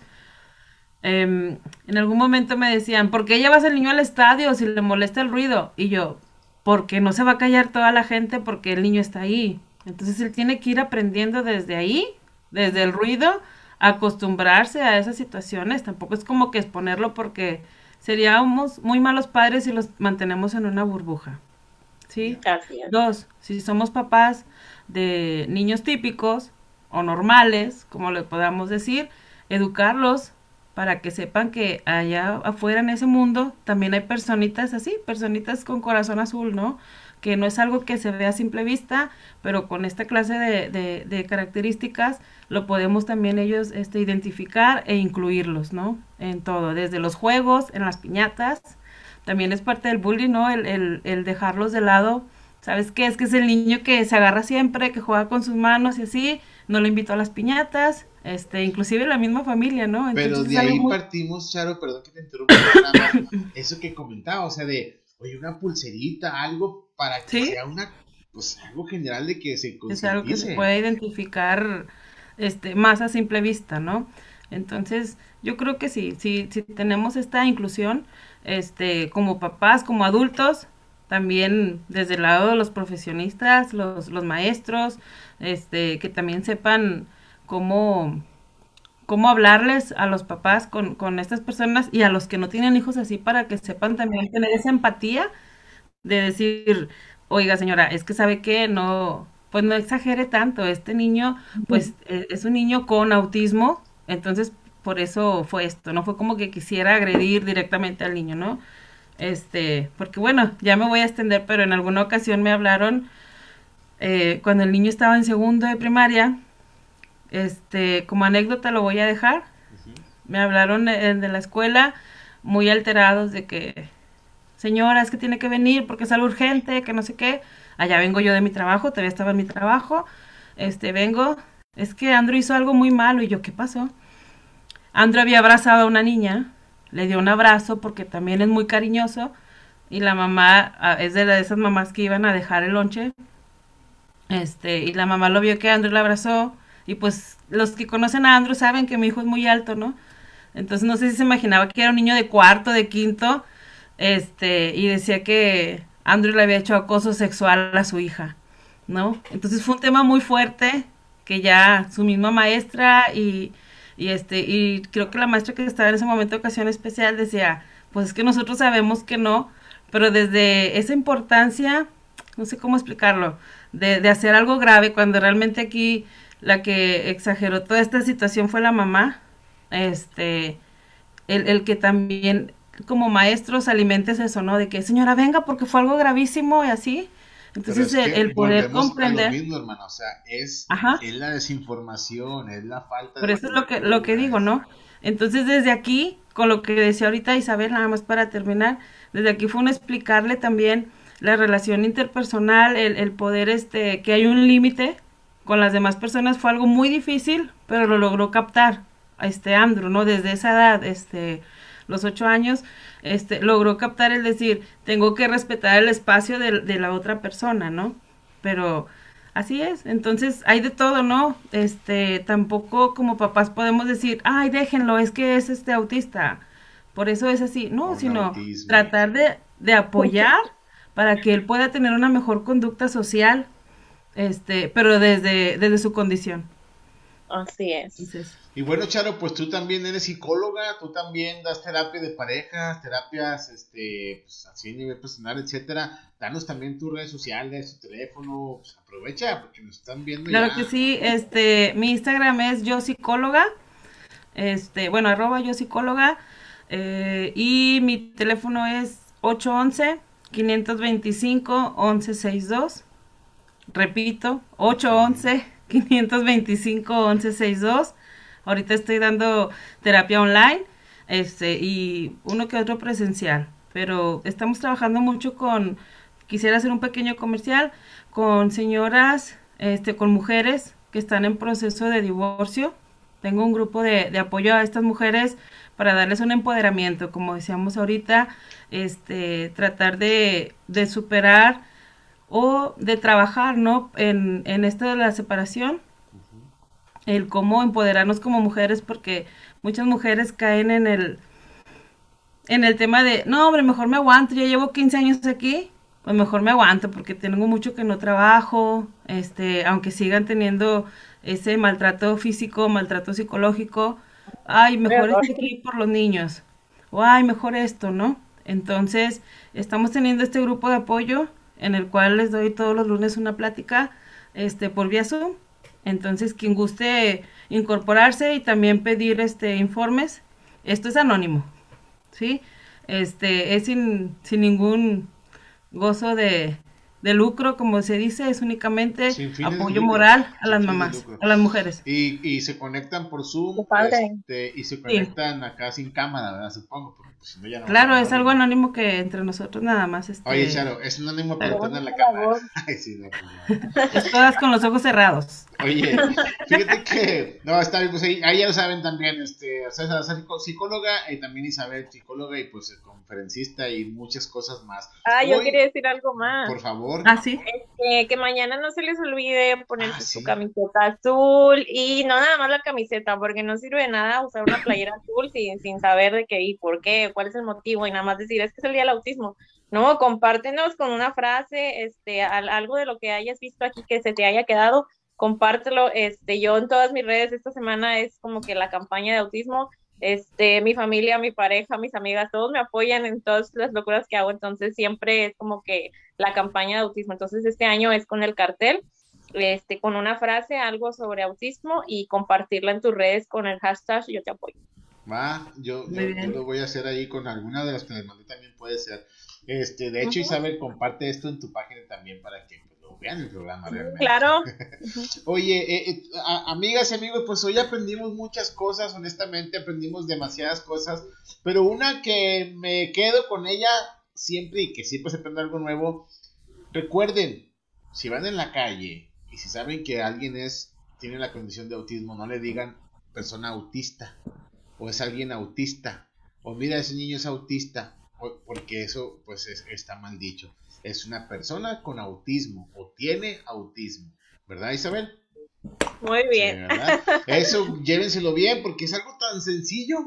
Em, en algún momento me decían, ¿por qué llevas al niño al estadio si le molesta el ruido? Y yo, porque no se va a callar toda la gente porque el niño está ahí. Entonces él tiene que ir aprendiendo desde ahí, desde el ruido, acostumbrarse a esas situaciones. Tampoco es como que exponerlo porque seríamos muy malos padres si los mantenemos en una burbuja. ¿Sí? Dos, si somos papás de niños típicos o normales, como le podamos decir, educarlos para que sepan que allá afuera en ese mundo también hay personitas así, personitas con corazón azul, ¿no? Que no es algo que se vea a simple vista, pero con esta clase de, de, características lo podemos también ellos este, identificar e incluirlos, ¿no? En todo, desde los juegos, en las piñatas, también es parte del bullying, ¿no? El, el, el dejarlos de lado. ¿Sabes qué? Es que es el niño que se agarra siempre, que juega con sus manos y así, no lo invito a las piñatas, este, inclusive la misma familia, ¿no? Pero de ahí partimos, Charo, perdón que te interrumpa, eso que comentaba, o sea, de, oye, una pulserita, algo para que sea una, pues algo general de que se Es algo que se puede identificar, este, más a simple vista, ¿no? Entonces, yo creo que sí, sí, sí tenemos esta inclusión, este, como papás, como adultos, también desde el lado de los profesionistas, los, los maestros, este, que también sepan cómo, cómo hablarles a los papás con, con estas personas y a los que no tienen hijos así para que sepan también tener esa empatía de decir, oiga señora, es que sabe que no, pues no exagere tanto, este niño pues e, es un niño con autismo, entonces por eso fue esto, no fue como que quisiera agredir directamente al niño, ¿no? Este, porque bueno, ya me voy a extender, pero en alguna ocasión me hablaron eh, cuando el niño estaba en segundo de primaria, este, como anécdota lo voy a dejar. Me hablaron de, de, la escuela muy alterados de que, señora, es que tiene que venir porque es algo urgente, que no sé qué. Allá vengo yo de mi trabajo, todavía estaba en mi trabajo. Este, vengo, es que Andrew hizo algo muy malo y yo, ¿qué pasó? Andrew había abrazado a una niña le dio un abrazo porque también es muy cariñoso y la mamá ah, es de, esas mamás que iban a dejar el lonche. Este, y la mamá lo vio que Andrew le abrazó y pues los que conocen a Andrew saben que mi hijo es muy alto, ¿no? Entonces no sé si se imaginaba que era un niño de cuarto, de quinto, este, y decía que Andrew le había hecho acoso sexual a su hija, ¿no? Entonces fue un tema muy fuerte que ya su misma maestra y y este, y creo que la maestra que estaba en ese momento de ocasión especial decía, pues es que nosotros sabemos que no, pero desde esa importancia, no sé cómo explicarlo, de, de hacer algo grave, cuando realmente aquí la que exageró toda esta situación fue la mamá, este, el, el que también como maestros alimentes eso, ¿no? De que señora venga porque fue algo gravísimo y así. Entonces, el, poder comprender. o sea, es, la desinformación, es la falta Pero eso es lo que, lo que digo, ¿no? Entonces, desde aquí, con lo que decía ahorita Isabel, nada más para terminar, desde aquí fue un explicarle también la relación interpersonal, el, el poder, este, que hay un límite con las demás personas fue algo muy difícil, pero lo logró captar a este Andrew, ¿no? Desde esa edad, este, los ocho años, este, logró captar el decir, tengo que respetar el espacio de, de la otra persona, ¿no? Pero así es, entonces hay de todo, ¿no? Este, tampoco como papás podemos decir, ay, déjenlo, es que es este autista, por eso es así, no, sino tratar de, de apoyar para que él pueda tener una mejor conducta social, este, pero desde, desde su condición. Así es. Y bueno, Charo, pues tú también eres psicóloga, tú también das terapia de parejas, terapias, este, pues así a nivel personal, etcétera. Danos también tus redes sociales, tu teléfono, pues aprovecha porque nos están viendo. Claro que sí, este, mi Instagram es yo psicóloga, este, bueno, arroba yo psicóloga, eh, y mi teléfono es 811 525 1162. Repito, 811 525 1162 Ahorita estoy dando terapia online este, y uno que otro presencial, pero estamos trabajando mucho con, quisiera hacer un pequeño comercial, con señoras, este, con mujeres que están en proceso de divorcio. Tengo un grupo de, apoyo a estas mujeres para darles un empoderamiento, como decíamos ahorita, este, tratar de, de superar o de trabajar, ¿no? En, en esto de la separación el cómo empoderarnos como mujeres, porque muchas mujeres caen en el, en el tema de, no, hombre, mejor me aguanto, ya llevo 15 años aquí, pues mejor me aguanto porque tengo mucho que no trabajo, este, aunque sigan teniendo ese maltrato físico, maltrato psicológico, ay, mejor estoy aquí por los niños, o ay, mejor esto, ¿no? Entonces, estamos teniendo este grupo de apoyo en el cual les doy todos los lunes una plática, este, por vía Zoom, entonces, quien guste incorporarse y también pedir este informes, esto es anónimo, ¿sí? Este, es sin, sin ningún gozo de, de lucro, como se dice, es únicamente apoyo moral a las mamás, a las mujeres. Y, y se conectan por Zoom este, y se conectan acá sin cámara, ¿verdad? Supongo, porque si no ya no Claro, es algo anónimo que entre nosotros nada más. Este... Oye, Charo, es anónimo pero en la cámara. Ay, sí, no, pues, todas con los ojos cerrados. Oye, fíjate que, no, está bien, pues ahí, ya lo saben también, este, César, psicóloga y también Isabel, psicóloga y pues conferencista y muchas cosas más. Ah, yo quería decir algo más. Por favor. Ah, sí. Este, que mañana no se les olvide ponerse ah, su camiseta azul y no nada más la camiseta, porque no sirve de nada usar una playera azul sin, sin saber de qué y por qué, cuál es el motivo y nada más decir es que es el día del autismo. No, compártenos con una frase, este, algo de lo que hayas visto aquí que se te haya quedado, compártelo. Este, yo en todas mis redes esta semana es como que la campaña de autismo. Este, mi familia, mi pareja, mis amigas, todos me apoyan en todas las locuras que hago, entonces siempre es como que la campaña de autismo. Entonces este año es con el cartel, este, con una frase, algo sobre autismo y compartirla en tus redes con el hashtag yo te apoyo. Va, yo, yo, lo voy a hacer ahí con alguna de las que les mandé también puede ser. Este, de hecho, Isabel, comparte esto en tu página también para que vean el programa realmente. Claro. Oye, eh, eh, amigas y amigos, pues hoy aprendimos muchas cosas, honestamente aprendimos demasiadas cosas, pero una que me quedo con ella siempre y que siempre se aprende algo nuevo, recuerden, si van en la calle y si saben que alguien es tiene la condición de autismo, no le digan persona autista o es alguien autista o mira ese niño es autista porque eso pues está mal dicho. Es una persona con autismo o tiene autismo, ¿verdad Isabel? Muy bien. eso llévenselo bien porque es algo tan sencillo,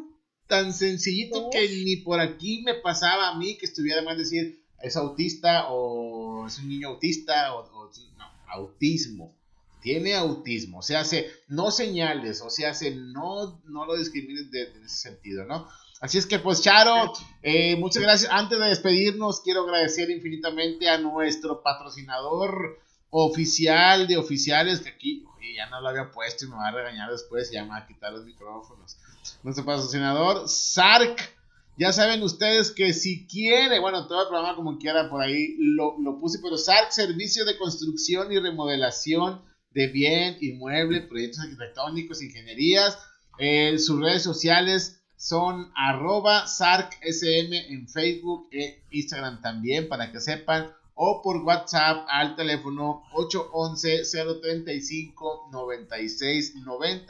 tan sencillito que ni por aquí me pasaba a mí que estuviera mal decir es autista o es un niño autista o, no, autismo. Tiene autismo, o sea, hace no señales, o sea, hace no, no lo discrimines de, en ese sentido, ¿no? Así es que pues Charo, eh, muchas gracias. Antes de despedirnos, quiero agradecer infinitamente a nuestro patrocinador oficial de oficiales, que aquí ya no lo había puesto y me va a regañar después, ya me va a quitar los micrófonos. Nuestro patrocinador, SARC. Ya saben ustedes que si quiere, bueno, todo el programa como quiera por ahí lo, lo puse, pero SARC, Servicio de Construcción y Remodelación de Bien, Inmueble, Proyectos Arquitectónicos, Ingenierías, en sus redes sociales son arroba sarcsm en Facebook e Instagram también para que sepan o por WhatsApp al teléfono 811-035-9690.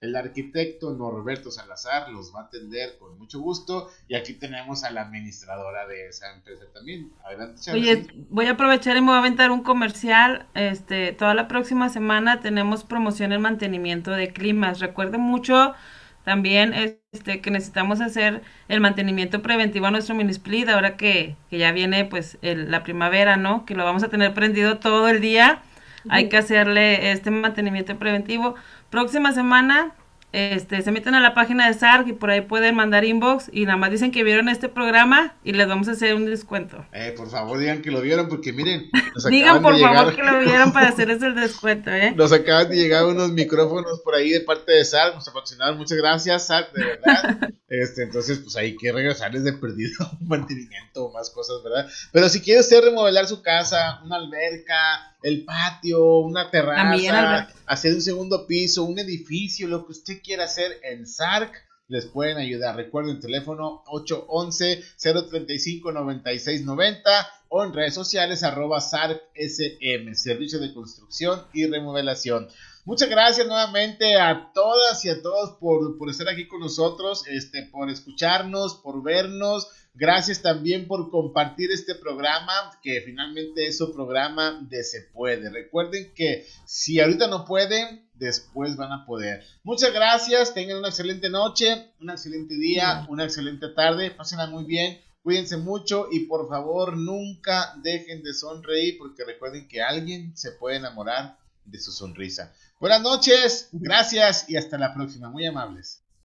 El arquitecto Norberto Salazar los va a atender con mucho gusto y aquí tenemos a la administradora de esa empresa también. Adelante. Oye, voy a aprovechar y me voy a aventar un comercial. Este, toda la próxima semana tenemos promoción en mantenimiento de climas. Recuerden mucho también este, que necesitamos hacer el mantenimiento preventivo a nuestro mini split ahora que, que ya viene pues el, la primavera, ¿no? Que lo vamos a tener prendido todo el día. Hay que hacerle este mantenimiento preventivo. Próxima semana este, se meten a la página de SARC y por ahí pueden mandar inbox y nada más dicen que vieron este programa y les vamos a hacer un descuento. Eh, por favor digan que lo vieron porque miren, digan por favor que lo vieron para hacerles el descuento, ¿eh? Nos acaban de llegar unos micrófonos por ahí de parte de SARC, nuestro patrocinador, muchas gracias SARC, de verdad. este, entonces pues hay que regresarles de perdido un mantenimiento o más cosas, ¿verdad? Pero si quiere usted remodelar su casa, una alberca, el patio, una terraza, hacer un segundo piso, un edificio, lo que usted quiera hacer en SARC, les pueden ayudar. Recuerden, teléfono 811-035-9690 o en redes sociales arroba SARC SM, Servicio de Construcción y Remodelación. Muchas gracias nuevamente a todas y a todos por, por estar aquí con nosotros, este, por escucharnos, por vernos Gracias también por compartir este programa, que finalmente es un programa de Se Puede. Recuerden que si ahorita no pueden, después van a poder. Muchas gracias, tengan una excelente noche, un excelente día, una excelente tarde, pásenla muy bien, cuídense mucho y por favor nunca dejen de sonreír porque recuerden que alguien se puede enamorar de su sonrisa. Buenas noches, gracias y hasta la próxima, muy amables.